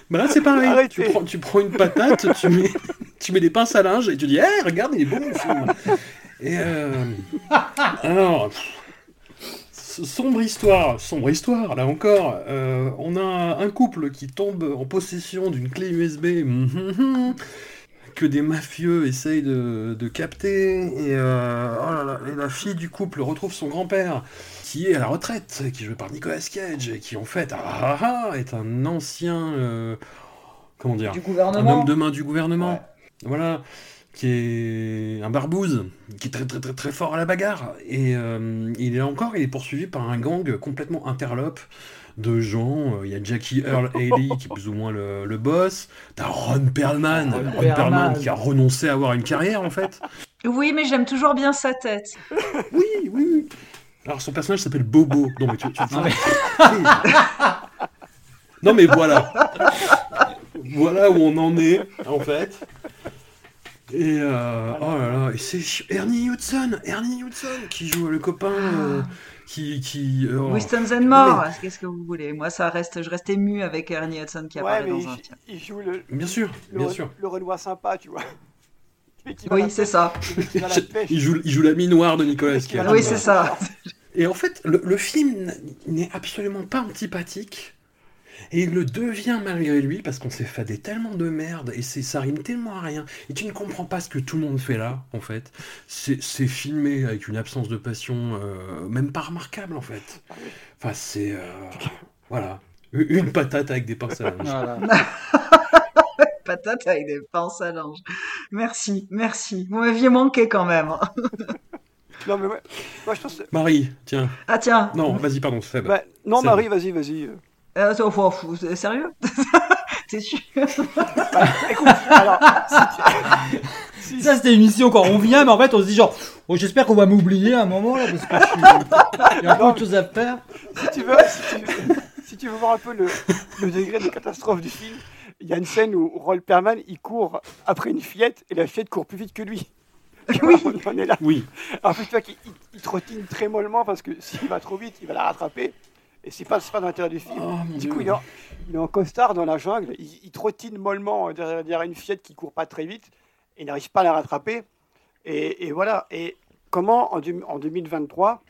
Bah là, c'est pareil. Arrêtez. Tu prends, tu prends une patate, tu mets, <laughs> tu mets des pinces à linge et tu dis, hé, regarde, il est bon film. Et euh, alors, sombre histoire, sombre histoire, là encore. Euh, on a un couple qui tombe en possession d'une clé USB <laughs> que des mafieux essayent de, de capter. Et, euh, oh là là, et la fille du couple retrouve son grand-père qui est à la retraite, qui est joué par Nicolas Cage, et qui en fait ah, ah, ah, est un ancien, euh, comment dire, Du gouvernement. un homme de main du gouvernement, voilà, qui est un barbouze, qui est très très très très fort à la bagarre, et euh, il est encore, il est poursuivi par un gang complètement interlope de gens, euh, il y a Jackie Earl <laughs> Haley qui est plus ou moins le, le boss, t'as Ron Perlman, Ron Ron Perlman Perlman. qui a renoncé à avoir une carrière en fait, Oui, mais j'aime toujours bien sa tête. oui, oui, oui. Alors son personnage s'appelle Bobo. Non mais tu, tu- mais- <laughs> Non mais voilà. Voilà où on en est en fait. Et euh, oh là là, et c'est Ernie Hudson, Ernie Hudson qui joue le copain euh, qui qui euh, oh. Winston Zenmore, qu'est-ce que vous voulez? Moi, ça reste, je reste ému avec Ernie Hudson qui Ouais, apparaît mais dans un il, film. il joue le, Bien sûr, le, bien sûr. le Renoir sympa, tu vois. Le mec qui va à Oui, c'est ça. Il joue, il joue la noire de Nicolas Cage. Oui, c'est ça. Et en fait, le, le film n'est absolument pas antipathique, Et il le devient malgré lui parce qu'on s'est fadé tellement de merde et c'est ça rime tellement à rien. Et tu ne comprends pas ce que tout le monde fait là, en fait. C'est c'est filmé avec une absence de passion, euh, même pas remarquable, en fait. Enfin, c'est. euh, voilà. Une patate avec des pinces à linge. Voilà. <laughs> Patate avec des pinces à linge. Merci, merci. Vous m'aviez manqué quand même. <laughs> Non, mais ouais. Moi, je pense. que- Marie, tiens. Ah tiens. Non, vas-y, pardon, Seb. Bah, non, Seb. Marie, vas-y, vas-y. Euh, c'est sérieux? <laughs> T'es sûr? Écoute, alors, Ça, c'était une mission quand on vient, mais en fait, on se dit genre, oh, j'espère qu'on va m'oublier à un moment là, parce que je suis... il y a plein de choses à faire. si tu veux, si tu veux, si tu veux voir un peu le, le degré de catastrophe du film, il y a une scène où Roll Perman il court après une fillette et la fillette court plus vite que lui. <laughs> Oui. On en est là. Oui. En fait, tu vois qu'il il- il trottine très mollement parce que s'il va trop vite, il va la rattraper. Et c'est pas, pas dans l'intérêt du film. Oh, du coup, il est, en, il est en costard dans la jungle, il, il trottine mollement derrière, derrière une fillette qui court pas très vite et il n'arrive pas à la rattraper. Et, et voilà. Et comment en, deux- en 2023,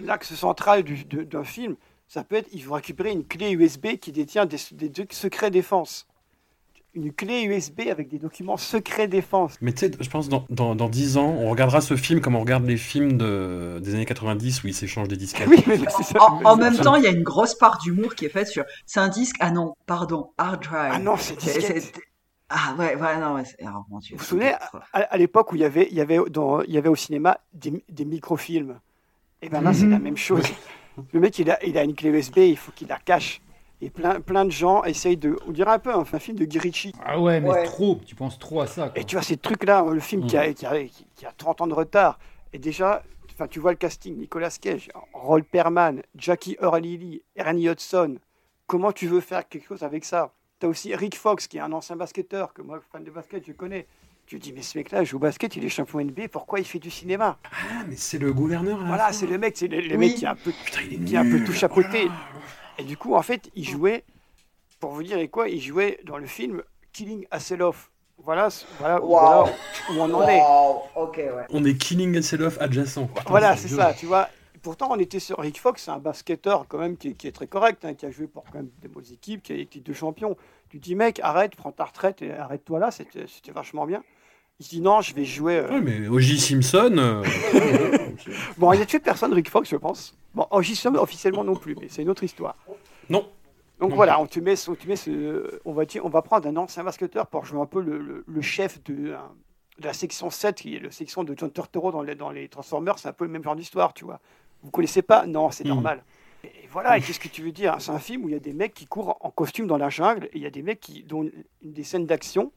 l'axe central du- d'un film, ça peut être il faut récupérer une clé USB qui détient des, secrets défense. Une clé USB avec des documents secrets défense. Mais tu sais, je pense dans, dans, dans 10 ans, on regardera ce film comme on regarde les films de, des années 90 où ils s'échangent des disquettes. Oui, mais c'est ça. En, en même temps, il y a une grosse part d'humour qui est faite sur. C'est un disque. Ah non, pardon, hard drive. Ah non, c'est disquette. Ah ouais, ouais, non, ouais, c'est- ah, mon Dieu. Vous vous souvenez, à, à l'époque où il y avait, il y avait, dans, il y avait au cinéma des, des microfilms Et ben là, c'est la même chose. Le mec, il a, il a une clé USB, il faut qu'il la cache. Et plein, plein de gens essayent de. On dirait un peu un, un film de Guy Ritchie. Ah ouais, mais trop, tu penses trop à ça. quoi. Et tu vois, ces trucs-là, le film qui, a, qui, a, qui- qui a 30 ans de retard, et déjà, enfin, tu vois le casting Nicolas Cage, Roll Perman, Jackie Earl Haley, Ernie Hudson. Comment tu veux faire quelque chose avec ça? Tu as aussi Rick Fox, qui est un ancien basketteur, que moi, fan de basket, je connais. Tu dis, mais ce mec-là joue au basket, il est champion NBA, pourquoi il fait du cinéma? Ah, mais c'est le gouverneur là. Voilà, c'est le mec, c'est le, le Oui. mec qui est un peu, qui est un peu tout chapeauté. Et du coup, en fait, il jouait, pour vous dire et quoi, il jouait dans le film Killing Hasselhoff. Voilà, voilà, Wow. voilà où on en est. Wow, ok, ouais. On est Killing Hasselhoff adjacent. Putain, Voilà, c'est ça, tu vois. Pourtant, on était sur Rick Fox, c'est un basketteur quand même qui est, qui est très correct, hein, qui a joué pour quand même des bonnes équipes, qui a été de champion. Tu dis, mec, arrête, prends ta retraite et arrête-toi là, c'était vachement bien. Il se dit, non, je vais jouer. euh, Ouais, mais O.J. Simpson. euh, <laughs> Bon, il a tué personne, Rick Fox, je pense. Bon, officiellement, officiellement non plus, mais c'est une autre histoire. Non. Donc Non. voilà, on te met, on te met ce, on va dire, on va prendre un ancien basketteur pour jouer un peu le, le- le chef de, un- de la section 7, qui est la section de John Turturro dans les, dans les Transformers, c'est un peu le même genre d'histoire, tu vois. Vous connaissez pas? Non, c'est Mm. normal. Et, et voilà, et qu'est-ce que tu veux dire? C'est un film où il y a des mecs qui courent en costume dans la jungle, et il y a des mecs qui, dont une des scènes d'action,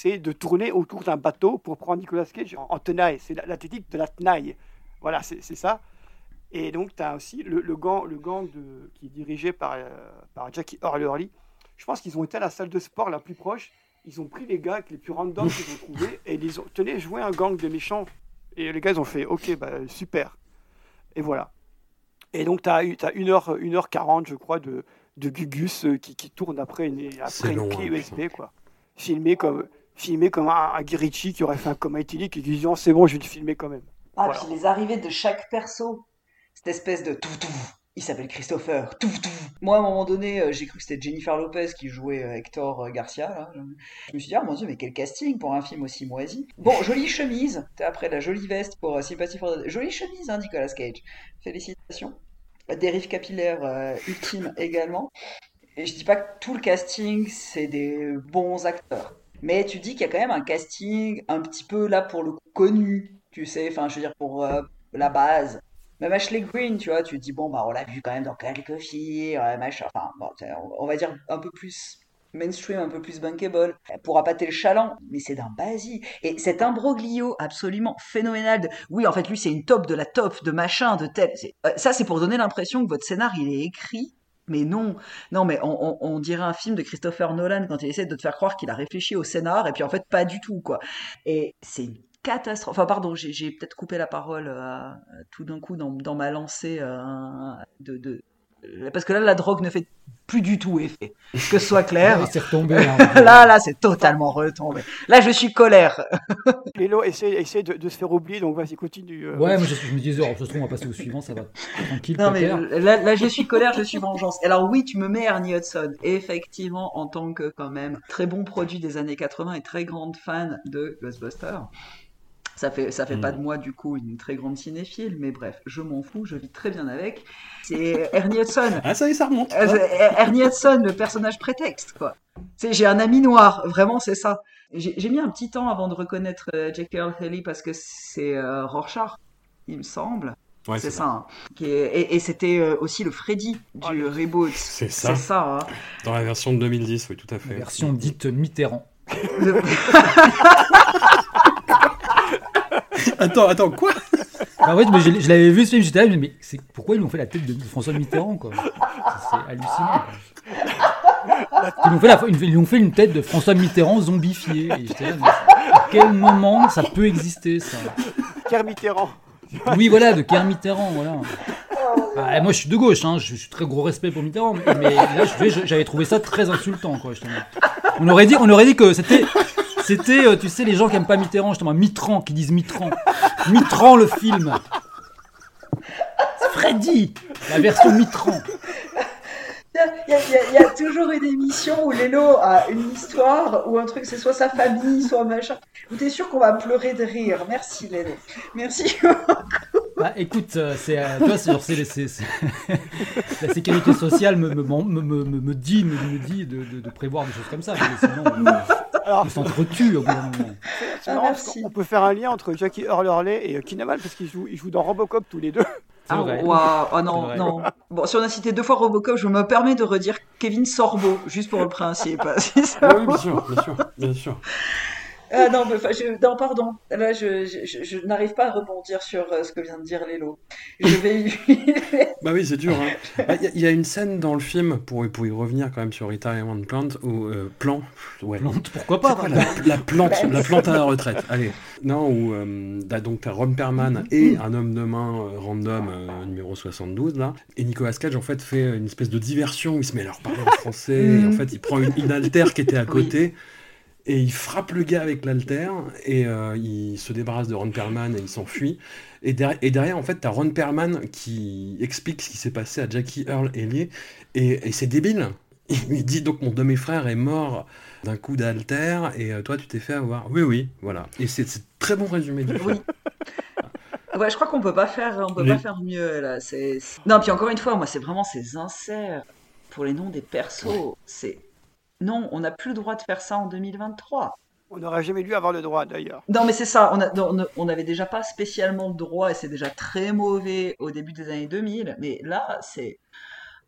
c'est de tourner autour d'un bateau pour prendre Nicolas Cage en, en tenaille. C'est la, la technique de la tenaille. Voilà, c'est ça. Et donc, tu as aussi le, le gang, le gang de, qui est dirigé par, euh, par Jackie Hurley. Je pense qu'ils ont été à la salle de sport la plus proche. Ils ont pris les gars les plus random qu'ils ont trouvés et ils ont tenez, jouer un gang de méchants. Et les gars, ils ont fait OK, bah, super. Et voilà. Et donc, tu as, as 1h, 1h40, je crois, de, de Gugus euh, qui, qui tourne après une, après une long, clé hein, USB, quoi. Filmé comme, filmé comme un, un Guy Ritchie qui aurait fait un coma éthylique et qui dit Non, c'est bon, je vais le filmer quand même. Ah, Voilà. puis les arrivées de chaque perso, cette espèce de tout tout. Il s'appelle Christopher. Tout tout. Moi, à un moment donné, euh, j'ai cru que c'était Jennifer Lopez qui jouait euh, Hector euh, Garcia. Là. Je me suis dit, ah mon dieu, mais quel casting pour un film aussi moisi. Bon, <laughs> jolie chemise. Après la jolie veste pour euh, Sympathy for the... Jolie chemise, hein, Nicolas Cage. Félicitations. Dérive capillaire euh, ultime également. Et je dis pas que tout le casting, c'est des bons acteurs. Mais tu dis qu'il y a quand même un casting un petit peu là pour le connu, tu sais, enfin je veux dire pour euh, la base. Même Ashley Green, tu vois, tu dis bon bah on l'a vu quand même dans quelques filles, machin, enfin bon, on, va dire un peu plus mainstream, un peu plus bankable, Elle pourra pâter le chaland, mais c'est d'un basique. Et cet imbroglio absolument phénoménal de oui en fait lui c'est une top de la top de machin de tel, euh, ça c'est pour donner l'impression que votre scénar il est écrit mais non, non, mais on, dirait un film de Christopher Nolan quand il essaie de te faire croire qu'il a réfléchi au scénar, et puis en fait, pas du tout, quoi. Et c'est une catastrophe. Enfin, pardon, j'ai peut-être coupé la parole euh, tout d'un coup dans, ma lancée euh, de- Parce que là, la drogue ne fait plus du tout effet. Que ce soit clair. <laughs> C'est retombé. hein. <laughs> là, là, c'est totalement retombé. Là, je suis colère. <laughs> Lélo essaie, essaie de, de se faire oublier, donc vas-y, continue. euh. Ouais, moi je, je me disais, oh, on va passer au suivant, ça va. Tranquille, Non, mais là, là, je suis colère, je suis vengeance. Alors oui, tu me mets Ernie Hudson. Effectivement, en tant que, quand même, très bon produit des années 80 et très grande fan de Ghostbusters. Ça fait, ça fait Mm. pas de moi, du coup, une très grande cinéphile, mais bref, je m'en fous, je vis très bien avec. C'est Ernie Hudson. Ah, ça y est, ça remonte. Euh, c'est Ernie Hudson, le personnage prétexte, quoi. C'est, j'ai un ami noir, vraiment, c'est ça. J'ai, j'ai mis un petit temps avant de reconnaître euh, Earl Haley parce que c'est euh, Rorschach, il me semble. Ouais, c'est c'est ça. hein. Et, et c'était euh, aussi le Freddy du reboot. C'est ça. C'est ça. hein. Dans la version de 2010, oui, tout à fait. Version dite Mitterrand. <laughs> attends, attends, quoi? Bah ouais, mais je, je l'avais vu ce film, j'étais là, mais c'est pourquoi ils lui ont fait la tête de, de François Mitterrand quoi? C'est hallucinant. Quoi. Ils lui, ont fait la- ils lui ont fait une tête de François Mitterrand zombifié. Et j'étais là, mais à quel moment ça peut exister ça? Pierre Mitterrand. Oui, voilà, de Kerr Mitterrand, voilà. Bah, moi, je suis de gauche, hein, je suis très gros respect pour Mitterrand, mais, là, j'avais trouvé ça très insultant. On aurait dit, on aurait dit que c'était, c'était, euh, tu sais, les gens qui aiment pas Mitterrand, justement, Mitran, qui disent Mitran, Mitran le film. Freddy, la version Mitran. Il y, a- toujours une émission où Lélo a une histoire ou un truc, c'est soit sa famille, soit machin. Où t'es sûr qu'on va pleurer de rire? Merci Lélo. Merci. <laughs> Bah, écoute, euh, c'est, euh, tu vois, c'est genre, c'est, c'est- c'est- <laughs> la sécurité sociale me, me, me, me, me- me dit, me, me dit de, de, de prévoir des choses comme ça, sinon, on, on s'entretue au bout d'un moment. C'est marrant parce qu'on peut faire un lien entre Jackie Earl Hurley et euh, Kinaman parce qu'ils jouent, ils jouent dans Robocop tous les deux. Ah, waouh. Oh non, non. Bon, si on a cité deux fois Robocop, je me permets de redire Kevin Sorbo, juste pour le principe. Si <laughs> ça Oui, bien sûr, bien sûr, bien sûr. Ah non, mais, enfin, je, non, pardon. Là, je, je, je- je n'arrive pas à rebondir sur euh, ce que vient de dire Lélo. Je vais <laughs> Bah oui, c'est dur. hein. <laughs> Bah, Il y a- il y, a une scène dans le film, pour, pour y revenir quand même sur Retirement Plant, où... euh, plan ouais. Plante, pourquoi pas quoi, la, la plante, <laughs> la plante à la retraite, allez. Non, où euh, t'as- donc t'as Ron Perlman et un homme de main euh, random euh, numéro 72 là. Et Nicolas Cage en fait fait une espèce de diversion où il se met à leur parler en français. et en fait, il prend une, une altère qui était à côté. Et il frappe le gars avec l'altère et euh, il se débarrasse de Ron Perlman et il s'enfuit. Et, derrière- et derrière, en fait, t'as Ron Perlman qui explique ce qui s'est passé à Jackie Earl Haley. Et, et c'est débile. <laughs> Il dit donc mon demi-frère est mort d'un coup d'altère et euh, toi tu t'es fait avoir. Oui, oui, voilà. Et c'est très bon résumé du film. Ouais, je crois qu'on peut pas faire, on peut Oui. pas faire mieux là. Non, puis encore une fois, moi, c'est vraiment ces inserts pour les noms des persos. C'est non, on n'a plus le droit de faire ça en 2023. On n'aurait jamais dû avoir le droit d'ailleurs. Non, mais c'est ça. On, n'avait déjà pas spécialement le droit et c'est déjà très mauvais au début des années 2000. Mais là, c'est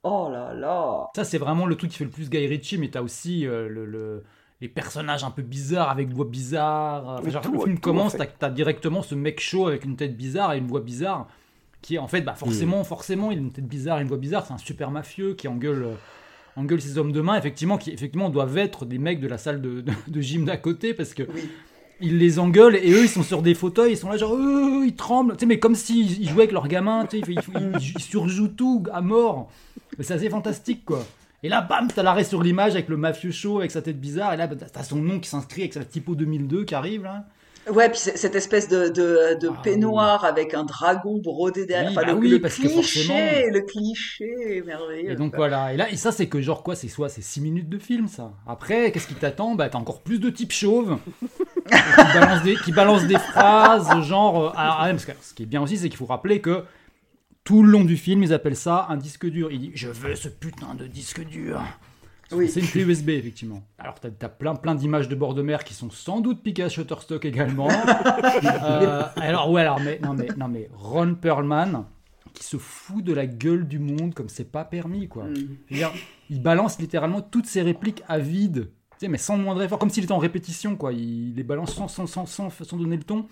oh là là. Ça, c'est vraiment le truc qui fait le plus Guy Ritchie, mais t'as aussi euh, le, le- les personnages un peu bizarres avec voix bizarre. Enfin, Mais genre, tout, le film tout, commence, en t'as fait. t'as directement ce mec chaud avec une tête bizarre et une voix bizarre, qui est en fait, bah, forcément, forcément, il a une tête bizarre et une voix bizarre. C'est un super mafieux qui engueule, euh, engueule ses hommes de main, effectivement, qui effectivement doivent être des mecs de la salle de, de, de gym d'à côté, parce que il les engueule et eux ils sont sur des fauteuils, ils sont là genre euh, ils tremblent, tu sais mais comme s'ils ils jouaient avec leurs gamins, tu sais, ils, ils- ils- ils surjouent tout à mort. C'est assez fantastique quoi. Et là bam, t'as l'arrêt sur l'image avec le mafieux chaud avec sa tête bizarre et là bah, t'as son nom qui s'inscrit avec sa typo 2002 qui arrive là. Ouais, puis cette espèce de, de, de peignoir avec un dragon brodé derrière. Oui, Enfin, bah le, oui, le parce que cliché, forcément- le cliché merveilleux. Et donc quoi. voilà, et là et ça c'est que genre quoi, c'est soit c'est 6 minutes de film ça. Après qu'est-ce qui t'attend? Bah t'as encore plus de types chauves <laughs> qui balancent des qui balancent des phrases genre euh, alors, ah, parce que ce qui est bien aussi c'est qu'il faut rappeler que tout le long du film, ils appellent ça un disque dur. Il dit Je veux ce putain de disque dur. Oui. C'est une clé USB, effectivement. Alors, t'as as plein, plein d'images de bord de mer qui sont sans doute piquées à Shutterstock également. <laughs> Euh, alors, ouais, alors, mais, non, mais, non, mais Ron Perlman, qui se fout de la gueule du monde comme c'est pas permis, quoi. Mm. Il balance littéralement toutes ses répliques à vide. Tu mais sans le moindre effort, comme s'il était en répétition, quoi. Il les balance sans, sans, sans, sans, sans donner le ton.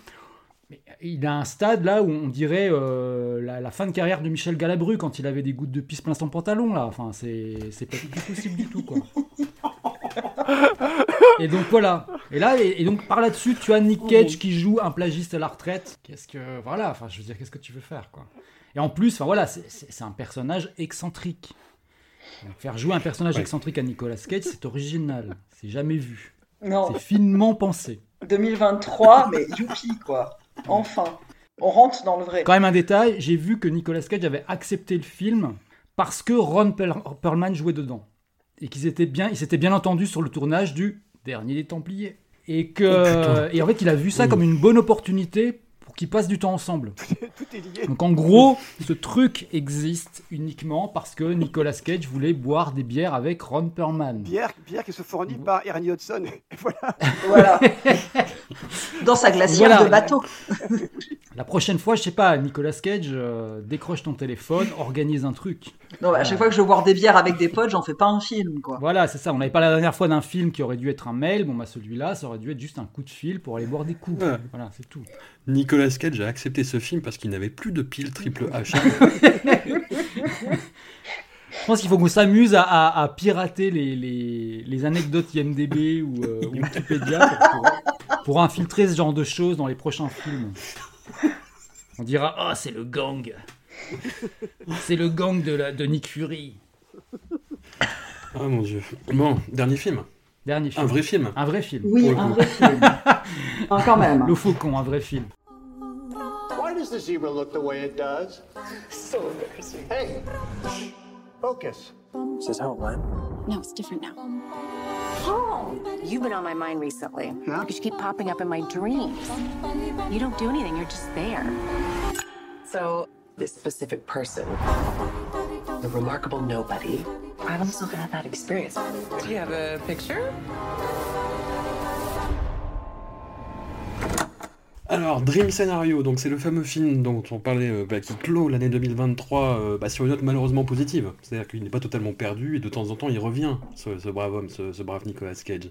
Mais il a un stade là où on dirait euh, la, la fin de carrière de Michel Galabru quand il avait des gouttes de pisse plein son pantalon là. Enfin, c'est c'est pas du tout possible du tout quoi. <laughs> Et donc voilà. Et là, et, et donc par là-dessus, tu as Nick Cage qui joue un plagiste à la retraite. Qu'est-ce que voilà. Enfin, je veux dire, qu'est-ce que tu veux faire quoi. Et en plus, enfin voilà, c'est- un personnage excentrique. Donc, faire jouer un personnage Ouais. excentrique à Nicolas Cage, c'est original. C'est jamais vu. Non. C'est finement pensé. 2023, mais youpi, quoi. Enfin. On rentre dans le vrai. Quand même un détail, j'ai vu que Nicolas Cage avait accepté le film parce que Ron Per- Perlman jouait dedans. Et qu'ils étaient bien, ils s'étaient bien entendus sur le tournage du Dernier des Templiers. Et que, Oh, et en fait, il a vu ça Oui. comme une bonne opportunité qu'ils passent du temps ensemble. <laughs> Tout est lié. Donc en gros, ce truc existe uniquement parce que Nicolas Cage voulait boire des bières avec Ron Perlman. Bière, bière qui se fournit par Ernie Hudson. <laughs> Et voilà. Voilà. <laughs> Dans sa glacière Voilà. de bateau. La prochaine fois, je sais pas, Nicolas Cage, euh, décroche ton téléphone, organise un truc. Non, bah, à chaque fois que je veux boire des bières avec des potes, j'en fais pas un film, quoi. Voilà, c'est ça. On n'avait pas la dernière fois d'un film qui aurait dû être un mail. Bon, bah celui-là, ça aurait dû être juste un coup de fil pour aller boire des coups. Ouais. Voilà, c'est tout. Nicolas Cage a accepté ce film parce qu'il n'avait plus de pile triple H. <laughs> Je pense qu'il faut qu'on s'amuse à, à- à pirater les, les- les anecdotes IMDB ou euh, Wikipédia pour, pour- pour infiltrer ce genre de choses dans les prochains films. On dira Ah, c'est le gang. C'est le gang de, la, de Nick Fury. Ah mon dieu. Bon, dernier film. Dernier film. Un vrai film. Un vrai film. Oui, Pour un coup. vrai film. <laughs> Quand même. Le Faucon, un vrai film. Why does the zebra look the way it does? So embarrassing. Hey, shh, focus. Is this how it went? No, it's different now. You've been on my mind recently Yeah? because you keep popping up in my dreams. You don't do anything, you're just there. So, this specific person, the remarkable nobody, I've also had that experience. Do you have a picture? Alors, Dream Scenario, donc c'est le fameux film dont on parlait, euh, bah, qui clôt l'année 2023 euh, bah, sur une note malheureusement positive. C'est-à-dire qu'il n'est pas totalement perdu et de temps en temps il revient, ce, brave homme, ce, brave Nicolas Cage.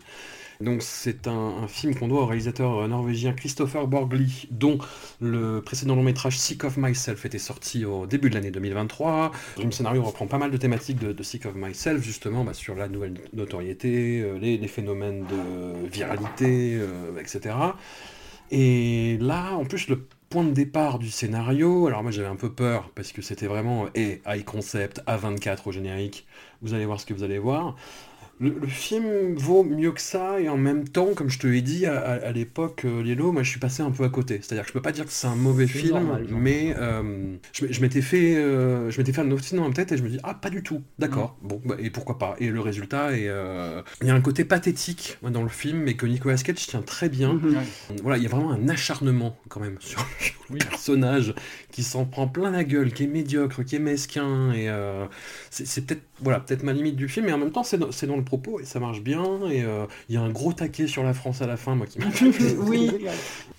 Donc c'est un, film qu'on doit au réalisateur euh, norvégien Christopher Borgli, dont le précédent long métrage Sick of Myself était sorti au début de l'année 2023. Dream Scenario reprend pas mal de thématiques de, Sick of Myself, justement bah, sur la nouvelle notoriété, les, phénomènes de viralité, etc. Et là, en plus, le point de départ du scénario, alors moi j'avais un peu peur parce que c'était vraiment euh, et high concept, A24 au générique, vous allez voir ce que vous allez voir. Le, le film vaut mieux que ça et en même temps, comme je te l'ai dit à, à- à l'époque, euh, Lilo, moi je suis passé un peu à côté. C'est-à-dire que je peux pas dire que c'est un mauvais film, normal, mais euh, je, m'étais fait, euh, je m'étais fait un dans la tête et je me dis ah pas du tout, d'accord, Mm. bon bah, et pourquoi pas. Et le résultat est, euh, il y a un côté pathétique moi, dans le film, mais que Nicolas Cage tient très bien. Mhm. Voilà, il y a vraiment un acharnement quand même sur, sur le personnage qui s'en prend plein la gueule, qui est médiocre, qui est mesquin, et euh, c'est peut-être voilà, peut-être ma limite du film, mais en même temps c'est dans, c'est dans le propos et ça marche bien, et euh, il y a un gros taquet sur la France à la fin, moi qui m'a. <laughs> Oui.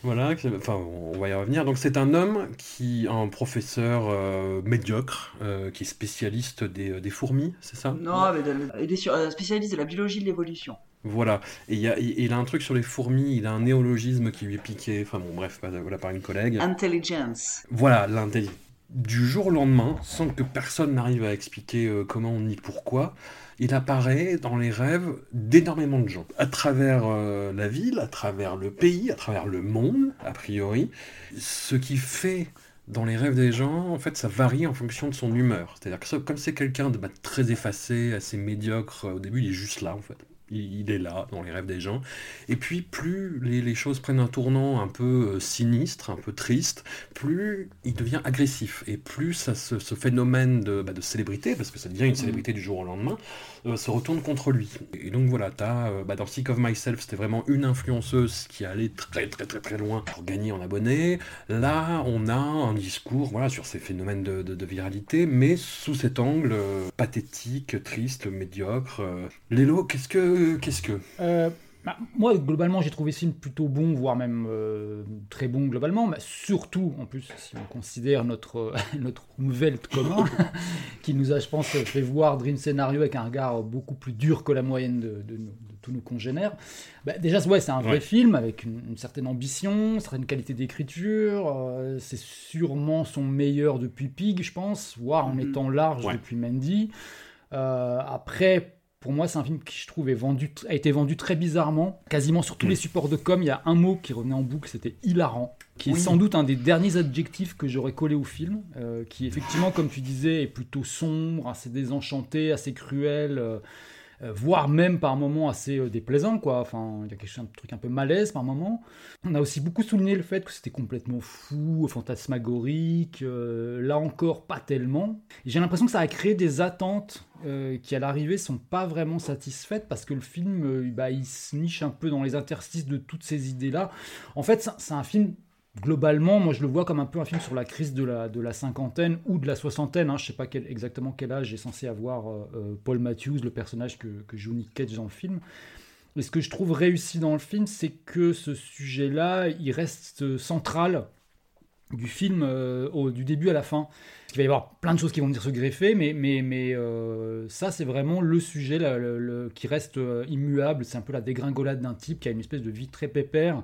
Voilà, enfin on va y revenir. Donc c'est un homme qui, un professeur euh, médiocre, euh, qui est spécialiste des, des fourmis, c'est ça? Non, mais de- il est sur, spécialiste de la biologie de l'évolution. Voilà, et il, y a, il a un truc sur les fourmis, il a un néologisme qui lui est piqué, enfin bon bref, pas- voilà par une collègue. Intelligence. Voilà, l'intelligence. Du jour au lendemain, sans que personne n'arrive à expliquer euh, comment ni pourquoi, il apparaît dans les rêves d'énormément de gens. À travers euh, la ville, à travers le pays, à travers le monde, a priori. Ce qui fait dans les rêves des gens, en fait, ça varie en fonction de son humeur. C'est-à-dire que comme c'est quelqu'un de bah, très effacé, assez médiocre, euh, au début, il est juste là, en fait. Il, il est là, dans les rêves des gens. Et puis, plus les, les choses prennent un tournant un peu euh, sinistre, un peu triste, plus il devient agressif. Et plus ça, ce phénomène de, bah, de célébrité, parce que ça devient une célébrité du jour au lendemain, euh, se retourne contre lui. Et donc voilà, t'as, euh, bah, dans Sick of Myself, c'était vraiment une influenceuse qui allait très très très très loin pour gagner en abonnés. Là, on a un discours voilà, sur ces phénomènes de, de- de viralité, mais sous cet angle euh, pathétique, triste, médiocre. Lélo, qu'est-ce que... Qu'est-ce que... Euh, bah, moi, globalement, j'ai trouvé ce film plutôt bon, voire même euh, très bon globalement, mais surtout, en plus, si on considère notre, euh, <laughs> notre Umwelt commun, <laughs> qui nous a, je pense, fait voir Dream Scenario avec un regard beaucoup plus dur que la moyenne de, de nos- de tous nos congénères. Bah, déjà, ouais, c'est un vrai Ouais. film avec une, une certaine ambition, une certaine qualité d'écriture. euh, c'est sûrement son meilleur depuis Pig, je pense, voire en Mhm. étant large Ouais. depuis Mandy. Euh, après, pour moi, c'est un film qui, je trouve, est vendu, a été vendu très bizarrement. Quasiment sur tous les supports de com, il y a un mot qui revenait en boucle, c'était hilarant, qui est sans doute un des derniers adjectifs que j'aurais collé au film, euh, qui effectivement, comme tu disais, est plutôt sombre, assez désenchanté, assez cruel. euh, voire même par moments assez euh, déplaisant, quoi. Enfin, il y a quelque chose, un truc un peu malaise par moments. On a aussi beaucoup souligné le fait que c'était complètement fou, fantasmagorique. euh, là encore, pas tellement. J'ai l'impression que ça a créé des attentes euh, qui, à l'arrivée, sont pas vraiment satisfaites parce que le film, euh, bah, il se niche un peu dans les interstices de toutes ces idées-là. En fait, c'est un film globalement, moi je le vois comme un peu un film sur la crise de la, cinquantaine ou de la soixantaine. Hein. Je sais pas exactement quel âge est censé avoir euh, euh, Paul Matthews, le personnage que, que joue Nick Cage dans le film. Mais ce que je trouve réussi dans le film, c'est que ce sujet-là, il reste central du film euh, au- du début à la fin. Il va y avoir plein de choses qui vont venir se greffer, mais, ça, c'est vraiment le sujet qui reste immuable. C'est un peu la dégringolade d'un type qui a une espèce de vie très pépère,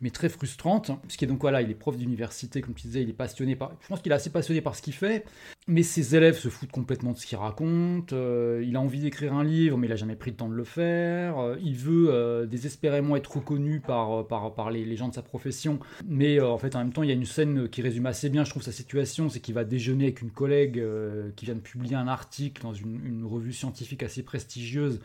mais très frustrante. Puisqu'il est donc voilà, il est prof d'université, comme tu disais, il est passionné par. Je pense qu'il est assez passionné par ce qu'il fait, mais ses élèves se foutent complètement de ce qu'il raconte. euh, il a envie d'écrire un livre, mais il a jamais pris le temps de le faire. euh, il veut euh, désespérément être reconnu par, par, par les, gens de sa profession, mais en fait, en même temps, il y a une scène qui résume assez bien, je trouve, sa situation, c'est qu'il va déjeuner avec une collègue qui vient de publier un article dans une, une revue scientifique assez prestigieuse.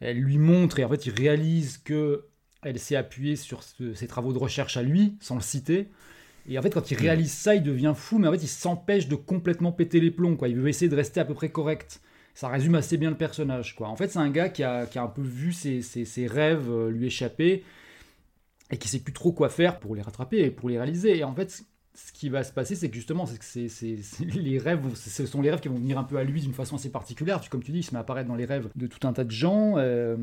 Elle lui montre et en fait, il réalise que elle s'est appuyée sur ses travaux de recherche à lui, sans le citer. Et en fait, quand il réalise ça, il devient fou, mais en fait, il s'empêche de complètement péter les plombs. Quoi. Il veut essayer de rester à peu près correct. Ça résume assez bien le personnage. Quoi. En fait, c'est un gars qui a, qui a un peu vu ses, ses- ses rêves euh, lui échapper et qui sait plus trop quoi faire pour les rattraper et pour les réaliser. Et en fait, ce qui va se passer, c'est que justement, c'est que c'est, <laughs> les rêves, ce sont les rêves qui vont venir un peu à lui d'une façon assez particulière. Comme tu dis, il se met à apparaître dans les rêves de tout un tas de gens. Euh,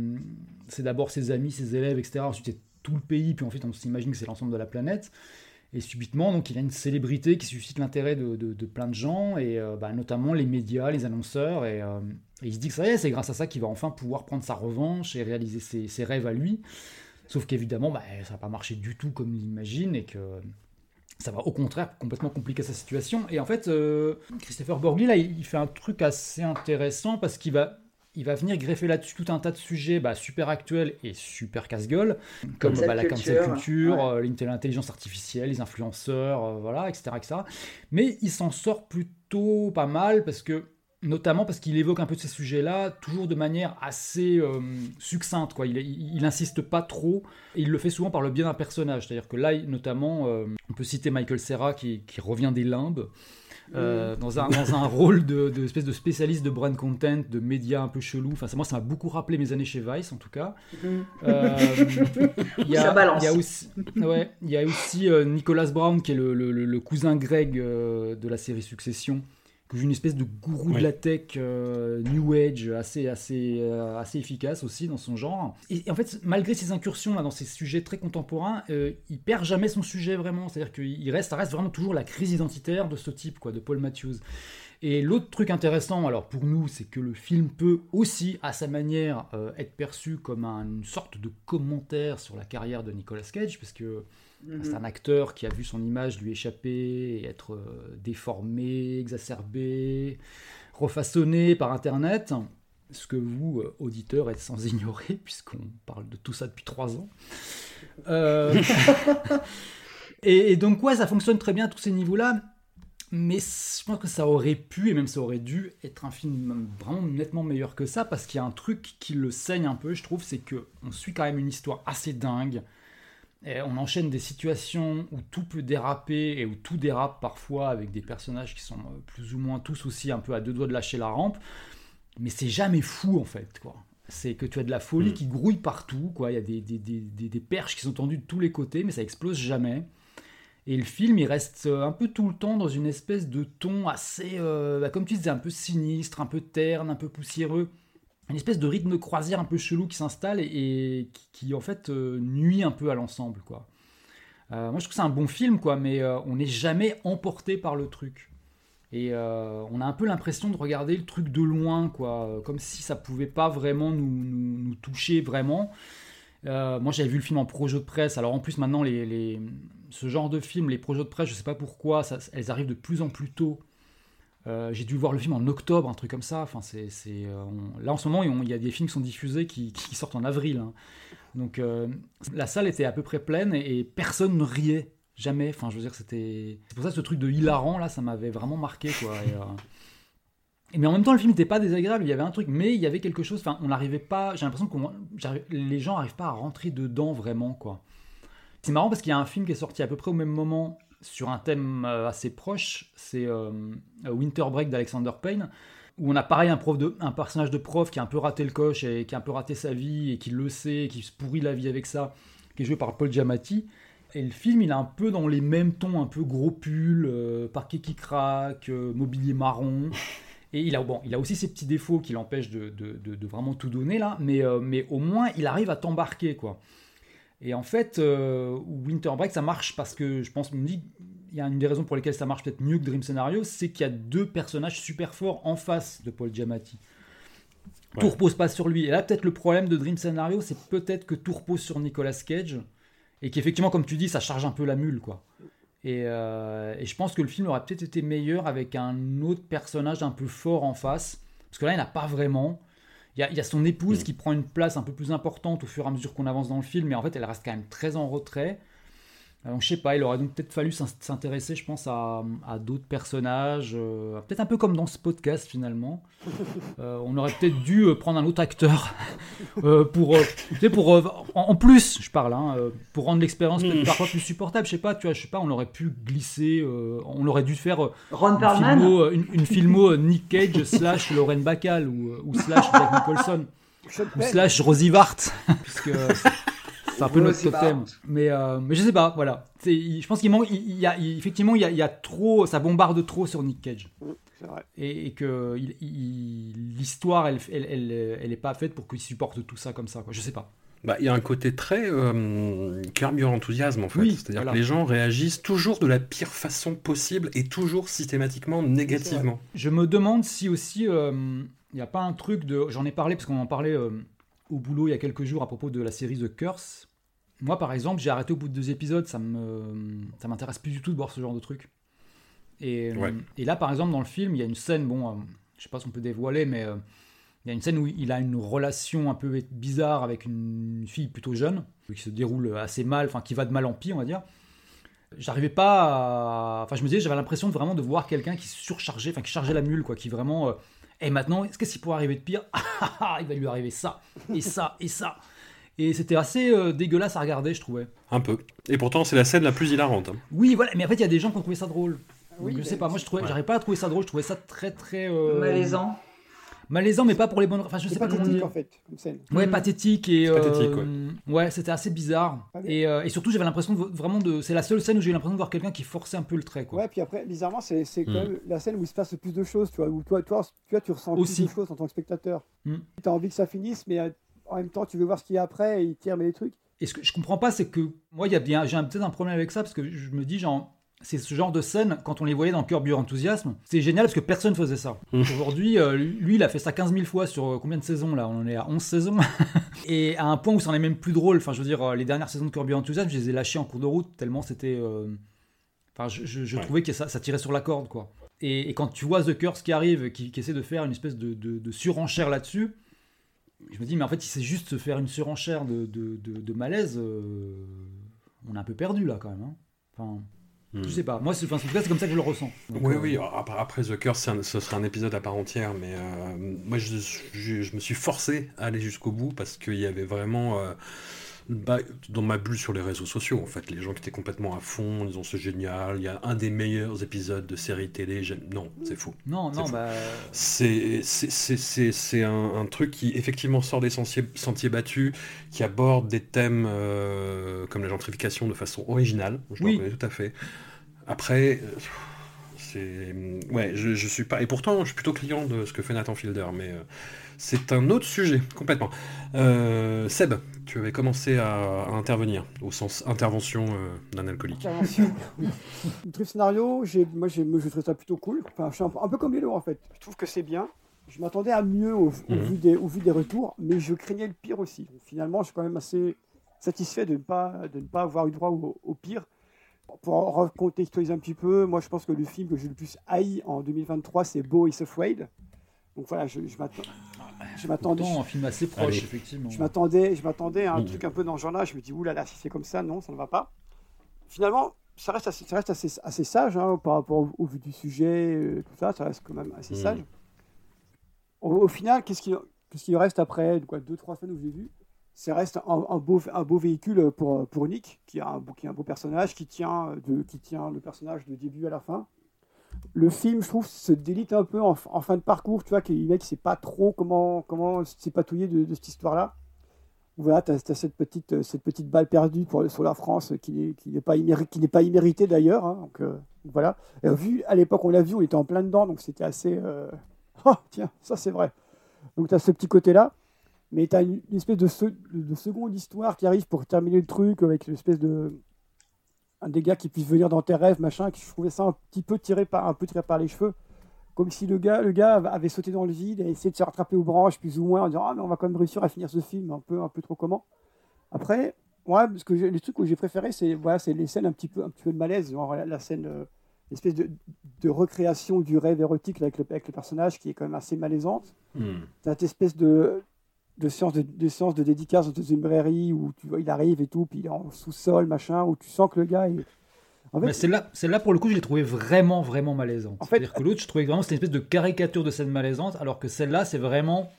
c'est d'abord ses amis, ses élèves, etc. Ensuite, c'est tout le pays, puis ensuite, on s'imagine que c'est l'ensemble de la planète. Et subitement, donc, il a une célébrité qui suscite l'intérêt de, de- plein de gens, et euh, bah, notamment les médias, les annonceurs. Et, euh, il se dit que c'est grâce à ça qu'il va enfin pouvoir prendre sa revanche et réaliser ses, rêves à lui. Sauf qu'évidemment, bah, ça va pas marcher du tout comme il imagine, et que ça va au contraire complètement compliquer sa situation. Et en fait, euh, Christopher Borgli, là, il il fait un truc assez intéressant parce qu'il va, il va venir greffer là-dessus tout un tas de sujets bah, super actuels et super casse-gueule, comme bah, la cancel culture, ouais. euh, l'intelli- l'intelligence artificielle, les influenceurs, euh, voilà, etc., etc. Mais il s'en sort plutôt pas mal parce que notamment parce qu'il évoque un peu de ces sujets-là, toujours de manière assez euh, succincte. Quoi. Il, il, il insiste pas trop, et il le fait souvent par le biais d'un personnage. C'est-à-dire que là, notamment, euh, on peut citer Michael Serra qui, qui revient des limbes. euh, Mm. dans, un, dans un <laughs> rôle de, de espèce de spécialiste de brand content, de médias un peu chelou. Enfin, ça, moi, ça m'a beaucoup rappelé mes années chez Vice, en tout cas. Euh, <laughs> il y a- Ça balance. Il y a aussi, ouais, y a aussi euh, Nicolas Brown, qui est le, le- le- le cousin Greg de la série Succession, une espèce de gourou de la tech euh, New Age assez, assez, euh, assez efficace aussi dans son genre. Et, et en fait, malgré ses incursions là, dans ces sujets très contemporains, euh, il perd jamais son sujet vraiment. C'est-à-dire qu'il reste, ça reste vraiment toujours la crise identitaire de ce type, quoi, de Paul Matthews. Et l'autre truc intéressant, alors pour nous, c'est que le film peut aussi, à sa manière, être perçu comme un- une sorte de commentaire sur la carrière de Nicolas Cage, parce que Mhm. c'est un acteur qui a vu son image lui échapper et être euh, déformé, exacerbé, refaçonné par Internet. Ce que vous, euh, auditeurs, êtes sans <laughs> ignorer, puisqu'on parle de tout ça depuis trois ans. Euh, <laughs> et, et donc, ouais, ça fonctionne très bien à tous ces niveaux-là. Mais je pense que ça aurait pu, et même ça aurait dû, être un film vraiment nettement meilleur que ça, parce qu'il y a un truc qui le saigne un peu, je trouve, c'est que on suit quand même une histoire assez dingue. Et on enchaîne des situations où tout peut déraper et où tout dérape parfois avec des personnages qui sont euh, plus ou moins tous aussi un peu à deux doigts de lâcher la rampe. Mais c'est jamais fou en fait, quoi. C'est que tu as de la folie Mm. qui grouille partout, quoi. Il y a des, des, des, des- des perches qui sont tendues de tous les côtés, mais ça explose jamais. Et le film, il reste euh, un peu tout le temps dans une espèce de ton assez, euh, bah, comme tu disais, un peu sinistre, un peu terne, un peu poussiéreux. Une espèce de rythme croisière un peu chelou qui s'installe et, qui, en fait euh, nuit un peu à l'ensemble, quoi. Euh, moi, je trouve que c'est un bon film, quoi, mais euh, on n'est jamais emporté par le truc. Et on a un peu l'impression de regarder le truc de loin, quoi, comme si ça pouvait pas vraiment nous, toucher vraiment. Moi, j'avais vu le film en projet de presse. Alors, en plus, maintenant, ce genre de film, les projets de presse, je sais pas pourquoi, elles arrivent de plus en plus tôt Euh, j'ai dû voir le film en octobre, un truc comme ça. Enfin, c'est, c'est, euh, Là, en ce moment, il y a des films qui sont diffusés qui, sortent en avril. hein. Donc, euh, la salle était à peu près pleine et, personne ne riait. Jamais. Enfin, je veux dire, c'était. C'est pour ça que ce truc de hilarant, là, ça m'avait vraiment marqué. Et, mais en même temps, le film n'était pas désagréable. Il y avait un truc, mais il y avait quelque chose. Enfin, on n'arrivait pas. J'ai l'impression que les gens n'arrivent pas à rentrer dedans vraiment. C'est marrant parce qu'il y a un film qui est sorti à peu près au même moment sur un thème euh, assez proche, c'est euh, Winter Break d'Alexander Payne, où on a pareil un, prof de, un personnage de prof qui a un peu raté le coche et qui a un peu raté sa vie et qui le sait, et qui se pourrit la vie avec ça, qui est joué par Paul Giamatti. Et le film, il est un peu dans les mêmes tons, un peu gros pull, euh, parquet qui craque, euh, mobilier marron. <laughs> Et il a, bon, il a aussi ses petits défauts qui l'empêchent de, de- de- de vraiment tout donner là, mais, euh, mais au moins il arrive à t'embarquer quoi. Et en fait, euh, Winter Break, ça marche parce que je pense, me dit, il y a une des raisons pour lesquelles ça marche peut-être mieux que Dream Scenario, c'est qu'il y a deux personnages super forts en face de Paul Giamatti. Tout Ouais. repose pas sur lui. Et là, peut-être le problème de Dream Scenario, c'est peut-être que tout repose sur Nicolas Cage et qu'effectivement, comme tu dis, ça charge un peu la mule, quoi. Et, euh, et je pense que le film aurait peut-être été meilleur avec un autre personnage un peu fort en face, parce que là, il n'y en a pas vraiment. Il y a, il y a son épouse qui prend une place un peu plus importante au fur et à mesure qu'on avance dans le film, mais en fait, elle reste quand même très en retrait. Donc, je sais pas, il aurait donc peut-être fallu s'in- s'intéresser, je pense, à, à d'autres personnages, euh, peut-être un peu comme dans ce podcast finalement. <laughs> Euh, on aurait peut-être dû euh, prendre un autre acteur <laughs> euh, pour, tu sais, pour en, en plus, je parle, hein, pour rendre l'expérience peut-être Mm. parfois plus supportable. Je sais pas, tu vois, je sais pas, on aurait pu glisser, on aurait dû faire Ron une filmo, une, une filmo Nick Cage <laughs> slash Lauren Bacall ou, ou slash Jack Nicholson ou slash Rosie Vart, puisque c'est- un peu notre totem. Vart. Mais, euh, mais je sais pas, voilà. C'est- il- Je pense qu'il manque, il, il y a, il- effectivement, il y, a, il y a trop, ça bombarde trop sur Nick Cage. C'est vrai. Et, et que il- il- l'histoire, elle, elle, elle, elle est pas faite pour qu'il supporte tout ça comme ça. Quoi. Je sais pas. Bah, il y a un côté très euh, Curb Your Enthusiasm en fait. Oui, C'est-à-dire voilà. que les gens réagissent toujours de la pire façon possible et toujours systématiquement négativement. Je me demande si aussi euh, il n'y a pas un truc de. J'en ai parlé parce qu'on en parlait euh, au boulot il y a quelques jours à propos de la série The Curse. Moi, par exemple, j'ai arrêté au bout de deux épisodes. Ça me, ça m'intéresse plus du tout de voir ce genre de truc. Et, euh, Ouais. et là, par exemple, dans le film, il y a une scène. Bon, euh, je sais pas si on peut dévoiler, mais euh, il y a une scène où il a une relation un peu bizarre avec une fille plutôt jeune, qui se déroule assez mal, enfin qui va de mal en pis, on va dire. J'arrivais pas à... Enfin, je me disais, j'avais l'impression de vraiment de voir quelqu'un qui surchargeait, enfin qui chargeait la mule, quoi, qui vraiment... euh, Et maintenant, est-ce qu'est-ce qui pourrait arriver de pire? <laughs> Ah, ah, Il va lui arriver ça, et ça, et ça. Et c'était assez euh, dégueulasse à regarder, je trouvais. Un peu. Et pourtant, c'est la scène la plus hilarante. hein. Oui, voilà, mais en fait, il y a des gens qui ont trouvé ça drôle. Oui, Donc, je sais mais- pas, moi, je trouvais, j'arrivais pas à trouver ça drôle, je trouvais ça très, très... euh, Malaisant. Malaisant, mais pas pour les bonnes... Enfin, je C'est sais pas comment pathétique dire. en fait, comme scène. Ouais, Mm. pathétique et C'est pathétique, euh, ouais, c'était assez bizarre. Ah oui. Et, euh, et surtout, j'avais l'impression de, vraiment de, c'est la seule scène où j'ai eu l'impression de voir quelqu'un qui forçait un peu le trait, quoi. Ouais, puis après, bizarrement, c'est c'est quand Mm. même la scène où il se passe le plus de choses, tu vois, où toi, toi, tu, vois, tu ressens Aussi. plus de choses en tant que spectateur. Mm. Tu as envie que ça finisse, mais euh, en même temps, tu veux voir ce qu'il y a après et il tire mais les trucs. Et ce que je comprends pas, c'est que moi, il y a bien, j'ai un- peut-être un problème avec ça parce que je me dis, genre, c'est ce genre de scène quand on les voyait dans Curb Your Enthusiasm, c'est génial parce que personne faisait ça. Aujourd'hui, euh, lui, il a fait ça 15 000 fois sur euh, combien de saisons là? On en est à 11 saisons. <laughs> et à un point où c'en est même plus drôle. Enfin, je veux dire, euh, les dernières saisons de Curb Your Enthusiasm, je les ai lâchées en cours de route tellement c'était. euh, Enfin, je, je- je Ouais. trouvais que ça, ça tirait sur la corde, quoi. Et, et quand tu vois The Curse qui arrive, qui, qui essaie de faire une espèce de, de- de surenchère là-dessus, je me dis, mais en fait, il sait juste se faire une surenchère de, de, de- de malaise. euh, on est un peu perdu là, quand même. hein. Enfin, Hmm. je sais pas. Moi, c'est, enfin, en tout cas, c'est comme ça que je le ressens. Donc, Oui, euh, oui, après, The Curse, un- ce serait un épisode à part entière, mais euh, moi je, je- je me suis forcé à aller jusqu'au bout parce qu'il y avait vraiment, bah, dans ma bulle sur les réseaux sociaux, en fait, les gens qui étaient complètement à fond, en disant c'est génial, il y a un des meilleurs épisodes de série télé, j'aime- non, c'est faux. Non, non, faux. bah. C'est un, un truc qui effectivement sort des sentiers, sentiers battus, qui aborde des thèmes euh, comme la gentrification de façon originale, je Oui. le reconnais tout à fait. Après, euh, c'est... Ouais, je, je suis pas... Et pourtant, je suis plutôt client de ce que fait Nathan Fielder, mais euh, c'est un autre sujet, complètement. Euh, Seb, tu avais commencé à, à intervenir, au sens intervention euh, d'un alcoolique. Intervention. <laughs> le truc scénario, moi, je trouve ça plutôt cool. Enfin, je suis un, peu- un peu comme Lélo en fait. Je trouve que c'est bien. Je m'attendais à mieux au, au Mhm. vu des, au vu des retours, mais je craignais le pire aussi. Finalement, je suis quand même assez satisfait de ne pas, de ne pas avoir eu droit au, au pire. Pour recontextualiser un petit peu, moi je pense que le film que j'ai le plus haï en 2023, c'est Beau is Afraid. Donc voilà, je, je m'attends. Je m'attendais. Pourtant, un film assez proche, Allez. effectivement. Je m'attendais, je m'attendais à un truc un peu dans ce genre-là. Je me dis, oulala, si c'est comme ça, non, ça ne va pas. Finalement, ça reste assez, ça reste assez, assez sage hein, par rapport au, au vu du sujet, euh, tout ça. Ça reste quand même assez Mm. sage. Au, au final, qu'est-ce qu'il qu'est-ce qu'il reste après quoi, deux, trois semaines où j'ai vu Ça reste un, un beau, un beau véhicule pour, pour Nick, qui est un, beau- qui est un beau personnage, qui tient, de, qui tient le personnage de début à la fin. Le film, je trouve, se délite un peu en, fin de parcours. Tu vois, mec ne sait pas trop comment, comment s'épatouiller de, de cette histoire-là. Voilà, tu as, cette, petite, euh, cette petite balle perdue pour, sur la France euh, qui n'est pas, imméri- pas imméritée d'ailleurs. hein. donc, euh, voilà. Et, euh, vu, à l'époque, on l'a vu, on était en plein dedans, donc c'était assez. <laughs> Oh, tiens, ça c'est vrai. Donc tu as ce petit côté-là. Mais tu as une, espèce de, de, de seconde histoire qui arrive pour terminer le truc avec une espèce de. Un des gars qui puisse venir dans tes rêves, machin, qui je trouvais ça un petit peu tiré par, un peu tiré par les cheveux. Comme si le gars, le gars avait sauté dans le vide et essayé de se rattraper aux branches, plus ou moins, en disant Ah, mais on va quand même réussir à finir ce film, un peu, un peu trop comment. Après, ouais, parce que les trucs que j'ai préféré, c'est voilà, les scènes un petit peu, un petit peu de malaise, genre la, la scène, euh, l'espèce de, de recréation du rêve érotique avec le, avec le personnage qui est quand même assez malaisante. Hmm. Cette espèce de, de séance de, de séance de dédicace dans une librairie où tu vois, il arrive et tout, puis il est en sous-sol, machin, où tu sens que le gars est. En fait, Mais celle-là, celle-là, pour le coup, je l'ai trouvée vraiment, vraiment malaisante. En fait- C'est-à-dire que l'autre, je trouvais vraiment c'était une espèce de caricature de scène malaisante, alors que celle-là, c'est vraiment.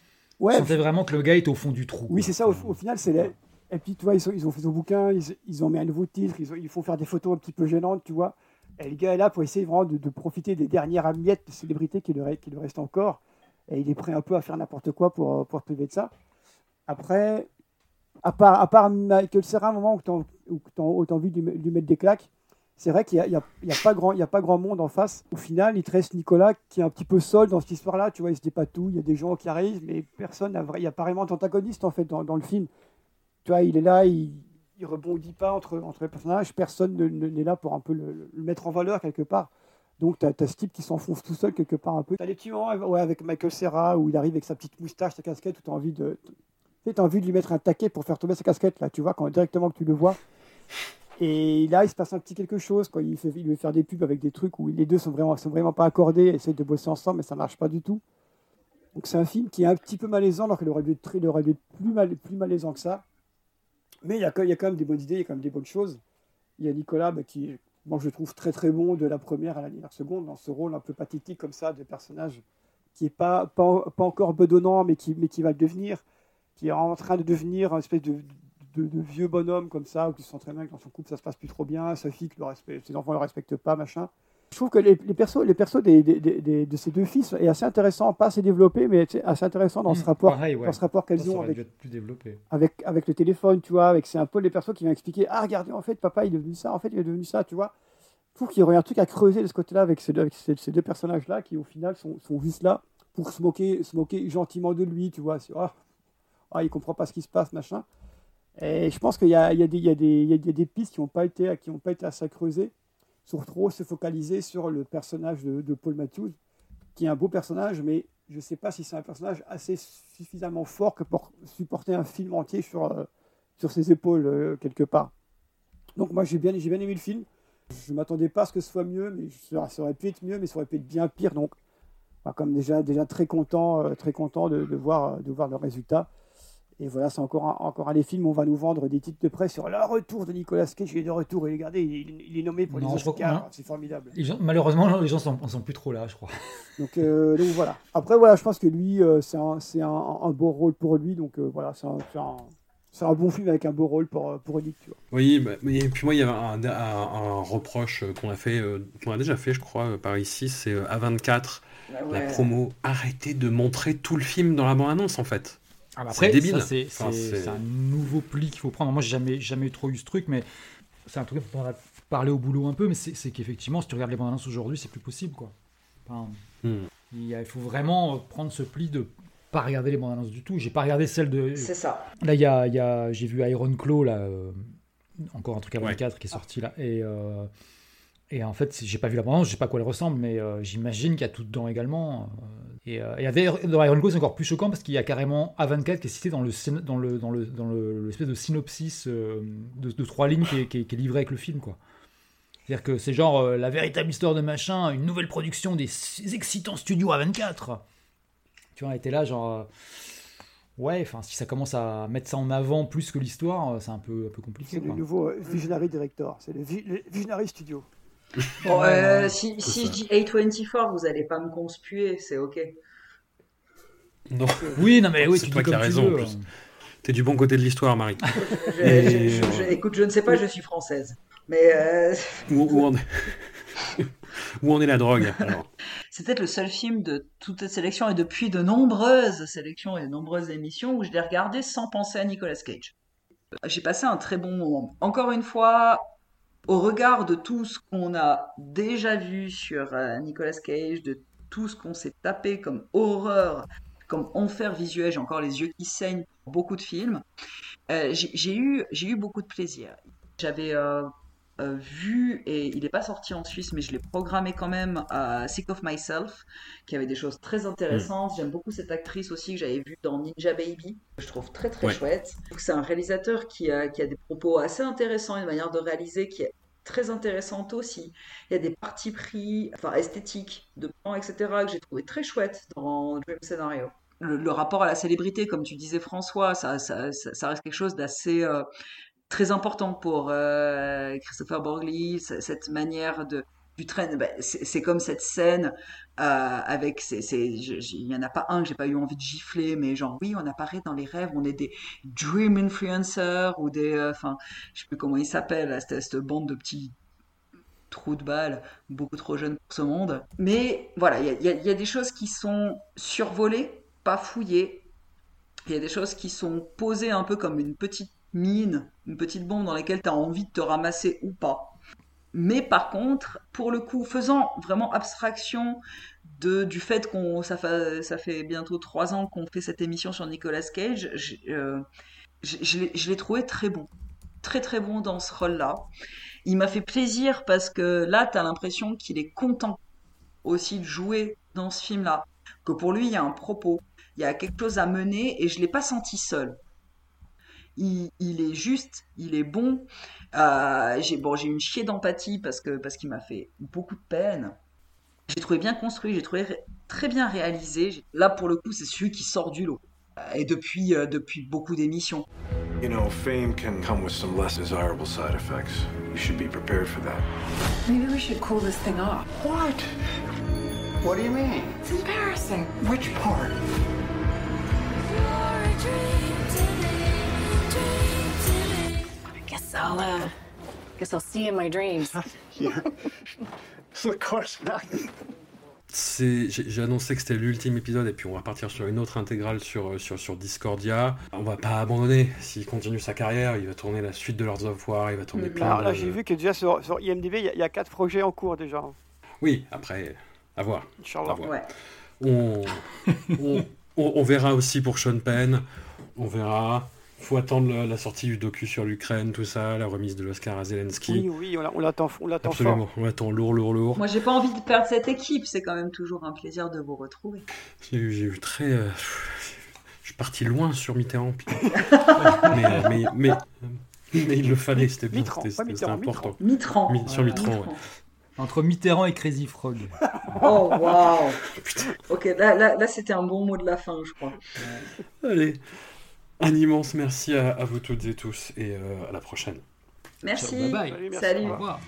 Ouais, sentais vraiment que le gars était au fond du trou. Oui, c'est ça, au, au final, c'est. Et puis, tu vois, ils, sont- ils ont fait son bouquin, ils, ils ont mis un nouveau titre, ils, ont- ils font faire des photos un petit peu gênantes, tu vois. Et le gars est là pour essayer vraiment de, de profiter des dernières miettes de célébrité qui lui, qui lui restent encore. Et il est prêt un peu à faire n'importe quoi pour, euh, pour priver de ça. Après, à part, à part Michael Serra, un moment où tu as envie de lui, met- lui mettre des claques, c'est vrai qu'il n'y a, a- a pas grand- a pas grand monde en face. Au final, il te reste Nicolas qui est un petit peu seul dans cette histoire-là. Tu vois, il se dépatouille, il y a des gens qui arrivent, mais personne. Il n'y a pas vraiment d'antagoniste en fait dans, dans le film. Tu vois, il est là, il, il rebondit pas entre, entre les personnages. Personne ne- ne- n'est là pour un peu le, le mettre en valeur quelque part. Donc, tu as, ce type qui s'enfonce tout seul quelque part un peu. Tu as les petits moments ouais, avec Michael Serra où il arrive avec sa petite moustache, sa casquette, où tu as envie de. Tu t'as envie de lui mettre un taquet pour faire tomber sa casquette, là, tu vois, quand directement que tu le vois. Et là, il se passe un petit quelque chose. Quoi. Il, veut faire des pubs avec des trucs où les deux sont vraiment, sont vraiment pas accordés, essayent de bosser ensemble, mais ça marche pas du tout. Donc c'est un film qui est un petit peu malaisant, alors qu'il aurait dû être, plus, mal, plus malaisant que ça. Mais il y, a, il y a quand même des bonnes idées, il y a quand même des bonnes choses. Il y a Nicolas bah, qui, moi, je trouve très très bon de la première à la dernière seconde, dans ce rôle un peu pathétique comme ça, de personnage qui est pas, pas, pas encore bedonnant, mais qui, mais qui va le devenir, qui est en train de devenir un espèce de, de, de vieux bonhomme comme ça, où tu sens très bien que dans son couple ça se passe plus trop bien, sa fille, que le respect, ses enfants ne le respectent pas, machin. Je trouve que les, les persos, les persos des, des- des- de ces deux fils est assez intéressant, pas assez développé, mais assez intéressant dans ce Mmh, rapport, pareil, ouais. dans ce rapport qu'elles ont avec, plus développé. avec, avec le téléphone, tu vois, avec c'est un peu les persos qui viennent expliquer ah regardez en fait papa il est devenu ça, en fait il est devenu ça, tu vois. Je trouve qu'il y aurait un truc à creuser de ce côté-là avec ces, deux- avec ces, ces deux personnages-là qui au final sont, sont juste là pour se moquer, se moquer gentiment de lui, tu vois. C'est, ah, ah, il comprend pas ce qui se passe, machin. Et je pense qu'il y a, des- pistes qui n'ont pas été, qui ont pas été assez à creuser, sur trop se focaliser sur le personnage de, Paul Matthews, qui est un beau personnage, mais je ne sais pas si c'est un personnage assez suffisamment fort pour supporter un film entier sur, euh, ses épaules, euh, quelque part. Donc moi, j'ai bien, aimé le film. Je ne m'attendais pas à ce que ce soit mieux, mais ça, aurait pu être mieux, mais ça aurait pu être bien pire. Donc, bah, comme déjà, déjà très content, euh, très content de voir le résultat. Et voilà, c'est encore un, encore un des films où on va nous vendre des titres de presse sur le retour de Nicolas Cage. Il est de retour, et regardez, il, il est nommé pour Non, les Oscars. non. C'est formidable. Les gens- malheureusement, les gens sont, sont plus trop là, je crois. Donc, euh, donc voilà. Après, voilà, je pense que lui, euh, c'est un, c'est un, un beau rôle pour lui. Donc euh, voilà, c'est un, c'est un, c'est un bon film avec un beau rôle pour, pour Nick, tu vois. Oui, bah, mais et puis moi, il y avait un, un- un reproche qu'on a fait, euh, qu'on a déjà fait, je crois, par ici, c'est euh, A24, Ah la promo. Arrêtez de montrer tout le film dans la bande-annonce, en fait. Ah bah c'est après, débile. ça, c'est Enfin, un nouveau pli qu'il faut prendre. Moi, j'ai jamais, jamais trop eu ce truc, mais c'est un truc dont on a parlé au boulot un peu, mais c'est qu'effectivement, si tu regardes les bandes annonces aujourd'hui, c'est plus possible, quoi. Enfin, Hmm. il, faut vraiment prendre ce pli de pas regarder les bandes annonces du tout. J'ai pas regardé celle de. C'est ça. Là, il y a, il y a- j'ai vu Iron Claw, là, euh, encore un truc à Ouais. 24 qui est sorti là, et. euh, et en fait, j'ai pas vu la bande-annonce, je sais pas à quoi elle ressemble, mais euh, j'imagine qu'il y a tout dedans également. euh, et, euh, et dans Iron Claw, c'est encore plus choquant parce qu'il y a carrément A24 qui est cité dans le dans le dans le dans le l'espèce de synopsis euh, de, de trois lignes qui est, qui est- qui est livré avec le film, quoi. C'est-à-dire que c'est genre la véritable histoire de machin, une nouvelle production des excitants studios A24. Tu vois, était là, genre. Ouais, enfin, si ça commence à mettre ça en avant plus que l'histoire, c'est un peu, un peu compliqué. C'est le nouveau Visionary Director. C'est le, vi- le Visionary Studio. Bon, euh, si, je dis A24, vous allez pas me conspuer, c'est ok. Non. Oui, non, mais oui, c'est tu toi dis qui as raison veux. en plus. T'es du bon côté de l'histoire, Marie. <laughs> Je- Et, je- je- je- euh, écoute, je ne sais pas, je suis française. Mais euh, Où, où en est... <laughs> où en est la drogue alors? C'est peut-être le seul film de toute cette sélection et depuis de nombreuses sélections et de nombreuses émissions où je l'ai regardé sans penser à Nicolas Cage. J'ai passé un très bon moment. Encore une fois, au regard de tout ce qu'on a déjà vu sur euh, Nicolas Cage, de tout ce qu'on s'est tapé comme horreur, comme enfer visuel, j'ai encore les yeux qui saignent pour beaucoup de films, euh, j'ai eu, eu beaucoup de plaisir. J'avais euh, euh, vu, et il n'est pas sorti en Suisse, mais je l'ai programmé quand même, à Sick of Myself, qui avait des choses très intéressantes. J'aime beaucoup cette actrice aussi que j'avais vue dans Ninja Baby, que je trouve très très Ouais. chouette. C'est un réalisateur qui a, qui a des propos assez intéressants, une manière de réaliser qui est très intéressante aussi. Il y a des parties pris, enfin esthétiques, de plans, etc., que j'ai trouvé très chouettes dans Dream Scenario. Le, le rapport à la célébrité, comme tu disais François, ça, ça, ça, ça reste quelque chose d'assez euh, très important pour euh, Christopher Borgli, cette manière de du train, ben, c'est comme cette scène euh, avec, il y en a pas un que j'ai pas eu envie de gifler, mais genre oui, on apparaît dans les rêves, on est des dream influencers ou des, euh, enfin, je sais plus comment ils s'appellent, cette, bande de petits trous de balles, beaucoup trop jeunes pour ce monde. Mais voilà, il y a des choses qui sont survolées, pas fouillées. Il y a des choses qui sont posées un peu comme une petite mine, une petite bombe dans laquelle tu as envie de te ramasser ou pas. Mais par contre, pour le coup, faisant vraiment abstraction de, du fait qu'on ça fait, bientôt trois ans qu'on fait cette émission sur Nicolas Cage, je, euh, je, l'ai- trouvé très bon. Très très bon dans ce rôle-là. Il m'a fait plaisir parce que là, tu as l'impression qu'il est content aussi de jouer dans ce film-là. Que pour lui, il y a un propos, il y a quelque chose à mener et je l'ai pas senti seul. Il, il est juste, il est bon. Euh, j'ai bon, j'ai une chier d'empathie parce que parce qu'il m'a fait beaucoup de peine. J'ai trouvé bien construit, j'ai trouvé très bien réalisé. Là, pour le coup, c'est celui qui sort du lot. Euh, Et depuis, euh, depuis beaucoup d'émissions. You know, fame can come with some less desirable side effects. You should be prepared for that. Maybe we should cool this thing off. What? What do you mean? It's embarrassing. Which part? I guess I'll, uh, guess I'll see you in my dreams. <laughs> of course not. C'est- J'ai j'ai annoncé que c'était l'ultime épisode et puis on va partir sur une autre intégrale sur, sur, sur Discordia. On va pas abandonner. S'il continue sa carrière, il va tourner la suite de Lords of War, il va tourner plein Alors de... là, j'ai vu que déjà sur, sur IMDb, il y, a- il y a quatre projets en cours déjà. Oui, après, à voir. Inch'Allah. À voir. Ouais. On, on, <laughs> on- on verra aussi pour Sean Penn. On verra. Faut attendre la, la sortie du docu sur l'Ukraine, tout ça, la remise de l'Oscar à Zelensky. Oui, oui, on l'a- on l'attend on l'attend Absolument, fort. on attend lourd, lourd, lourd. Moi, j'ai pas envie de perdre cette équipe. C'est quand même toujours un plaisir de vous retrouver. J'ai eu, j'ai eu très. euh, je suis parti loin sur Mitterrand. putain. <laughs> mais, mais, mais, mais il le fallait, c'était bien, c'était important. Mitterrand. Mi- sur Mitterrand, Mitterrand. Entre Mitterrand et Crazy Frog. Oh, waouh! <laughs> Ok, là, là, là c'était un bon mot de la fin, je crois. ouais. Allez, un immense merci à, à vous toutes et tous et euh, à la prochaine. Merci. Ciao, bye bye. Salut, merci. Salut. Au revoir.